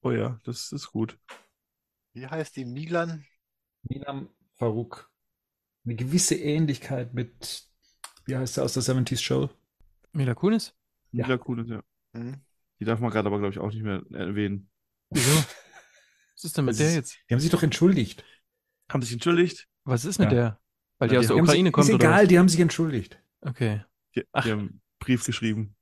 C: Oh ja, das ist gut.
B: Wie heißt die Milan?
A: Nilam Farouk. Eine gewisse Ähnlichkeit mit, wie heißt sie aus der 70s Show?
D: Mila Kunis?
A: Ja.
C: Mila Kunis, ja.
B: Hm?
C: Die darf man gerade aber, glaube ich, auch nicht mehr erwähnen.
D: Wieso? Was ist denn mit
A: Das
D: der
A: ist-
D: jetzt?
A: Die haben sich doch entschuldigt.
C: Haben sich entschuldigt?
D: Was ist mit
A: Ja.
D: der? Weil die
C: Ja,
D: aus
C: die
D: der
A: Die
D: Ukraine
A: sich,
D: kommt,
A: ist
D: oder?
A: egal, die haben sich entschuldigt.
D: was? Okay.
C: Die,
D: Ach.
C: die haben einen Brief geschrieben.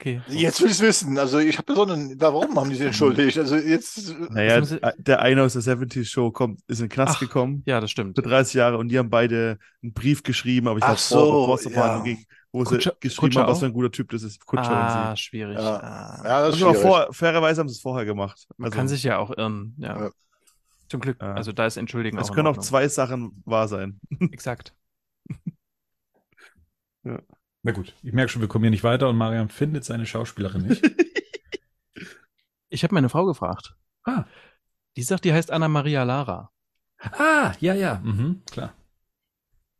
D: Okay.
B: Jetzt will ich es wissen. Also ich habe so einen, warum haben die sich entschuldigt? Also jetzt,
C: Naja, äh, der eine aus der 70s Show kommt, ist in den Knast
D: Ach.
C: gekommen
D: Ja, das stimmt.
C: für 30 Jahre und die haben beide einen Brief geschrieben, aber ich
B: Ach
C: glaube,
B: so,
C: vor, bevor es zur
B: ja.
C: Verhandlung ging, wo sie
D: Kutscher-
C: geschrieben
D: Kutscher
C: haben, was für ein guter Typ das ist. Kutscher
D: Ah,
C: und sie.
D: schwierig.
B: ja,
D: Ah.
B: ja, das ist
C: Also aber
B: schwierig.
C: vor, fairerweise haben sie es vorher gemacht.
D: Man
C: Also,
D: kann sich ja auch irren. Ja.
B: Ja.
D: Zum Glück.
C: Ja.
D: Also da ist Entschuldigen
C: es können auch zwei Sachen wahr sein.
D: Exakt.
A: Na gut, ich merke schon, wir kommen hier nicht weiter und Mariam findet seine Schauspielerin nicht.
D: Ich habe meine Frau gefragt.
A: Ah.
D: Die sagt, die heißt Anna Maria Lara.
A: ah, ja, ja, mhm, klar.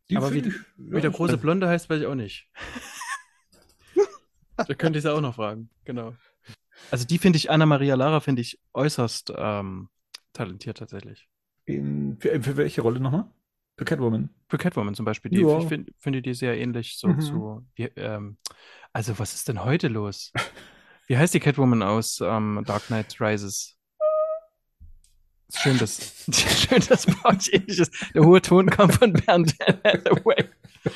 A: Die
D: Aber wie-
A: ich-
D: Wie der große Blonde heißt, weiß ich auch nicht. da könnte ich sie auch noch fragen. Genau. Also die finde ich, Anna Maria Lara finde ich äußerst ähm, talentiert tatsächlich.
A: In, für, für welche Rolle nochmal? Für Catwoman.
D: Für Catwoman zum Beispiel. Die,
A: Ja.
D: Ich find, finde die sehr ähnlich so
A: Mhm.
D: zu. Wie, ähm, also was ist denn heute los? Wie heißt die Catwoman aus ähm, Dark Knight Rises? Schön, dass, schön, dass Pouch ähnlich ist. Der hohe Ton kam von Bernd Hathaway.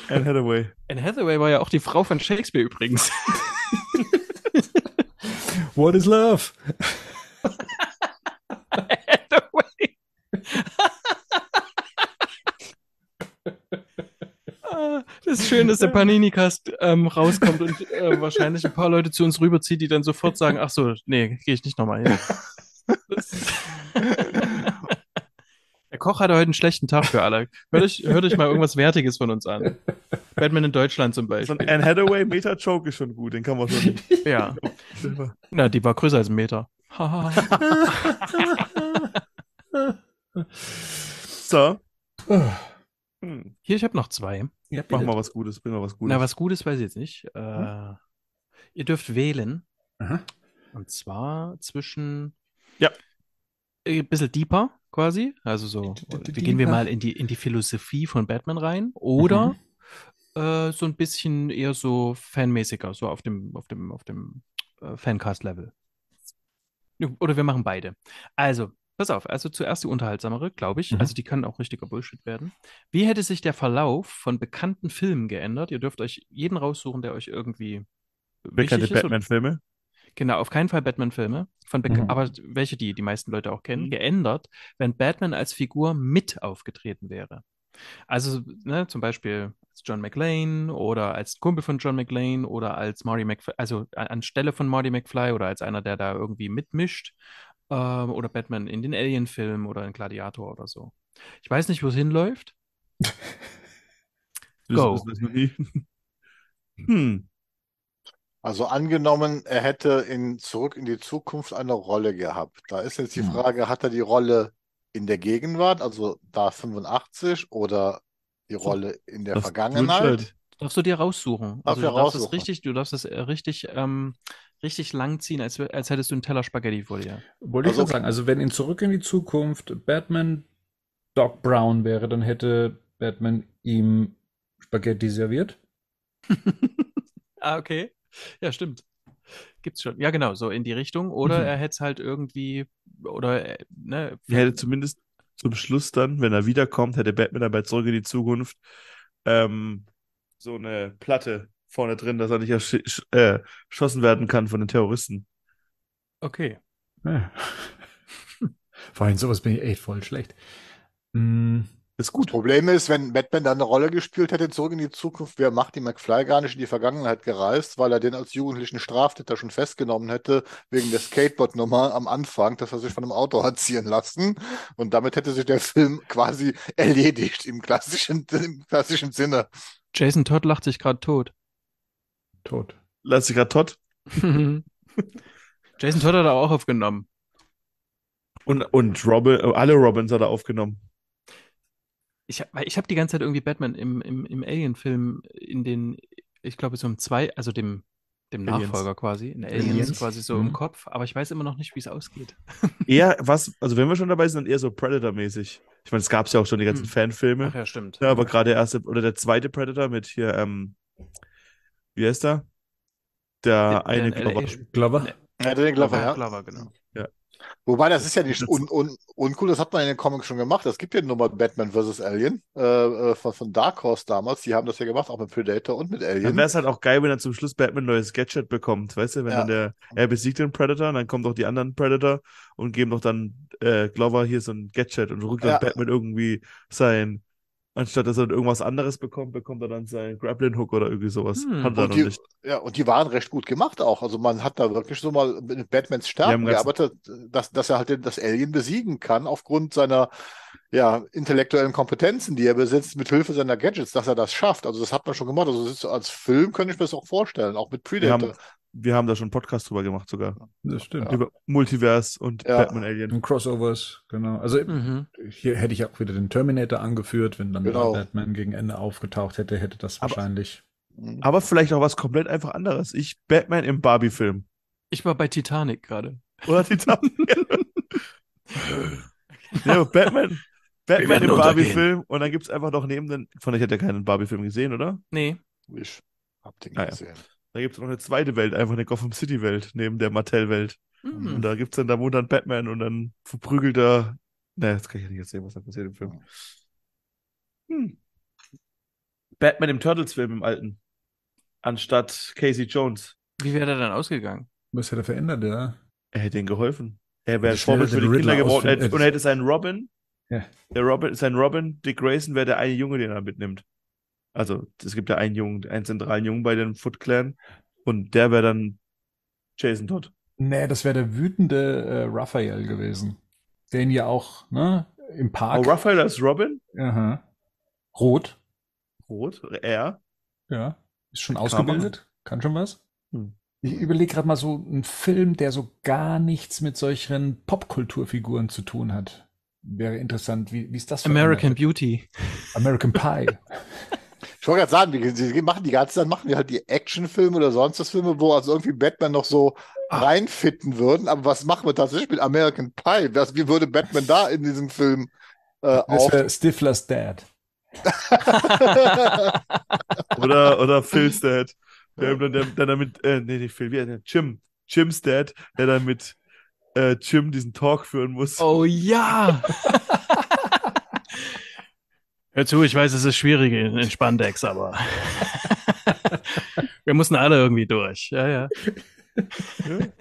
C: Anne Hathaway.
D: Anne Hathaway war ja auch die Frau von Shakespeare übrigens.
A: What is love?
D: Hathaway. Ah, Das ist schön, dass der Panini-Cast ähm, rauskommt und äh, wahrscheinlich ein paar Leute zu uns rüberzieht, die dann sofort sagen, ach so, nee, gehe ich nicht nochmal hin. Der Koch hatte heute einen schlechten Tag für alle. Hört euch, hört euch mal irgendwas Wertiges von uns an. Batman in Deutschland zum
C: So ein
D: Beispiel.
C: Anne Hathaway Meta-Joke ist schon gut, den kann man schon.
D: Ja. Na, die war größer als ein Meter.
C: So. Hm.
D: Hier, ich habe noch zwei.
A: Ja,
C: Mach
A: bitte.
C: mal was Gutes, bring mal was Gutes.
D: Na, was Gutes weiß ich jetzt nicht. Äh, ihr dürft wählen.
A: Aha.
D: Und zwar zwischen
C: Ja.
D: ein bisschen deeper quasi. Also so, wie gehen wir mal in die, in die Philosophie von Batman rein? Oder
A: Mhm.
D: äh, so ein bisschen eher so fanmäßiger, so auf dem, auf dem, auf dem äh, Fancast-Level. Oder wir machen beide. Also, pass auf, also zuerst die unterhaltsamere, glaube ich.
A: Mhm.
D: Also die kann auch richtiger Bullshit werden. Wie hätte sich der Verlauf von bekannten Filmen geändert? Ihr dürft euch jeden raussuchen, der euch irgendwie
C: Bekannte Batman-Filme.
D: Genau, auf keinen Fall Batman-Filme,
A: Mhm.
D: aber welche die die meisten Leute auch kennen,
C: Mhm.
D: geändert, wenn Batman als Figur mit aufgetreten wäre. Also, ne, zum Beispiel als John McClane oder als Kumpel von John McClane oder als Marty McFly, also anstelle von Marty McFly oder als einer, der da irgendwie mitmischt. Ähm, oder Batman in den Alien-Film oder in Gladiator oder so. Ich weiß nicht, wo es hinläuft. Go.
C: Hm.
B: Also angenommen, er hätte in Zurück in die Zukunft eine Rolle gehabt. Da ist jetzt die
A: Hm.
B: Frage, hat er die Rolle in der Gegenwart, also da 85, oder die Rolle in der
C: Das-
B: Vergangenheit?
D: Darfst du dir raussuchen.
B: Darf
D: Also du darfst es
B: raussuchen?
D: richtig, du darfst es äh, richtig, ähm, richtig lang ziehen, als, als hättest du einen Teller Spaghetti vor dir.
A: Wollte ich
B: Also-
A: schon sagen, also wenn in Zurück in die Zukunft Batman Doc Brown wäre, dann hätte Batman ihm Spaghetti serviert.
D: Ah, okay. Ja, stimmt. Gibt's schon. Ja, genau, so in die Richtung. Oder
A: Mhm.
D: er hätte es halt irgendwie, oder, äh, ne,
C: Er hätte zumindest zum Schluss dann, wenn er wiederkommt, hätte Batman dann bei Zurück in die Zukunft ähm, so eine Platte vorne drin, dass er nicht ersch sch- äh, erschossen werden kann von den Terroristen.
D: okay.
A: Ja. Vorhin sowas bin ich echt voll schlecht. Mm,
C: Ist
B: Das
C: gut.
B: Problem ist, wenn Batman dann eine Rolle gespielt hätte, zurück in die Zukunft, wäre Marty McFly gar nicht in die Vergangenheit gereist, weil er den als jugendlichen Straftäter schon festgenommen hätte, wegen der Skateboard-Nummer am Anfang, dass er sich von einem Auto hat ziehen lassen. Und damit hätte sich der Film quasi erledigt im klassischen, im klassischen Sinne.
D: Jason Todd lacht sich gerade tot.
A: Tot.
C: Lass dich grad Todd.
D: Jason Todd hat er auch aufgenommen.
C: Und, und Robin, alle Robins hat er aufgenommen.
D: Ich, ich habe die ganze Zeit irgendwie Batman im, im, im Alien-Film in den, ich glaube, so im zwei, also dem, dem
C: Aliens.
D: Nachfolger quasi, in Aliens,
A: Aliens.
D: quasi so
A: Mhm.
D: im Kopf, aber ich weiß immer noch nicht, wie es ausgeht.
C: Eher was, also wenn wir schon dabei sind, dann eher so Predator-mäßig. Ich meine, es gab ja auch schon die ganzen
D: Hm.
C: Fanfilme.
D: Ach ja, stimmt.
C: Ja, aber gerade der erste oder der zweite Predator mit hier, ähm, wie heißt der? Der
D: Der-
C: eine
D: der
C: Glover.
A: Glover?
B: Er hatte den Glover, ja.
D: Glover, genau.
B: Wobei, das ist ja nicht un, un, uncool, das hat man in den Comics schon gemacht. Es gibt ja nur mal Batman vs. Alien äh, äh, von, von Dark Horse damals. Die haben das ja gemacht, auch mit Predator und mit
C: Dann
B: Alien.
C: wäre es halt auch geil, wenn er zum Schluss Batman ein neues Gadget bekommt, weißt du? Wenn
B: Ja.
C: dann der, er besiegt den Predator, und dann kommen doch die anderen Predator und geben doch dann äh, Glover hier so ein Gadget und rückt dann
B: Ja.
C: Batman irgendwie sein, anstatt dass er irgendwas anderes bekommt, bekommt er dann seinen Grappling Hook oder irgendwie sowas.
D: Hm.
C: Hat er
B: Und
C: noch
B: die,
C: nicht.
B: ja, und die waren recht gut gemacht auch. Also man hat da wirklich so mal mit Batmans Stärken gearbeitet, dass, dass er halt das Alien besiegen kann aufgrund seiner ja, intellektuellen Kompetenzen, die er besitzt, mit Hilfe seiner Gadgets, dass er das schafft. Also das hat man schon gemacht. Also das ist, als Film könnte ich mir das auch vorstellen, auch mit
C: Wir
B: Predator.
C: Wir haben da schon einen Podcast drüber gemacht sogar.
A: Das stimmt.
C: Über Multiverse und
B: Ja.
C: Batman Alien.
A: Und Crossovers, genau. Also
D: Mhm.
A: hier hätte ich auch wieder den Terminator angeführt, wenn dann
B: Genau.
A: Batman gegen Ende aufgetaucht hätte, hätte das
C: Aber-
A: wahrscheinlich.
B: Mhm.
C: Aber vielleicht auch was komplett einfach anderes. Ich, Batman im Barbie-Film.
D: Ich war bei Titanic gerade.
C: Oder Titan. ja, Batman, Batman im. Barbie-Film und dann gibt es einfach noch neben den. Von euch hat ja keinen Barbie-Film gesehen, oder?
D: Nee.
B: Ich hab den
C: Ah, ja. Da gibt es noch eine zweite Welt, einfach eine Gotham City-Welt neben der Mattel-Welt.
D: Mhm.
C: Und da gibt's dann, da wohnt dann Batman und dann verprügelt er. Ne, das kann ich ja nicht erzählen, was da passiert im Film. Hm. Batman im Turtles-Film im alten. Anstatt Casey Jones.
D: Wie wäre der dann ausgegangen?
A: Was hätte er verändert, ja?
C: Er hätte ihnen geholfen. Er wäre Vorbild für
A: den
C: die Kinder
A: Riddler
C: geworden. Er
A: ausfinden-
C: hätte- Und er hätte seinen Robin.
A: Ja.
C: Der Robin, sein Robin, Dick Grayson wäre der eine Junge, den er mitnimmt. Also, es gibt ja einen Jungen, einen zentralen Jungen bei dem Foot Clan. Und der wäre dann Jason Todd.
A: Nee, das wäre der wütende äh, Raphael gewesen. Den ja auch, ne? im Park.
C: Oh, Raphael als Robin?
A: Aha. Rot.
C: Rot? Er?
A: Ja. Ist schon
C: Kann
A: ausgebildet. Kann schon was.
C: Hm.
A: Ich überlege gerade mal so einen Film, der so gar nichts mit solchen Popkulturfiguren zu tun hat. Wäre interessant, wie, wie ist das?
D: American? Beauty.
A: American Pie.
B: Ich wollte gerade sagen, die, die machen die ganze Zeit, machen die halt die Actionfilme oder sonst was Filme, wo also irgendwie Batman noch so reinfitten würden. Aber was machen wir tatsächlich mit American Pie? Was, wie würde Batman da in diesem Film äh,
A: Das
B: auf?
A: wäre Stiflers Dad.
C: Oder, oder Phil's Dad. Der, der, der, der damit, äh, nee, nicht Phil, wie der? Jim. Jim's Dad, der dann mit äh, Jim diesen Talk führen muss.
D: Oh ja! Hör zu, ich weiß, es ist schwierig in, in Spandex, aber wir mussten alle irgendwie durch. Ja, ja.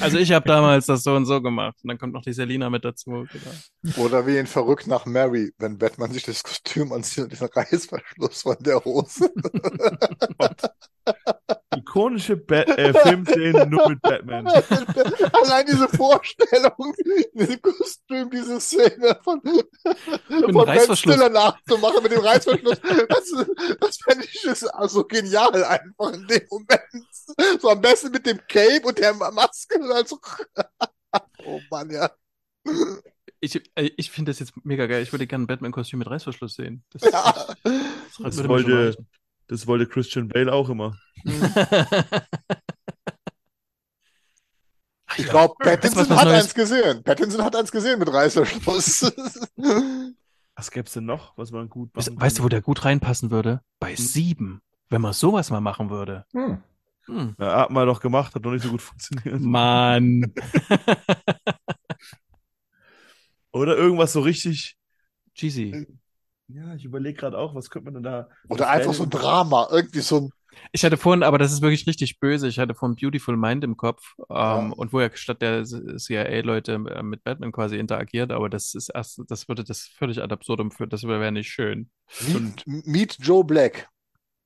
D: Also ich habe damals das so und so gemacht. Und dann kommt noch die Selina mit dazu. Genau.
B: Oder wie in Verrückt nach Mary, wenn Batman sich das Kostüm anzieht und den Reißverschluss von der Hose.
C: Ikonische ba äh, Filmszenen nur mit Batman.
B: Allein diese Vorstellung, diese Kostüm, diese Szene von, von Ben
D: Reißverschluss.
B: Stiller nachzumachen mit dem Reißverschluss, das, das fände ich ist also genial einfach in dem Moment. So am besten mit dem Cape und der Maske. Also, oh Mann, ja.
D: Ich, äh, ich finde das jetzt mega geil. Ich würde gerne ein Batman-Kostüm mit Reißverschluss sehen. Das,
B: ja.
D: das,
C: Das
D: schon
C: wollte. Das wollte Christian Bale auch immer.
B: Ich glaube, Pattinson hat
D: Neues-
B: eins gesehen. Pattinson hat eins gesehen mit Reißverschluss.
C: Was gäb's denn noch, was man gut
D: Weißt,
C: machen
D: weißt du, wo der gut reinpassen würde? Bei sieben. Wenn man sowas mal machen würde.
A: Hm.
D: Hm.
C: Ja, hat man doch gemacht, hat noch nicht so gut funktioniert.
D: Mann.
C: Oder irgendwas so richtig.
D: Cheesy.
C: Ja, ich überlege gerade auch, was könnte man denn da.
B: Oder einfach so ein Drama. Irgendwie so ein.
D: Ich hatte vorhin, aber das ist wirklich richtig böse. Ich hatte vorhin Beautiful Mind im Kopf, ähm,
B: Ja.
D: und wo er statt der CIA-Leute äh, mit Batman quasi interagiert, aber das ist erst, das würde das völlig ad absurdum führen. Das wäre nicht schön.
B: Meet, Meet Joe Black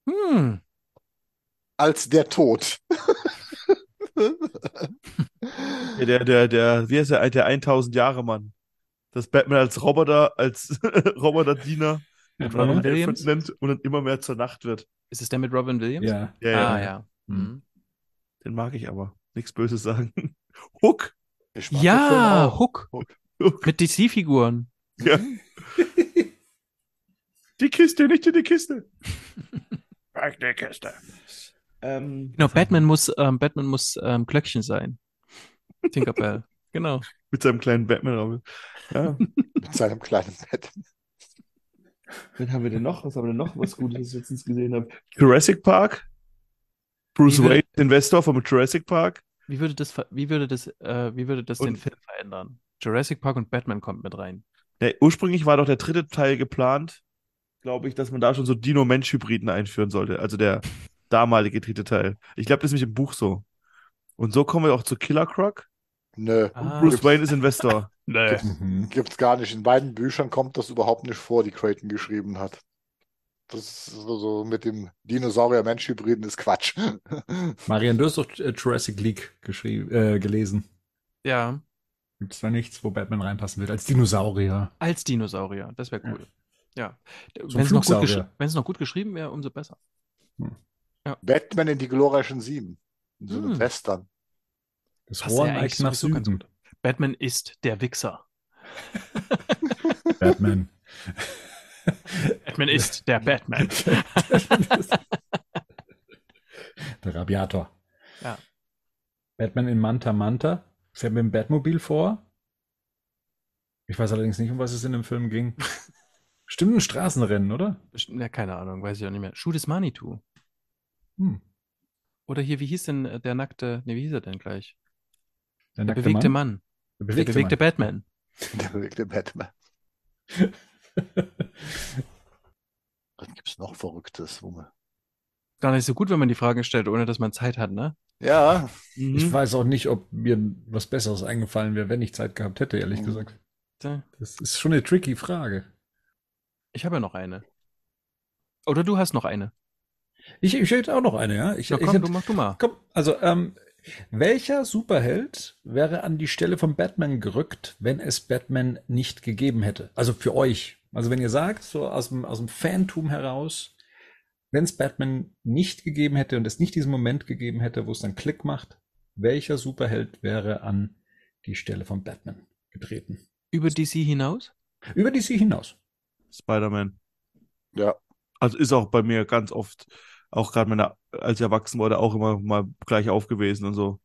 D: Hm.
B: als der Tod.
C: Ja, der, der, der, wie heißt der, der 1000 Jahre Mann. Das Batman als Roboter, als Roboterdiener
A: Mit
D: Robin Williams?
C: nennt und dann immer mehr zur Nacht wird.
D: Ist es der mit Robin Williams?
A: Ja.
C: Ja, ja,
D: Ah, ja.
A: Hm.
D: Mhm.
C: den mag ich aber. Nichts Böses sagen. Hook.
D: Ja. Hook.
C: Hook.
D: Mit DC-Figuren.
C: Ja. Die Kiste, nicht in die Kiste. Back die Kiste. Ähm,
D: Genau, Batman muss, ähm, Batman muss ähm, Glöckchen sein. Tinkerbell. Genau.
C: Mit seinem kleinen Batman-Raum. Ja.
B: Mit seinem kleinen Bett.
C: Wen haben wir denn noch? Was haben wir denn noch? Was Gutes, was ich letztens gesehen habe? Jurassic Park. Bruce
D: will-
C: Wayne, Investor vom Jurassic Park.
D: Wie würde das, wie würde das, äh, wie würde das den
C: Und-
D: Film verändern? Jurassic Park und Batman kommt mit rein.
C: Nee, ursprünglich war doch der dritte Teil geplant, glaube ich, dass man da schon so Dino-Mensch-Hybriden einführen sollte. Also der damalige dritte Teil. Ich glaube, das ist nämlich im Buch so. Und so kommen wir auch zu Killer Croc.
B: Nö.
D: Ah.
C: Bruce Wayne ist Investor.
D: Nee.
A: Mhm.
B: Gibt's gar nicht. In beiden Büchern kommt das überhaupt nicht vor, die Creighton geschrieben hat. Das ist so, so mit dem Dinosaurier-Mensch-Hybriden ist Quatsch.
A: Marian, du hast doch äh, Jurassic League geschrieben, äh, gelesen.
D: Ja,
A: Gibt es da nichts, wo Batman reinpassen wird? Als Dinosaurier.
D: als Dinosaurier. Das wäre cool. Ja.
A: So
D: Wenn es noch, noch gut geschrieben wäre, umso besser.
B: Batman in die glorreichen Sieben. In so einem
D: Hm.
B: Western.
A: Das Horneck
D: eigentlich
A: nach Süden.
D: Batman ist der Wichser.
A: Batman.
D: Batman ist der Batman.
A: Der Rabiator.
D: Ja.
A: Batman in Manta Manta. Fährt mit dem Batmobil vor. Ich weiß allerdings nicht, um was es in dem Film ging. Stimmt ein Straßenrennen, oder?
D: Ja, keine Ahnung, weiß ich auch nicht mehr. Shoot is Manitou.
A: Hm.
D: Oder hier, wie hieß denn äh, der nackte, nee, wie hieß er denn gleich?
A: Der,
D: Der bewegte
A: Mann.
D: Mann.
A: Der
D: Der
A: bewegte,
D: bewegte Batman.
B: Der bewegte Batman.
A: Mann.
B: Was gibt's noch Verrücktes? Man...
D: Gar nicht so gut, wenn man die Fragen stellt, ohne dass man Zeit hat, ne?
B: Ja,
A: Ich
C: Mhm.
A: weiß auch nicht, ob mir was Besseres eingefallen wäre, wenn ich Zeit gehabt hätte, ehrlich
B: Mhm.
A: gesagt.
D: Da-
A: Das ist schon eine tricky Frage.
D: Ich habe ja noch eine. Oder du hast noch eine.
A: Ich, ich hätte auch noch eine, ja. Ich,
D: Na
A: ich
D: komm,
A: hätte,
D: du mach du mal.
A: komm, also ähm, Welcher Superheld wäre an die Stelle von Batman gerückt, wenn es Batman nicht gegeben hätte? Also für euch. Also wenn ihr sagt, so aus dem, aus dem Phantom heraus, wenn es Batman nicht gegeben hätte und es nicht diesen Moment gegeben hätte, wo es dann Klick macht, welcher Superheld wäre an die Stelle von Batman getreten?
D: Über DC hinaus?
A: Über DC hinaus.
C: Spider-Man.
B: Ja.
C: Also ist auch bei mir ganz oft, auch gerade meine, als ich erwachsen wurde, auch immer mal gleich auf gewesen und so.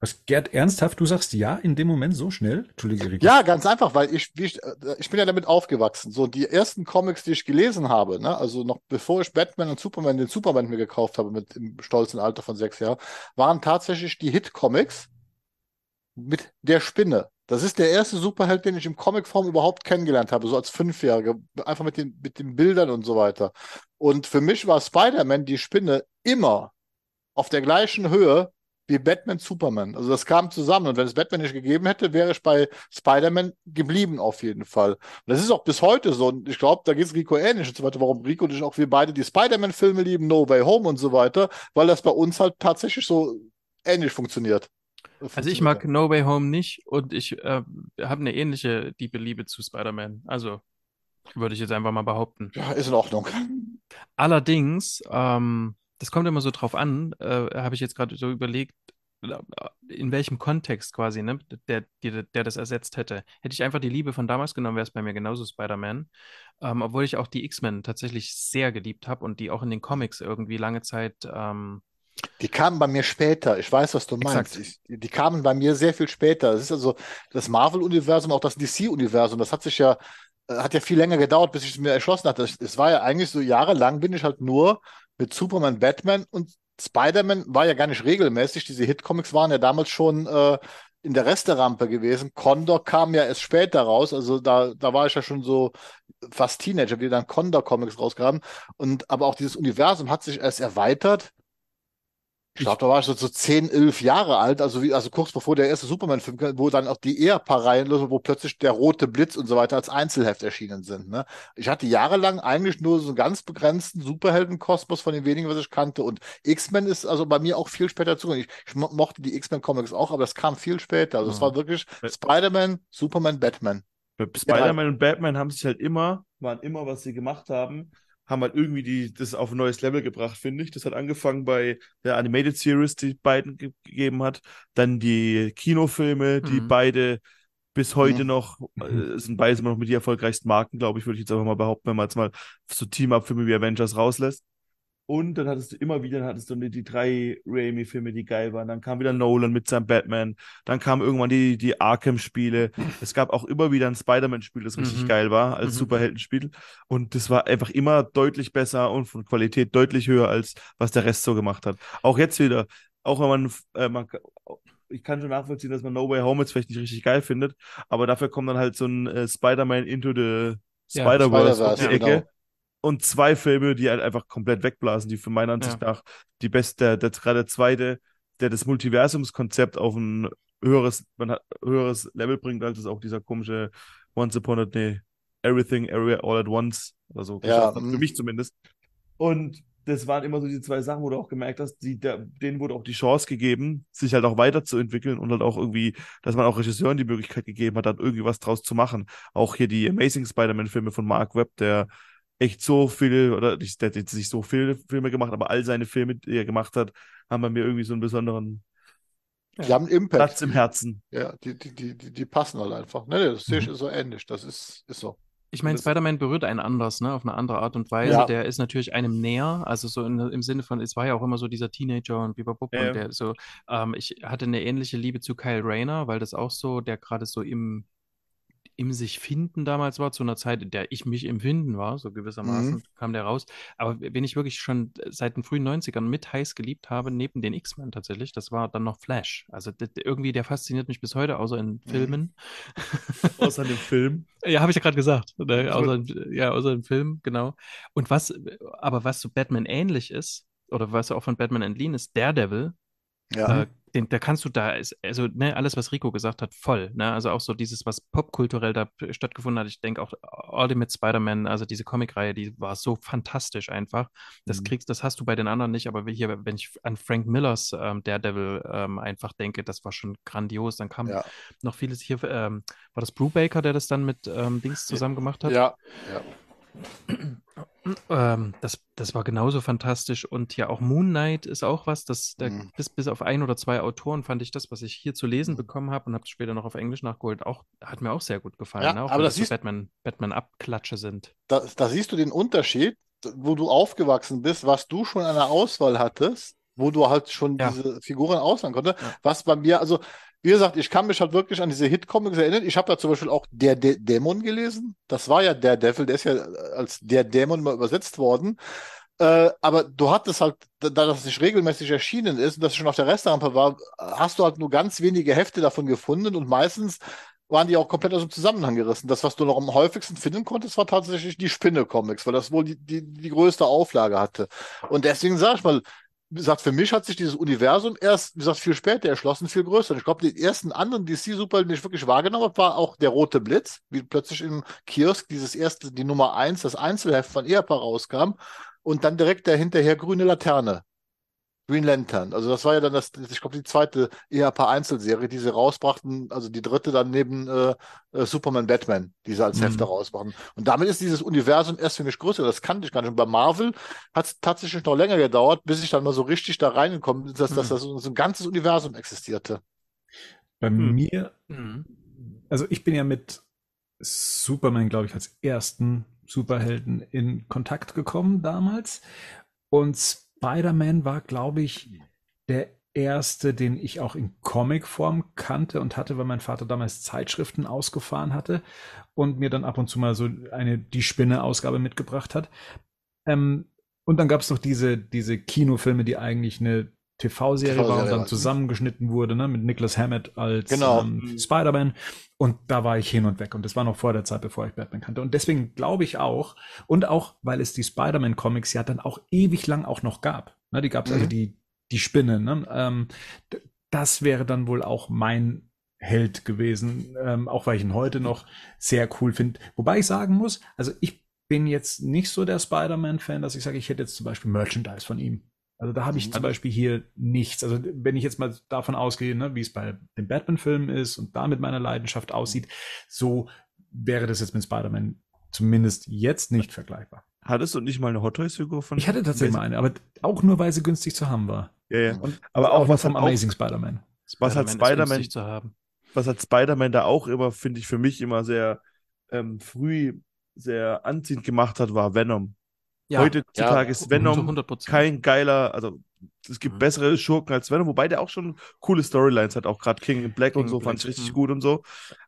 A: Was, Gerd, ernsthaft, du sagst ja in dem Moment so schnell? Entschuldige, Rico.
B: Ja, ganz einfach, weil ich, wie ich, äh, ich bin ja damit aufgewachsen. So die ersten Comics, die ich gelesen habe, ne, also noch bevor ich Batman und Superman, den Superman mir gekauft habe mit im stolzen Alter von sechs Jahren, waren tatsächlich die Hit-Comics mit der Spinne. Das ist der erste Superheld, den ich im Comicform überhaupt kennengelernt habe, so als Fünfjähriger, einfach mit den, mit den Bildern und so weiter. Und für mich war Spider-Man die Spinne immer auf der gleichen Höhe wie Batman Superman. Also das kam zusammen. Und wenn es Batman nicht gegeben hätte, wäre ich bei Spider-Man geblieben auf jeden Fall. Und das ist auch bis heute so. Und ich glaube, da geht es Rico ähnlich und so weiter. Warum Rico und ich auch wir beide die Spider-Man-Filme lieben, No Way Home und so weiter, weil das bei uns halt tatsächlich so ähnlich funktioniert.
D: Also ich mag No Way Home nicht und ich äh, habe eine ähnliche liebe Liebe zu Spider-Man. Also würde ich jetzt einfach mal behaupten.
B: Ja, ist in Ordnung.
D: Allerdings, ähm, das kommt immer so drauf an, äh, habe ich jetzt gerade so überlegt, äh, in welchem Kontext quasi, ne, der, der, der das ersetzt hätte. Hätte ich einfach die Liebe von damals genommen, wäre es bei mir genauso Spider-Man. Ähm, obwohl ich auch die X-Men tatsächlich sehr geliebt habe und die auch in den Comics irgendwie lange Zeit ähm,
B: die kamen bei mir später. Ich weiß, was du meinst. Ich, die kamen bei mir sehr viel später. Das ist also das Marvel-Universum, auch das DC-Universum. Das hat sich ja, äh, hat ja viel länger gedauert, bis ich es mir erschlossen hatte. Es war ja eigentlich so jahrelang bin ich halt nur mit Superman, Batman und Spider-Man war ja gar nicht regelmäßig. Diese Hit-Comics waren ja damals schon äh, in der Resterampe gewesen. Condor kam ja erst später raus. Also da, da war ich ja schon so fast Teenager, wie dann Condor-Comics rausgaben. Und aber auch dieses Universum hat sich erst erweitert ich glaube, da war ich so, so 10, 11 Jahre alt, also wie, also kurz bevor der erste Superman-Film, wo dann auch die Ehepaar wo plötzlich der rote Blitz und so weiter als Einzelheft erschienen sind. Ne? Ich hatte jahrelang eigentlich nur so einen ganz begrenzten Superheldenkosmos von den wenigen, was ich kannte. Und X-Men ist also bei mir auch viel später zugekommen. Ich, ich mochte die X-Men-Comics auch, aber das kam viel später. Also es war wirklich Spider-Man, Superman, Batman.
C: Spider-Man und Batman haben sich halt immer, waren immer, was sie gemacht haben, haben halt irgendwie die, das auf ein neues Level gebracht, finde ich. Das hat angefangen bei der Animated Series, die beiden ge gegeben hat. Dann die Kinofilme, die mhm. beide bis heute mhm. noch, äh, sind beides immer noch mit die erfolgreichsten Marken, glaube ich, würde ich jetzt einfach mal behaupten, wenn man jetzt mal so Team-Up-Filme wie Avengers rauslässt. Und dann hattest du immer wieder, dann hattest du die, die drei Raimi-Filme, die geil waren. Dann kam wieder Nolan mit seinem Batman. Dann kamen irgendwann die, die Arkham-Spiele. Es gab auch immer wieder ein Spider-Man-Spiel, das richtig mhm. geil war, als mhm. Superheldenspiel. Und das war einfach immer deutlich besser und von Qualität deutlich höher, als was der Rest so gemacht hat. Auch jetzt wieder, auch wenn man, äh, man ich kann schon nachvollziehen, dass man No Way Home jetzt vielleicht nicht richtig geil findet, aber dafür kommt dann halt so ein äh, Spider-Man Into the Spider-Verse ja, Ecke. Genau und zwei Filme, die halt einfach komplett wegblasen, die für meiner Ansicht ja. nach die beste, der, der gerade der zweite, der das Multiversumskonzept auf ein höheres, man hat, höheres Level bringt, als es auch dieser komische Once Upon a Day, Everything, Everywhere, All at Once, also
B: ja.
C: für mich zumindest. Und das waren immer so die zwei Sachen, wo du auch gemerkt hast, die, der, denen wurde auch die Chance gegeben, sich halt auch weiterzuentwickeln und halt auch irgendwie, dass man auch Regisseuren die Möglichkeit gegeben hat, dann irgendwie was draus zu machen. Auch hier die Amazing Spider-Man-Filme von Mark Webb, der echt so viele, oder der hat jetzt nicht so viele Filme gemacht, aber all seine Filme, die er gemacht hat, haben bei mir irgendwie so einen besonderen
B: die haben Impact.
C: Platz im Herzen.
B: Ja, die, die, die, die passen halt einfach. Ne, das sehe ich mhm. so ähnlich. Das ist, ist so.
D: Ich meine, Spider-Man berührt einen anders, ne, auf eine andere Art und Weise. Ja. Der ist natürlich einem näher, also so in, im Sinne von, es war ja auch immer so dieser Teenager und Bibabub ja. und der so, ähm, ich hatte eine ähnliche Liebe zu Kyle Rayner, weil das auch so, der gerade so im im sich finden damals war, zu einer Zeit, in der ich mich im Finden war, so gewissermaßen mhm. kam der raus. Aber wenn ich wirklich schon seit den frühen 90ern mit heiß geliebt habe, neben den X-Men tatsächlich, das war dann noch Flash. Also das, irgendwie, der fasziniert mich bis heute, außer in mhm. Filmen.
C: außer in dem Film.
D: Ja, habe ich ja gerade gesagt. Ne? Außer, in, ja, außer im Film, genau. Und was, aber was so Batman ähnlich ist, oder was auch von Batman entliehen ist, Daredevil,
B: ja.
D: Äh, den, da kannst du da, ist, also ne, alles, was Rico gesagt hat, voll. Ne? Also auch so dieses, was popkulturell da stattgefunden hat. Ich denke auch Ultimate Spider-Man, also diese Comicreihe, die war so fantastisch einfach. Das
B: Mhm.
D: kriegst, das hast du bei den anderen nicht, aber hier, wenn ich an Frank Millers ähm, Daredevil ähm, einfach denke, das war schon grandios. Dann kam
B: Ja,
D: noch vieles hier, ähm, war das Blue Baker, der das dann mit ähm, Dings zusammen gemacht hat?
B: ja, ja.
D: Ähm, das, das war genauso fantastisch. Und ja, auch Moon Knight ist auch was, das, da,
B: Mhm.
D: bis, bis auf ein oder zwei Autoren fand ich das, was ich hier zu lesen
B: Mhm.
D: bekommen habe und habe es später noch auf Englisch nachgeholt, auch, hat mir auch sehr gut gefallen.
B: Ja,
D: ne? Auch
B: aber das
D: so Batman, Batman-Abklatsche sind.
B: Da, da siehst du den Unterschied, wo du aufgewachsen bist, was du schon an der Auswahl hattest, wo du halt schon
D: Ja.
B: diese Figuren auswählen konntest.
D: Ja.
B: Was bei mir, also wie gesagt, ich kann mich halt wirklich an diese Hit-Comics erinnern. Ich habe da zum Beispiel auch Der Dä- Dämon gelesen. Das war ja der Devil, der ist ja als der Dämon mal übersetzt worden. Äh, aber du hattest halt, da da das nicht regelmäßig erschienen ist und das schon auf der Restrampe war, hast du halt nur ganz wenige Hefte davon gefunden und meistens waren die auch komplett aus dem Zusammenhang gerissen. Das, was du noch am häufigsten finden konntest, war tatsächlich die Spinne-Comics, weil das wohl die, die, die größte Auflage hatte. Und deswegen sag ich mal, wie gesagt, für mich hat sich dieses Universum erst, wie gesagt, viel später erschlossen, viel größer. Und ich glaube, die ersten anderen DC-Superhelden, die ich wirklich wahrgenommen habe, war auch der Rote Blitz, wie plötzlich im Kiosk dieses erste, die Nummer eins, das Einzelheft von Ehepaar rauskam und dann direkt dahinterher Grüne Laterne. Green Lantern. Also das war ja dann das, ich glaube, die zweite EHP-Einzelserie, die sie rausbrachten, also die dritte dann neben äh, äh, Superman Batman, die sie als
A: Mhm.
B: Hefte rausbrachten. Und damit ist dieses Universum erst für mich größer. Das kannte ich gar nicht. Und bei Marvel hat es tatsächlich noch länger gedauert, bis ich dann mal so richtig da reingekommen bin, dass, dass
D: Mhm.
B: das so, so ein ganzes Universum existierte.
A: Bei
C: Hm.
A: mir,
D: Mhm.
A: also ich bin ja mit Superman, glaube ich, als ersten Superhelden in Kontakt gekommen damals. Und Spider-Man war, glaube ich, der erste, den ich auch in Comicform kannte und hatte, weil mein Vater damals Zeitschriften ausgefahren hatte und mir dann ab und zu mal so eine Die Spinne-Ausgabe mitgebracht hat. Ähm, und dann gab es noch diese, diese Kinofilme, die eigentlich eine TV-Serie war und dann
B: war.
A: zusammengeschnitten wurde, ne, mit Nicholas Hammett als
B: Genau.
A: ähm, Spider-Man. Und da war ich hin und weg. Und das war noch vor der Zeit, bevor ich Batman kannte. Und deswegen glaube ich auch, und auch, weil es die Spider-Man-Comics ja dann auch ewig lang auch noch gab. Ne, die gab es also
B: Mhm.
A: die, die Spinne. Ne? Ähm, das wäre dann wohl auch mein Held gewesen, ähm, auch weil ich ihn heute noch sehr cool finde. Wobei ich sagen muss, also ich bin jetzt nicht so der Spider-Man-Fan, dass ich sage, ich hätte jetzt zum Beispiel Merchandise von ihm. Also da habe ich
B: Mhm.
A: zum Beispiel hier nichts. Also wenn ich jetzt mal davon ausgehe, ne, wie es bei dem Batman-Film ist und da mit meiner Leidenschaft aussieht, so wäre das jetzt mit Spider-Man zumindest jetzt nicht vergleichbar.
C: Hattest du nicht mal eine Hot Toys-Figur von?
A: Ich hatte tatsächlich mal eine, aber auch nur, weil sie günstig zu haben war.
C: Ja, ja.
A: Und
C: Aber auch was
A: vom
C: auch-
A: Amazing Spider-Man.
C: Was hat Spider-Man
D: zu haben.
C: was hat Spider-Man da auch immer, finde ich, für mich immer sehr ähm, früh sehr anziehend gemacht hat, war Venom. Heutzutage
B: Ja,
C: ist Venom
D: 100%.
C: kein geiler, also es gibt
D: Mhm.
C: bessere Schurken als Venom, wobei der auch schon coole Storylines hat, auch gerade King in Black
D: King
C: und so
D: Black,
C: fand ich richtig
D: mhm.
C: gut und so.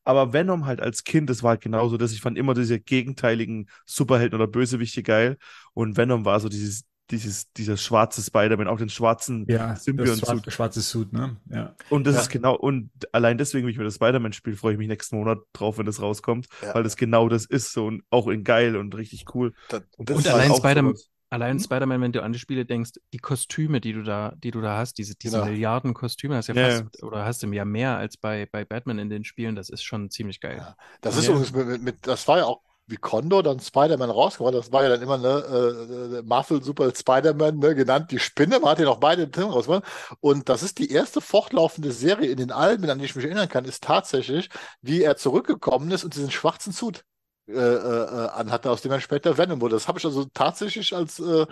C: Aber Venom halt als Kind, das war halt genauso, dass ich fand immer diese gegenteiligen Superhelden oder Bösewichte geil und Venom war so dieses dieses dieser schwarze Spider-Man, auch den schwarzen
A: Ja, das
C: Symbiont-Suit.
A: schwarze, schwarze Suit, ne? Ja.
C: Und das
B: Ja.
C: ist genau, und allein deswegen, wenn ich mir das Spider-Man spiele, freue ich mich nächsten Monat drauf, wenn das rauskommt,
B: Ja.
C: weil das genau das ist, so und auch in geil und richtig cool.
B: Das,
C: Und,
B: das
D: Und
C: ist halt
D: allein
C: auch
D: Spider-Man-
C: sowas.
D: Allein
C: Hm?
D: Spider-Man, wenn du an die Spiele denkst, die Kostüme, die du da, die du da hast, diese, diese
B: Genau.
D: Milliarden Kostüme, hast ja
C: Ja,
D: fast, oder hast du ja mehr als bei, bei Batman in den Spielen, das ist schon ziemlich geil.
B: Ja. Das ist
C: Ja.
B: übrigens mit, mit, das war ja auch wie Condor dann Spider-Man rausgekommen. Das war ja dann immer ne, äh, Marvel Super Spider-Man ne, genannt, die Spinne. Man hat ja noch beide im Film rausgekommen. Und das ist die erste fortlaufende Serie in den Alben, an die ich mich erinnern kann, ist tatsächlich, wie er zurückgekommen ist und diesen schwarzen Suit äh, äh, anhatte, aus dem er später Venom wurde. Das habe ich also tatsächlich als äh,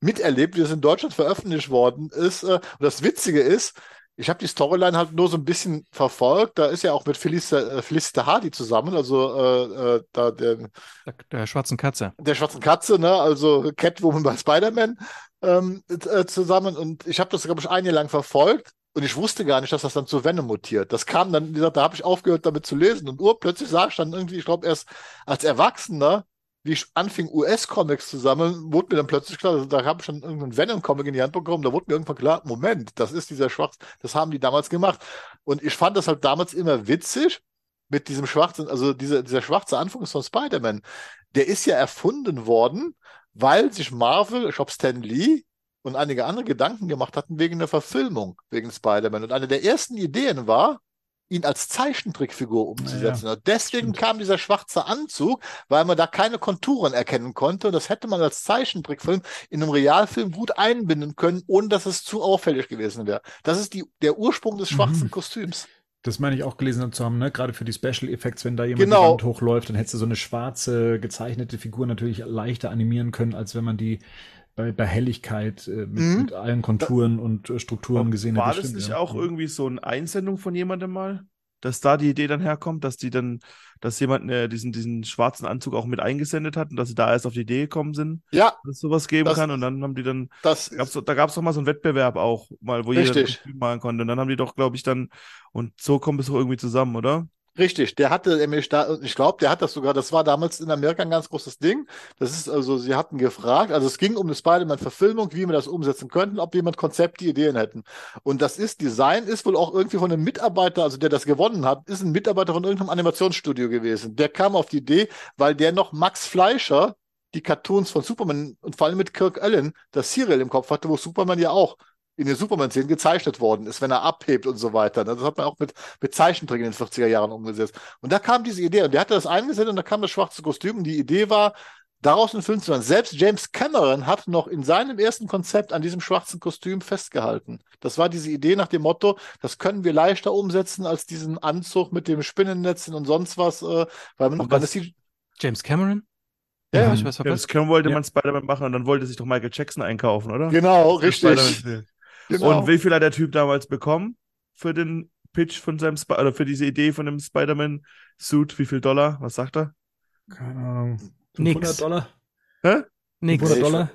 B: miterlebt, wie es in Deutschland veröffentlicht worden ist. Äh, und das Witzige ist, ich habe die Storyline halt nur so ein bisschen verfolgt. Da ist ja auch mit Felice, äh, Felicity Hardy zusammen, also äh, äh, da der,
D: Der, der schwarzen Katze.
B: der schwarzen Katze, ne? Also Catwoman bei Spider-Man ähm, äh, zusammen. Und ich habe das, glaube ich, ein Jahr lang verfolgt. Und ich wusste gar nicht, dass das dann zu Venom mutiert. Das kam dann, wie gesagt, da habe ich aufgehört, damit zu lesen. Und urplötzlich sah ich dann irgendwie, ich glaube, erst als Erwachsener, wie ich anfing, US-Comics zu sammeln, wurde mir dann plötzlich klar, da habe ich schon irgendeinen Venom-Comic in die Hand bekommen, da wurde mir irgendwann klar, Moment, das ist dieser Schwarz, das haben die damals gemacht. Und ich fand das halt damals immer witzig mit diesem schwarzen, also dieser, dieser schwarze Anfang von Spider-Man. Der ist ja erfunden worden, weil sich Marvel, ich glaube Stan Lee, und einige andere Gedanken gemacht hatten wegen der Verfilmung, wegen Spider-Man. Und eine der ersten Ideen war, ihn als Zeichentrickfigur umzusetzen.
A: Ja,
B: und deswegen kam dieser schwarze Anzug, weil man da keine Konturen erkennen konnte. Und das hätte man als Zeichentrickfilm in einem Realfilm gut einbinden können, ohne dass es zu auffällig gewesen wäre. Das ist die, der Ursprung des schwarzen
A: Mhm.
B: Kostüms.
A: Das meine ich auch gelesen zu haben, ne? Gerade für die Special Effects, wenn da jemand
B: Genau.
A: die Wand hochläuft, dann hättest du so eine schwarze, gezeichnete Figur natürlich leichter animieren können, als wenn man die bei, bei Helligkeit äh, mit,
B: Mhm.
A: mit allen Konturen und äh, Strukturen gesehen
C: War
A: hätte.
C: das
A: Stimmt,
C: nicht
A: ja.
C: auch irgendwie so eine Einsendung von jemandem mal? Dass da die Idee dann herkommt, dass die dann, dass jemand äh, diesen, diesen schwarzen Anzug auch mit eingesendet hat und dass sie da erst auf die Idee gekommen sind,
B: Ja,
C: dass es sowas geben
B: Das-
C: kann und dann haben die dann,
B: das
C: gab's, doch- da gab es doch mal so einen Wettbewerb auch, mal, wo jeder ein
B: Richtig.
C: Kostüm malen konnte und dann haben die doch, glaube ich, dann, und so kommt es doch irgendwie zusammen, oder?
B: Richtig, der hatte nämlich da, ich glaube, der hat das sogar, das war damals in Amerika ein ganz großes Ding. Das ist also, sie hatten gefragt, also es ging um eine Spider-Man-Verfilmung, wie wir das umsetzen könnten, ob jemand Konzepte, Ideen hätten. Und das ist, Design ist wohl auch irgendwie von einem Mitarbeiter, also der das gewonnen hat, ist ein Mitarbeiter von irgendeinem Animationsstudio gewesen. Der kam auf die Idee, weil der noch Max Fleischer, die Cartoons von Superman und vor allem mit Kirk Allen, das Serial im Kopf hatte, wo Superman ja auch in den Superman-Szenen gezeichnet worden ist, wenn er abhebt und so weiter. Das hat man auch mit, mit Zeichentrick in den 40er Jahren umgesetzt. Und da kam diese Idee und der hatte das eingesendet und da kam das schwarze Kostüm und die Idee war, daraus einen Film zu machen. Selbst James Cameron hat noch in seinem ersten Konzept an diesem schwarzen Kostüm festgehalten. Das war diese Idee nach dem Motto, das können wir leichter umsetzen als diesen Anzug mit dem Spinnennetzen und sonst was, äh, weil man
C: was-
B: C-
D: James Cameron?
B: Ja,
D: Hab ich was
C: Ja,
D: verpasst?
C: das Cameron wollte
A: Ja.
C: man Spider-Man machen und dann wollte sich doch Michael Jackson einkaufen, oder?
B: Genau,
C: ist
B: richtig. Genau.
C: Und wie viel hat der Typ damals bekommen für den Pitch von seinem Sp oder für diese Idee von dem Spider-Man-Suit? Wie viel Dollar? Was sagt er?
A: Keine Ahnung.
D: Nix.
A: 500 Dollar?
C: Hä?
D: Nix.
A: 500
B: Nee,
A: Dollar?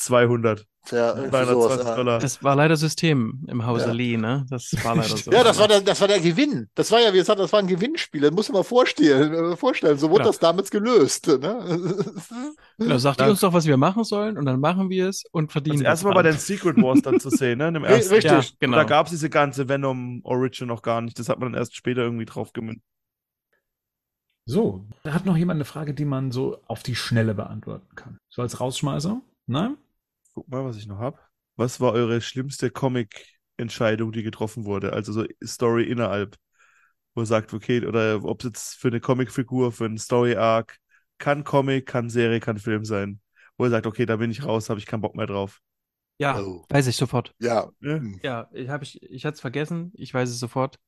C: 200.
B: ja, irgendwie
C: 220
B: sowas, ja.
C: Dollar.
D: Das war leider System im Hause
B: Ja.
D: Lee, ne? Das war leider so.
B: Ja, das war der, das war der Gewinn. Das war ja, wie gesagt, das war ein Gewinnspiel. Das muss man mal vorstellen. äh, vorstellen. So wurde
D: Genau.
B: das damals gelöst. Ne?
D: Genau, sagt ihr uns doch, was wir machen sollen und dann machen wir es und verdienen
C: Das erste Mal bei den. Secret Wars dann zu sehen, ne? In dem
B: Ri-
C: ersten.
B: richtig.
D: Ja, genau.
C: da gab es diese ganze Venom Origin noch gar nicht. Das hat man dann erst später irgendwie drauf gemünzt.
A: So, da hat noch jemand eine Frage, die man so auf die Schnelle beantworten kann. So als Rausschmeißer? Nein?
C: Guck mal, was ich noch hab. Was war eure schlimmste Comic-Entscheidung, die getroffen wurde? Also so Story innerhalb, wo ihr sagt, okay, oder ob es jetzt für eine Comicfigur, für einen Story-Arc, kann Comic, kann Serie, kann Film sein. Wo ihr sagt, okay, da bin ich raus, habe ich keinen Bock mehr drauf.
D: Ja,
B: Oh.
D: weiß ich sofort.
B: Ja.
C: Ja.
D: Ja, ich habe ich, ich hatte es vergessen, ich weiß es sofort.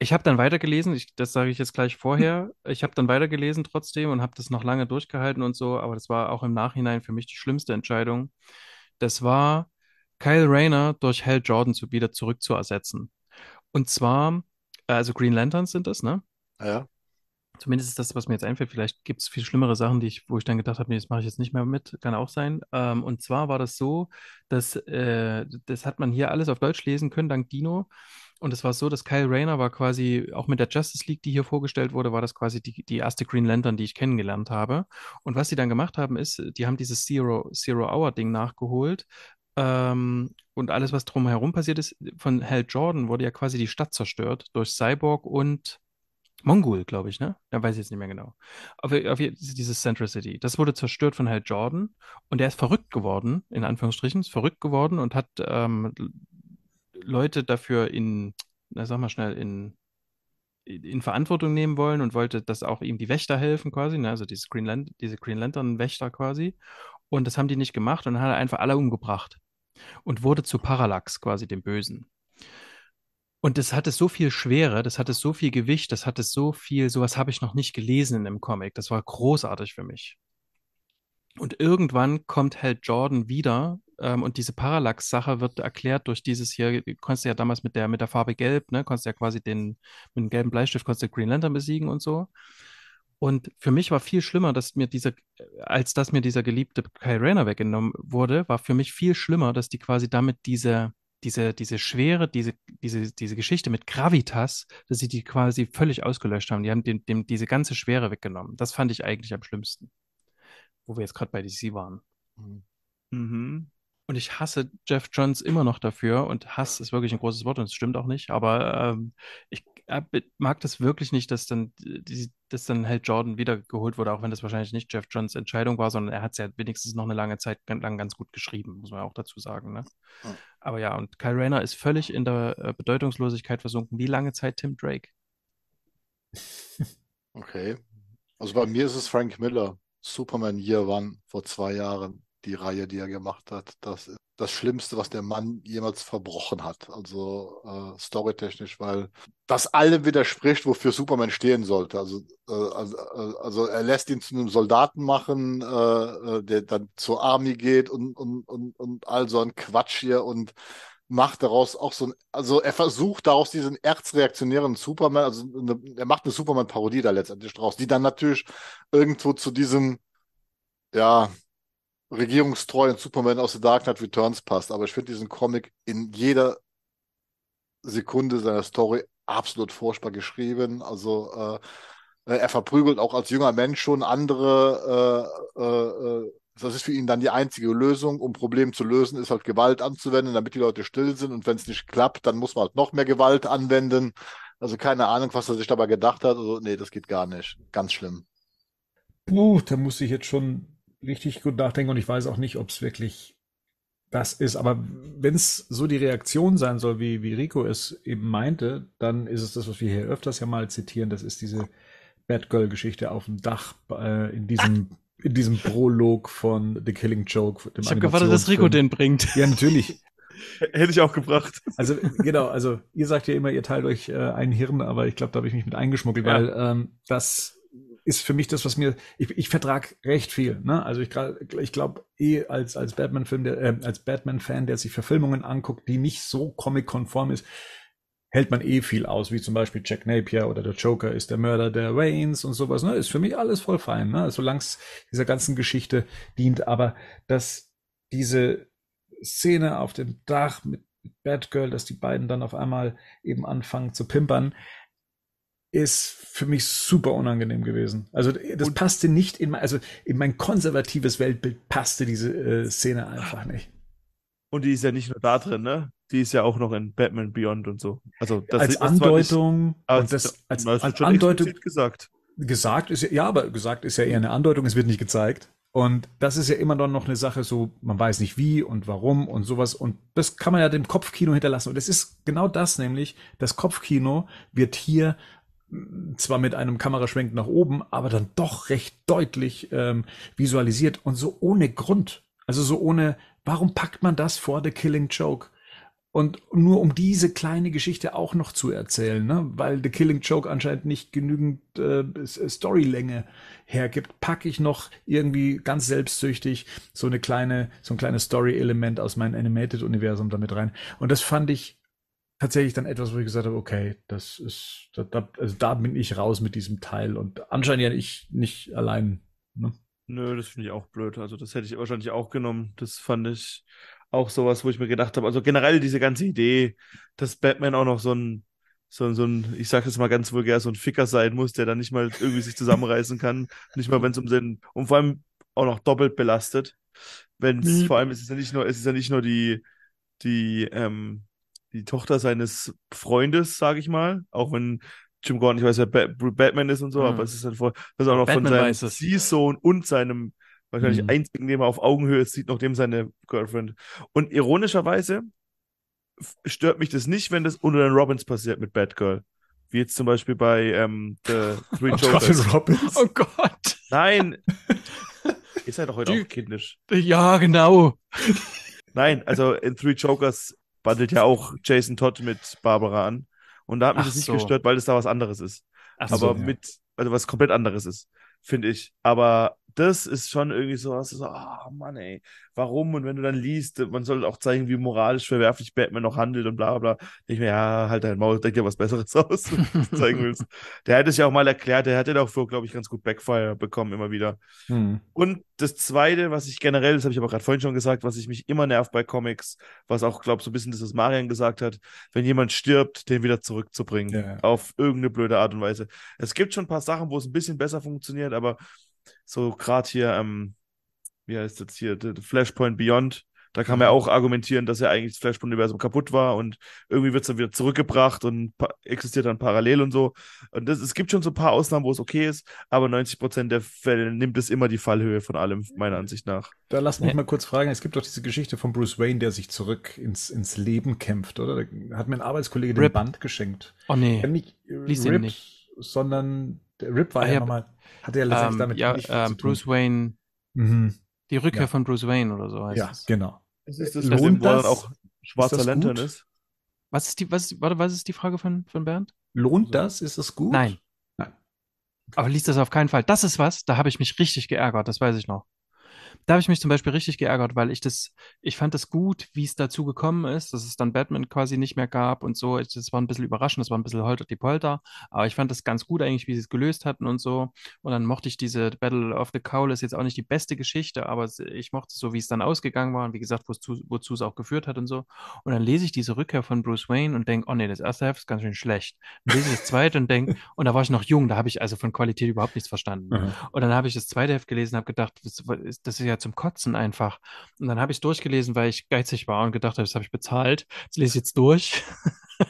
D: Ich habe dann weitergelesen, ich, das sage ich jetzt gleich vorher. Ich habe dann weitergelesen trotzdem und habe das noch lange durchgehalten und so, aber das war auch im Nachhinein für mich die schlimmste Entscheidung. Das war, Kyle Rayner durch Hal Jordan zu, wieder zurückzuersetzen. Und zwar, also Green Lanterns sind das, ne?
B: Ja.
D: Zumindest ist das, was mir jetzt einfällt. Vielleicht gibt es viel schlimmere Sachen, die ich, wo ich dann gedacht habe, nee, das mache ich jetzt nicht mehr mit. Kann auch sein. Ähm, und zwar war das so, dass äh, das hat man hier alles auf Deutsch lesen können, dank Dino. Und es war so, dass Kyle Rayner war quasi, auch mit der Justice League, die hier vorgestellt wurde, war das quasi die, die erste Green Lantern, die ich kennengelernt habe. Und was sie dann gemacht haben, ist, die haben dieses Zero, Zero nachgeholt. Ähm, und alles, was drumherum passiert ist, von Hal Jordan wurde ja quasi die Stadt zerstört durch Cyborg und Mongol, glaube ich, ne? Ja, weiß ich jetzt nicht mehr genau. Auf, auf dieses Central City. Das wurde zerstört von Hal Jordan und er ist verrückt geworden, in Anführungsstrichen, ist verrückt geworden und hat ähm, Leute dafür in, na sag mal schnell, in, in Verantwortung nehmen wollen und wollte, dass auch ihm die Wächter helfen quasi, ne? Also diese Green, Lan diese Green Lantern Wächter quasi. Und das haben die nicht gemacht und dann hat er einfach alle umgebracht und wurde zu Parallax quasi dem Bösen. Und das hatte so viel Schwere, das hatte so viel Gewicht, das hatte so viel, sowas habe ich noch nicht gelesen in einem Comic. Das war großartig für mich. Und irgendwann kommt Hal Jordan wieder ähm, und diese Parallax-Sache wird erklärt durch dieses hier, du konntest ja damals mit der, mit der Farbe Gelb, ne, konntest ja quasi den, mit dem gelben Bleistift konntest du Green Lantern besiegen und so. Und für mich war viel schlimmer, dass mir dieser, als dass mir dieser geliebte Kyle Rayner weggenommen wurde, war für mich viel schlimmer, dass die quasi damit diese, diese, diese Schwere, diese, diese, diese Geschichte mit Gravitas, dass sie die quasi völlig ausgelöscht haben. Die haben dem, dem diese ganze Schwere weggenommen. Das fand ich eigentlich am schlimmsten. Wo wir jetzt gerade bei DC waren.
C: Mhm.
D: Und ich hasse Jeff Johns immer noch dafür und Hass ist wirklich ein großes Wort und es stimmt auch nicht, aber ähm, ich äh, mag das wirklich nicht, dass dann die, dass dann halt Jordan wieder geholt wurde, auch wenn das wahrscheinlich nicht Jeff Johns Entscheidung war, sondern er hat es ja wenigstens noch eine lange Zeit lang ganz gut geschrieben, muss man auch dazu sagen. Ne?
B: Ja.
D: Aber ja, und Kyle Rayner ist völlig in der äh, Bedeutungslosigkeit versunken. Wie lange Zeit Tim Drake?
B: Okay. Also bei mir ist es Frank Miller. Superman Year One vor zwei Jahren. Die Reihe, die er gemacht hat. Das ist das Schlimmste, was der Mann jemals verbrochen hat. Also äh, storytechnisch, weil das allem widerspricht, wofür Superman stehen sollte. Also, äh, also, äh, also er lässt ihn zu einem Soldaten machen, äh, äh, der dann zur Army geht und, und, und, und all so ein Quatsch hier und macht daraus auch so ein, also er versucht daraus diesen erzreaktionären Superman, also eine, er macht eine Superman-Parodie da letztendlich draus, die dann natürlich irgendwo zu diesem, ja, regierungstreuen Superman aus The Dark Knight Returns passt. Aber ich finde diesen Comic in jeder Sekunde seiner Story absolut furchtbar geschrieben. Also äh, er verprügelt auch als junger Mensch schon andere. Äh, äh, das ist für ihn dann die einzige Lösung, um Probleme zu lösen, ist halt Gewalt anzuwenden, damit die Leute still sind. Und wenn es nicht klappt, dann muss man halt noch mehr Gewalt anwenden. Also keine Ahnung, was er sich dabei gedacht hat. Also nee, das geht gar nicht. Ganz schlimm.
A: Puh, da muss ich jetzt schon richtig gut nachdenken und ich weiß auch nicht, ob es wirklich das ist. Aber wenn es so die Reaktion sein soll, wie, wie Rico es eben meinte, dann ist es das, was wir hier öfters ja mal zitieren. Das ist diese Batgirl-Geschichte auf dem Dach äh, in diesem in diesem Prolog von The Killing Joke.
D: ich habe gewartet, dass Rico den bringt.
A: Ja, natürlich.
C: Hätte ich auch gebracht.
A: Also genau, also ihr sagt ja immer, ihr teilt euch äh, ein Hirn, aber ich glaube, da habe ich mich mit eingeschmuggelt, ja. weil ähm, das ist für mich das, was mir, ich, ich vertrag recht viel. Ne? Also ich, ich glaube eh als, als Batman-Film, äh, als Batman-Fan, der sich Verfilmungen anguckt, die nicht so comic-konform ist, hält man eh viel aus, wie zum Beispiel Jack Napier oder der Joker ist der Mörder der Waynes und sowas. Ne? Ist für mich alles voll fein, ne? solange es dieser ganzen Geschichte dient. Aber dass diese Szene auf dem Dach mit Batgirl, dass die beiden dann auf einmal eben anfangen zu pimpern, ist für mich super unangenehm gewesen. Also das und, passte nicht in mein, also in mein konservatives Weltbild passte diese äh, Szene einfach nicht.
C: Und die ist ja nicht nur da drin, ne? Die ist ja auch noch in Batman Beyond und so. Also
A: das als Andeutung nicht,
C: als, das, als, als, als Andeutung
A: gesagt. Gesagt ist ja, ja, aber gesagt ist ja eher eine Andeutung. Es wird nicht gezeigt. Und das ist ja immer noch eine Sache, so man weiß nicht wie und warum und sowas. Und das kann man ja dem Kopfkino hinterlassen. Und es ist genau das, nämlich das Kopfkino wird hier zwar mit einem Kameraschwenk nach oben, aber dann doch recht deutlich ähm, visualisiert und so ohne Grund. Also so ohne, warum packt man das vor The Killing Joke? Und nur um diese kleine Geschichte auch noch zu erzählen, ne? weil The Killing Joke anscheinend nicht genügend äh, Storylänge hergibt, packe ich noch irgendwie ganz selbstsüchtig so eine kleine, so ein kleines Story-Element aus meinem Animated-Universum damit rein. Und das fand ich tatsächlich dann etwas, wo ich gesagt habe, okay, das ist, da, da, also da bin ich raus mit diesem Teil und anscheinend ja ich nicht allein. Ne?
C: Nö, das finde ich auch blöd. Also das hätte ich wahrscheinlich auch genommen. Das fand ich auch sowas, wo ich mir gedacht habe, also generell diese ganze Idee, dass Batman auch noch so ein, so, so ein, ich sage jetzt mal ganz vulgär, so ein Ficker sein muss, der dann nicht mal irgendwie sich zusammenreißen kann. Nicht mal, wenn es um den, und vor allem auch noch doppelt belastet. Wenn es, mhm. vor allem, es ist ja nicht nur, es ist ja nicht nur die, die, ähm, die Tochter seines Freundes, sage ich mal, auch wenn Jim Gordon, ich weiß, wer Batman ist und so, mhm. aber es ist halt vor, das ist auch noch Batman von seinem Ziehsohn und seinem wahrscheinlich mhm. einzigen, den man auf Augenhöhe sieht, noch dem seine Girlfriend. Und ironischerweise stört mich das nicht, wenn das unter den Robins passiert mit Batgirl. Wie jetzt zum Beispiel bei ähm, The Three oh Jokers.
D: Robins. Oh Gott.
C: Nein. Ihr seid doch heute Die, auch kindisch.
D: Ja, genau.
C: Nein, also in Three Jokers bandelt ja auch Jason Todd mit Barbara an. Und da hat mich Ach das nicht so. gestört, weil es da was anderes ist. Ach Aber so, mit, also was komplett anderes ist, finde ich. Aber das ist schon irgendwie so, was so, oh Mann, ey, warum? Und wenn du dann liest, man soll auch zeigen, wie moralisch verwerflich Batman noch handelt und bla bla, denke ich mir, ja, halt dein Maul, denk dir was Besseres aus, wenn du zeigen willst. Der hat es ja auch mal erklärt, der hat ja auch so, glaube ich, ganz gut Backfire bekommen, immer wieder. Hm. Und das Zweite, was ich generell, das habe ich aber gerade vorhin schon gesagt, was ich mich immer nervt bei Comics, was auch, glaube ich, so ein bisschen das, was Marian gesagt hat, wenn jemand stirbt, den wieder zurückzubringen. Ja. Auf irgendeine blöde Art und Weise. Es gibt schon ein paar Sachen, wo es ein bisschen besser funktioniert, aber so gerade hier, ähm, wie heißt das hier, The Flashpoint Beyond, Da kann man ja auch argumentieren, dass ja eigentlich das Flashpoint-Universum kaputt war und irgendwie wird es dann wieder zurückgebracht und existiert dann parallel und so. Und das, es gibt schon so ein paar Ausnahmen, wo es okay ist, aber 90% der Fälle nimmt es immer die Fallhöhe von allem, meiner Ansicht nach.
A: Da lass mich mal kurz fragen. Es gibt doch diese Geschichte von Bruce Wayne, der sich zurück ins, ins Leben kämpft, oder? Da hat mir ein Arbeitskollege den
D: Rip.
A: Band geschenkt.
D: Oh nee.
A: Ja, nicht
D: Lies ihn
A: Rip,
D: nicht.
A: sondern der Rip war
D: Ah,
A: ja,
D: ja,
A: nochmal, hatte ja letztendlich
D: Ähm,
A: damit
D: ja,
A: nicht viel
D: ähm,
A: zu tun.
D: Bruce Wayne,
A: Mhm.
D: die Rückkehr
A: Ja.
D: von Bruce Wayne oder so heißt
A: Ja,
D: es.
A: genau.
C: Das ist das,
A: Lohnt
C: wo er
A: das?
C: auch schwarzer
A: das
C: Lantern
A: gut?
C: ist.
D: Was ist die, was, warte, was ist die Frage von, von Bernd?
A: Lohnt das? Ist das gut?
D: Nein.
A: Nein.
D: Aber liest das auf keinen Fall. Das ist was, da habe ich mich richtig geärgert, das weiß ich noch. Da habe ich mich zum Beispiel richtig geärgert, weil ich das, ich fand das gut, wie es dazu gekommen ist, dass es dann Batman quasi nicht mehr gab und so. Ich- Das war ein bisschen überraschend, das war ein bisschen holter die Polter, aber ich fand das ganz gut eigentlich, wie sie es gelöst hatten und so. Und dann mochte ich diese Battle of the Cowl, ist jetzt auch nicht die beste Geschichte, aber ich mochte es so, wie es dann ausgegangen war und wie gesagt, wozu, wozu es auch geführt hat und so. Und dann lese ich diese Rückkehr von Bruce Wayne und denke, oh nee, das erste Heft ist ganz schön schlecht. Dann lese ich das zweite und denke, und da war ich noch jung, da habe ich also von Qualität überhaupt nichts verstanden.
A: Mhm.
D: Und dann habe ich das zweite Heft gelesen und habe gedacht, das, das ist ja zum Kotzen einfach. Und dann habe ich es durchgelesen, weil ich geizig war und gedacht habe, das habe ich bezahlt. Das lese ich jetzt durch.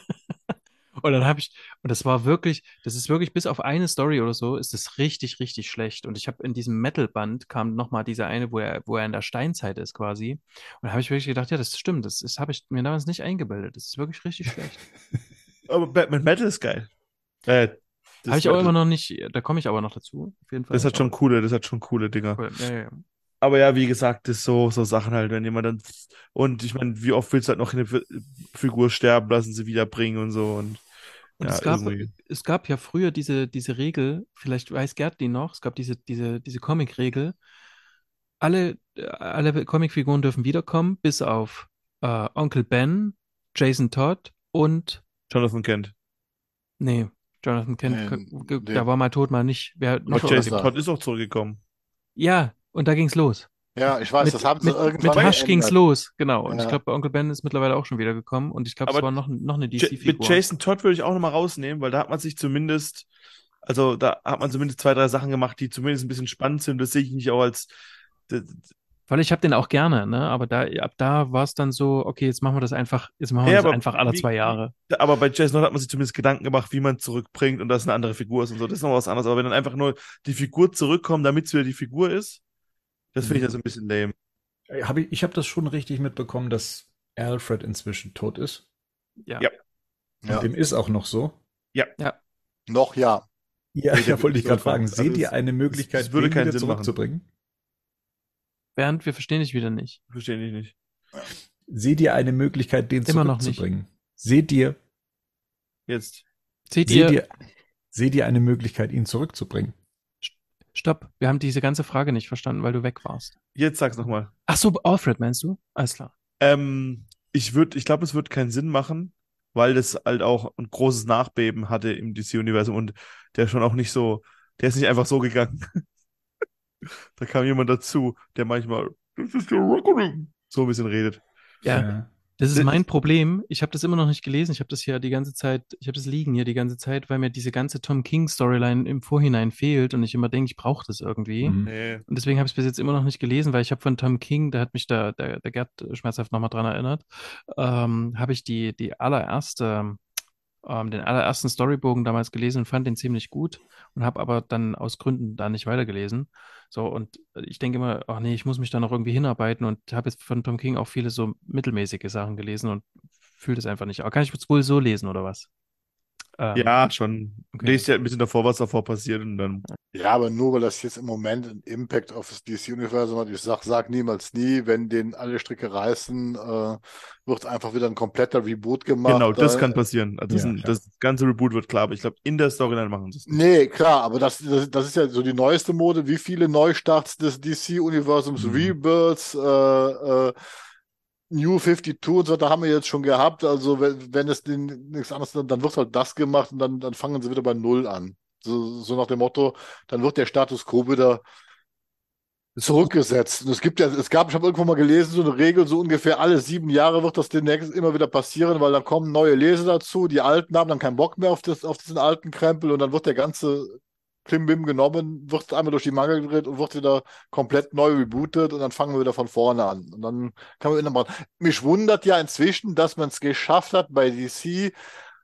D: Und dann habe ich, und das war wirklich, das ist wirklich bis auf eine Story oder so, ist es richtig, richtig schlecht. Und ich habe in diesem Metal-Band kam nochmal dieser eine, wo er, wo er in der Steinzeit ist quasi. Und da habe ich wirklich gedacht, ja, das stimmt, das, das habe ich mir damals nicht eingebildet. Das ist wirklich richtig schlecht.
C: Aber Batman Metal ist geil. Äh, das
D: Habe ich
C: Metal-
D: immer noch nicht, da komme ich aber noch dazu. Auf jeden Fall.
C: Das hat schon coole, das hat schon coole Dinger.
D: cool. Ja, ja, ja.
C: Aber ja, wie gesagt, das ist so, so Sachen halt, wenn jemand dann. Und ich meine, wie oft willst du halt noch eine Fi- Figur sterben lassen, sie wiederbringen und so. Und,
D: Und
C: ja,
D: es gab,
C: irgendwie.
D: es gab ja früher diese, diese Regel, vielleicht weiß Gerd die noch, es gab diese, diese, diese Comic-Regel. Alle, alle Comicfiguren dürfen wiederkommen, bis auf äh, Onkel Ben, Jason Todd und,
C: Jonathan Kent.
D: nee, Jonathan Kent,
B: Nee,
D: ge-
B: nee.
D: der war mal tot, mal nicht. Wer noch
C: Aber Jason. Todd ist auch zurückgekommen.
D: Ja, und da ging's los.
B: Ja, ich weiß,
D: mit,
B: das haben sie
D: mit,
B: irgendwann
D: mit Hush ging's los, genau. Und
B: Ja.
D: ich glaube, bei Onkel Ben ist mittlerweile auch schon wieder gekommen. Und ich glaube, es war noch, noch eine
C: Ja-
D: DC-Figur.
C: Mit Jason Todd würde ich auch nochmal rausnehmen, weil da hat man sich zumindest, also da hat man zumindest zwei, drei Sachen gemacht, die zumindest ein bisschen spannend sind. Das sehe ich nicht auch als.
D: Weil ich habe den auch gerne, ne? Aber da, ab da war es dann so, okay, jetzt machen wir das einfach, jetzt machen wir
C: Ja,
D: das einfach alle
C: wie-
D: zwei Jahre.
C: Aber bei Jason Todd hat man sich zumindest Gedanken gemacht, wie man zurückbringt und dass eine andere Figur ist und so. Das ist noch was anderes. Aber wenn dann einfach nur die Figur zurückkommt, damit es wieder die Figur ist, das finde ich
A: Mhm.
C: ja so ein bisschen lame.
A: Hab ich ich habe das schon richtig mitbekommen, dass Alfred inzwischen tot ist.
D: Ja.
C: Ja.
A: Und
B: Ja.
A: dem ist auch noch so.
B: Noch ja.
A: Ja,
C: Nee, der
A: da wollte ich gerade fragen. Seht ihr
C: Also
A: eine Möglichkeit,
C: es würde
A: den
C: keinen
A: wieder
C: Sinn machen.
A: zurückzubringen?
D: Bernd, wir verstehen dich wieder nicht.
C: Verstehe ich nicht.
A: Seht ihr eine Möglichkeit, den
D: Immer noch nicht.
A: zurückzubringen? Seht ihr,
C: Jetzt.
D: Seht
A: seht
D: ihr,
A: ihr, seht ihr eine Möglichkeit, ihn zurückzubringen?
D: Stopp, wir haben diese ganze Frage nicht verstanden, weil du weg warst.
C: Jetzt sag's nochmal.
D: Ach so, Alfred meinst du? Alles klar.
C: Ähm, ich würde, ich glaube, es wird keinen Sinn machen, weil das halt auch ein großes Nachbeben hatte im DC-Universum und der schon auch nicht so, der ist nicht einfach so gegangen. da kam jemand dazu, der manchmal, das ist der Reckoning, so ein bisschen redet.
D: Ja, das ist
C: Das-
D: mein Problem. Ich habe das immer noch nicht gelesen. Ich habe das hier die ganze Zeit, ich habe das liegen hier die ganze Zeit, weil mir diese ganze Tom King Storyline im Vorhinein fehlt und ich immer denke, ich brauche das irgendwie.
A: Mhm.
D: Und deswegen habe ich es bis jetzt immer noch nicht gelesen, weil ich habe von Tom King, da hat mich der, der, der Gerd schmerzhaft nochmal dran erinnert, ähm, habe ich die, die allererste, ähm, den allerersten Storybogen damals gelesen und fand den ziemlich gut und habe aber dann aus Gründen da nicht weitergelesen. So, und ich denke immer, ach nee, ich muss mich da noch irgendwie hinarbeiten und habe jetzt von Tom King auch viele so mittelmäßige Sachen gelesen und fühle das einfach nicht. Aber kann ich es wohl so lesen oder was? Ähm,
C: Ja, schon.
D: Okay.
C: Lest ja ein bisschen davor, was davor passiert und dann.
B: Ja, aber nur weil das jetzt im Moment einen Impact auf das DC-Universum hat. Ich sag, sag niemals nie, wenn denen alle Stricke reißen, äh, wird einfach wieder ein kompletter Reboot gemacht.
C: Genau, das
B: Da-
C: kann passieren. Also das,
A: Ja,
C: ein,
A: klar.
C: das ganze Reboot wird klar, aber ich glaube, in der Storyline machen sie es nicht.
B: Nee, klar, aber das, das, das ist ja so die neueste Mode. Wie viele Neustarts des DC-Universums,
A: Mhm.
B: Rebirths, äh, äh, New 52 und so, da haben wir jetzt schon gehabt. Also wenn, wenn es den, nichts anderes, dann, dann wird halt das gemacht und dann, dann fangen sie wieder bei Null an. So, so nach dem Motto, dann wird der Status quo wieder zurückgesetzt. Und es gibt ja, es gab, ich habe irgendwo mal gelesen, so eine Regel, so ungefähr alle sieben Jahre wird das demnächst immer wieder passieren, weil dann kommen neue Leser dazu, die Alten haben dann keinen Bock mehr auf, das, auf diesen alten Krempel und dann wird der ganze Klimbim genommen, wird einmal durch die Mangel gedreht und wird wieder komplett neu rebootet und dann fangen wir wieder von vorne an. Und dann kann man wieder machen. Mich wundert ja inzwischen, dass man es geschafft hat, bei DC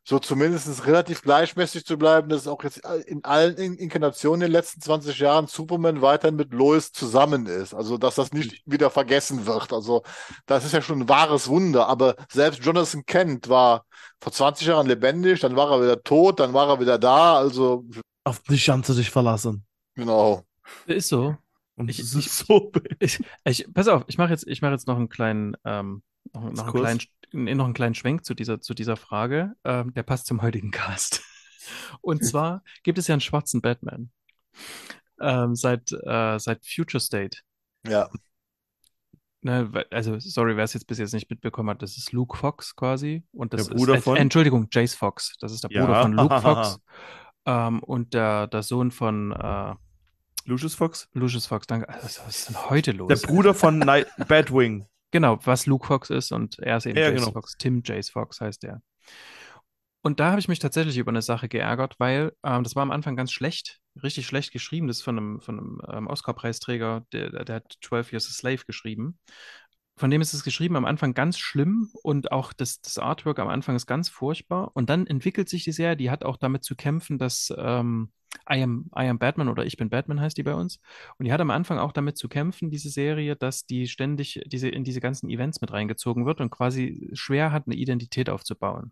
B: so zumindest relativ gleichmäßig zu bleiben, dass auch jetzt in allen Inkarnationen in den letzten 20 Jahren Superman weiterhin mit Lois zusammen ist. Also, dass das nicht wieder vergessen wird. Also, das ist ja schon ein wahres Wunder. Aber selbst Jonathan Kent war vor 20 Jahren lebendig, dann war er wieder tot, dann war er wieder da. Also.
C: Auf dich kannst du dich verlassen.
B: Genau.
D: Ist so.
C: Und
D: Ich-
C: es ist so.
D: Ich, ich, pass auf, ich mache jetzt, ich mache jetzt noch einen kleinen, ähm, noch, noch, einen kleinen, nee, noch einen kleinen Schwenk zu dieser, zu dieser Frage. Ähm, der passt zum heutigen Cast. Und zwar gibt es ja einen schwarzen Batman. Ähm, seit, äh, seit Future State.
B: Ja.
D: Ne, also, sorry, wer es jetzt bis jetzt nicht mitbekommen hat, das ist Luke Fox quasi. Und das
C: Der Bruder
D: ist, äh,
C: von?
D: Entschuldigung, Jace Fox. Das ist der
C: Ja.
D: Bruder von Luke Fox. Ähm, und der, der Sohn von äh,
C: Lucius Fox?
D: Lucius Fox. Danke. Also, was ist denn heute los?
C: Der Bruder von Night Batwing.
D: Genau, was Luke Fox ist und er ist eben
C: Ja,
D: Jace
C: genau.
D: Fox. Tim Jace Fox heißt er. Und da habe ich mich tatsächlich über eine Sache geärgert, weil ähm, das war am Anfang ganz schlecht, richtig schlecht geschrieben. Das ist von einem, von einem ähm, Oscar-Preisträger, der, der hat 12 Years a Slave geschrieben. Von dem ist es geschrieben am Anfang ganz schlimm und auch das, das Artwork am Anfang ist ganz furchtbar. Und dann entwickelt sich die Serie, die hat auch damit zu kämpfen, dass ähm, I am, I am Batman oder Ich bin Batman heißt die bei uns. Und die hat am Anfang auch damit zu kämpfen, diese Serie, dass die ständig diese, in diese ganzen Events mit reingezogen wird und quasi schwer hat, eine Identität aufzubauen.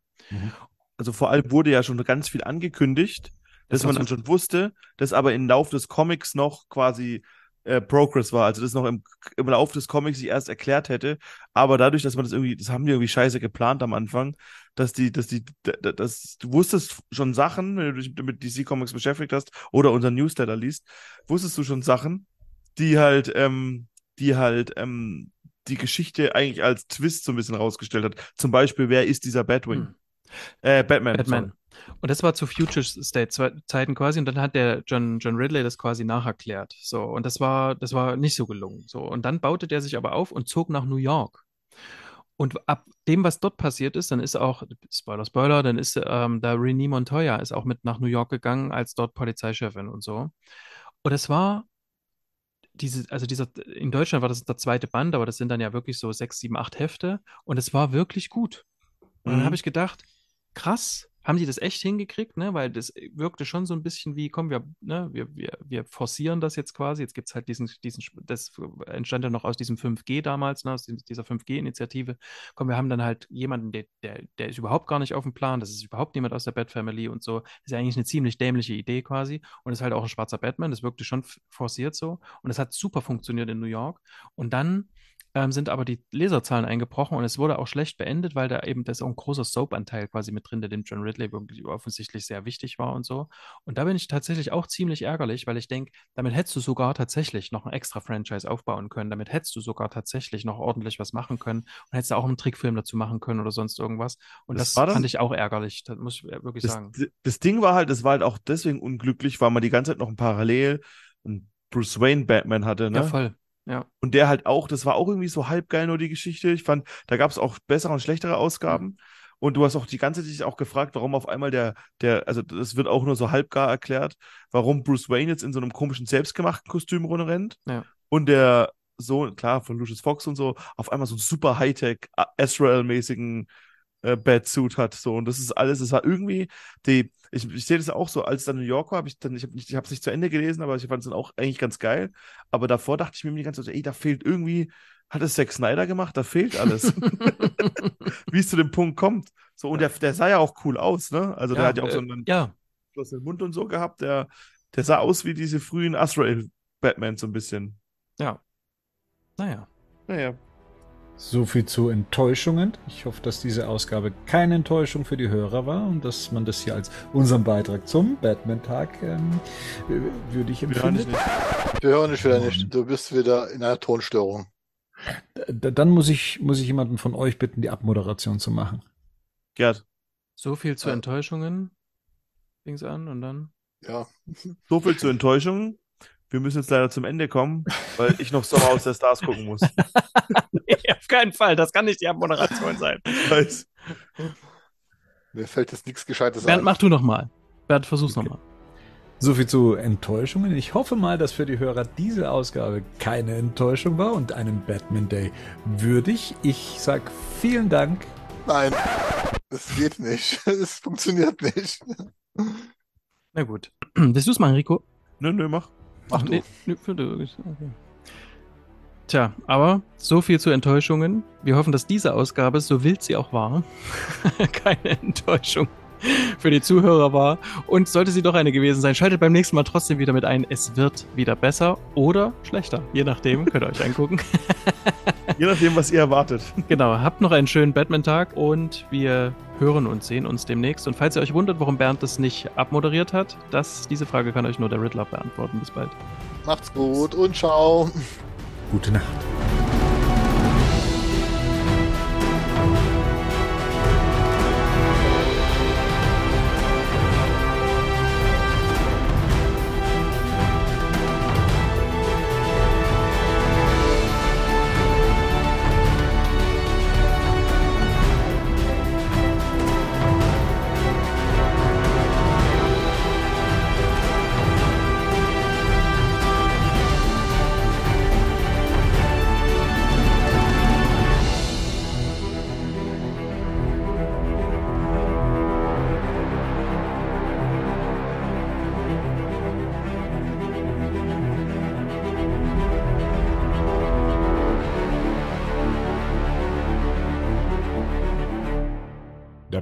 C: Also vor allem wurde ja schon ganz viel angekündigt, dass
D: Das
C: man dann schon wusste, dass aber im Lauf des Comics noch quasi äh, Progress war, also das noch im, im Lauf des Comics sich erst erklärt hätte, aber dadurch, dass man das irgendwie, das haben die irgendwie scheiße geplant am Anfang, dass die, dass die, d- d- dass du wusstest schon Sachen, wenn du dich mit DC Comics beschäftigt hast oder unseren Newsletter liest, wusstest du schon Sachen, die halt, ähm, die halt, ähm, die Geschichte eigentlich als Twist so ein bisschen rausgestellt hat. Zum Beispiel, wer ist dieser Batwing?
D: Hm.
C: Äh, Batman.
D: Batman. Und das war zu Future State Ze- Zeiten quasi und dann hat der John, John Ridley das quasi nacherklärt. So, und das war, das war nicht so gelungen. So, und dann baute der sich aber auf und zog nach New York. Und ab dem, was dort passiert ist, dann ist auch, Spoiler, Spoiler, dann ist ähm, da Renee Montoya ist auch mit nach New York gegangen als dort Polizeichefin und so. Und es war diese, also dieser, in Deutschland war das der zweite Band, aber das sind dann ja wirklich so sechs, sieben, acht Hefte und es war wirklich gut. Und dann
C: Mhm.
D: habe ich gedacht, krass, haben die das echt hingekriegt, ne? Weil das wirkte schon so ein bisschen wie, komm, wir, ne, wir, wir, wir forcieren das jetzt quasi. Jetzt gibt es halt diesen, diesen, das entstand ja noch aus diesem 5G damals, ne, aus dieser 5G-Initiative. Komm, wir haben dann halt jemanden, der, der, der ist überhaupt gar nicht auf dem Plan, das ist überhaupt niemand aus der Bat-Family und so. Das ist ja eigentlich eine ziemlich dämliche Idee quasi. Und ist halt auch ein schwarzer Batman, das wirkte schon forciert so. Und es hat super funktioniert in New York. Und dann ähm, sind aber die Leserzahlen eingebrochen und es wurde auch schlecht beendet, weil da eben das auch ein großer Soap-Anteil quasi mit drin, der dem John Ridley offensichtlich sehr wichtig war und so. Und da bin ich tatsächlich auch ziemlich ärgerlich, weil ich denke, damit hättest du sogar tatsächlich noch ein extra Franchise aufbauen können. Damit hättest du sogar tatsächlich noch ordentlich was machen können und hättest da auch einen Trickfilm dazu machen können oder sonst irgendwas. Und
C: Das
D: das, fand ich auch ärgerlich, das muss ich wirklich
C: Das,
D: sagen.
C: das Ding war halt, es war halt auch deswegen unglücklich, weil man die ganze Zeit noch ein Parallel einen Bruce Wayne Batman hatte, ne?
D: Ja, voll. Ja.
C: Und der halt auch, das war auch irgendwie so halb geil nur die Geschichte. Ich fand, da gab es auch bessere und schlechtere Ausgaben. Und du hast auch die ganze Zeit dich auch gefragt, warum auf einmal der, der, also das wird auch nur so halbgar erklärt, warum Bruce Wayne jetzt in so einem komischen selbstgemachten Kostüm rumrennt.
D: Ja.
C: Und der Sohn, klar, von Lucius Fox und so, auf einmal so einen super Hightech, Azrael-mäßigen äh, Batsuit hat. So, und das ist alles, es war irgendwie, die, ich, ich sehe das auch so, als dann New York war, habe ich dann, ich habe ich es nicht zu Ende gelesen, aber ich fand es dann auch eigentlich ganz geil. Aber davor dachte ich mir die ganze Zeit, ey, da fehlt irgendwie, hat es Zack Snyder gemacht, da fehlt alles. Wie es zu dem Punkt kommt. So, und der, der sah ja auch cool aus, ne? Also der
D: Ja,
C: hat ja auch so
D: äh,
C: einen
D: ja,
C: geschlossenen Mund und so gehabt. Der, der sah aus wie diese frühen Azrael-Batman so ein bisschen.
D: ja. Naja.
C: Naja.
A: So viel zu Enttäuschungen. Ich hoffe, dass diese Ausgabe keine Enttäuschung für die Hörer war und dass man das hier als unseren Beitrag zum Batman-Tag ähm, äh, würdig
C: Wir hören dich
A: empfindet.
C: nicht.
B: Wir hören dich wieder nicht. Du bist wieder in einer Tonstörung.
A: Dann muss ich, muss ich jemanden von euch bitten, die Abmoderation zu machen.
C: Gerd,
D: So viel zu. Enttäuschungen. Fing's an und dann.
B: Ja.
C: so viel zur Enttäuschung. Wir müssen jetzt leider zum Ende kommen, weil ich noch Sommer aus der Stars gucken muss.
D: nee, auf keinen Fall. Das kann nicht die Abmoderation sein.
C: Weiß.
B: Mir fällt jetzt nichts Gescheites
D: Bernd,
B: ein.
D: mach du noch mal. Bernd, versuch's
A: Okay.
D: noch mal.
A: So viel zu Enttäuschungen. Ich hoffe mal, dass für die Hörer diese Ausgabe keine Enttäuschung war und einen Batman Day würdig. Ich sag vielen Dank.
B: Nein, das geht nicht. Es funktioniert nicht.
D: Na gut. Willst du es machen, Rico?
C: Nö, nö, mach.
B: Mach du.
D: Nee, nee. Okay. Tja, aber so viel zu Enttäuschungen. Wir hoffen, dass diese Ausgabe, so wild sie auch war, keine Enttäuschung für die Zuhörer war. Und sollte sie doch eine gewesen sein, schaltet beim nächsten Mal trotzdem wieder mit ein. Es wird wieder besser oder schlechter. Je nachdem, könnt ihr euch angucken.
C: Je nachdem, was ihr erwartet.
D: Genau, habt noch einen schönen Batman-Tag und wir hören und sehen uns demnächst. Und falls ihr euch wundert, warum Bernd das nicht abmoderiert hat, das, diese Frage kann euch nur der Riddler beantworten. Bis bald.
B: Macht's gut und ciao.
A: Gute Nacht.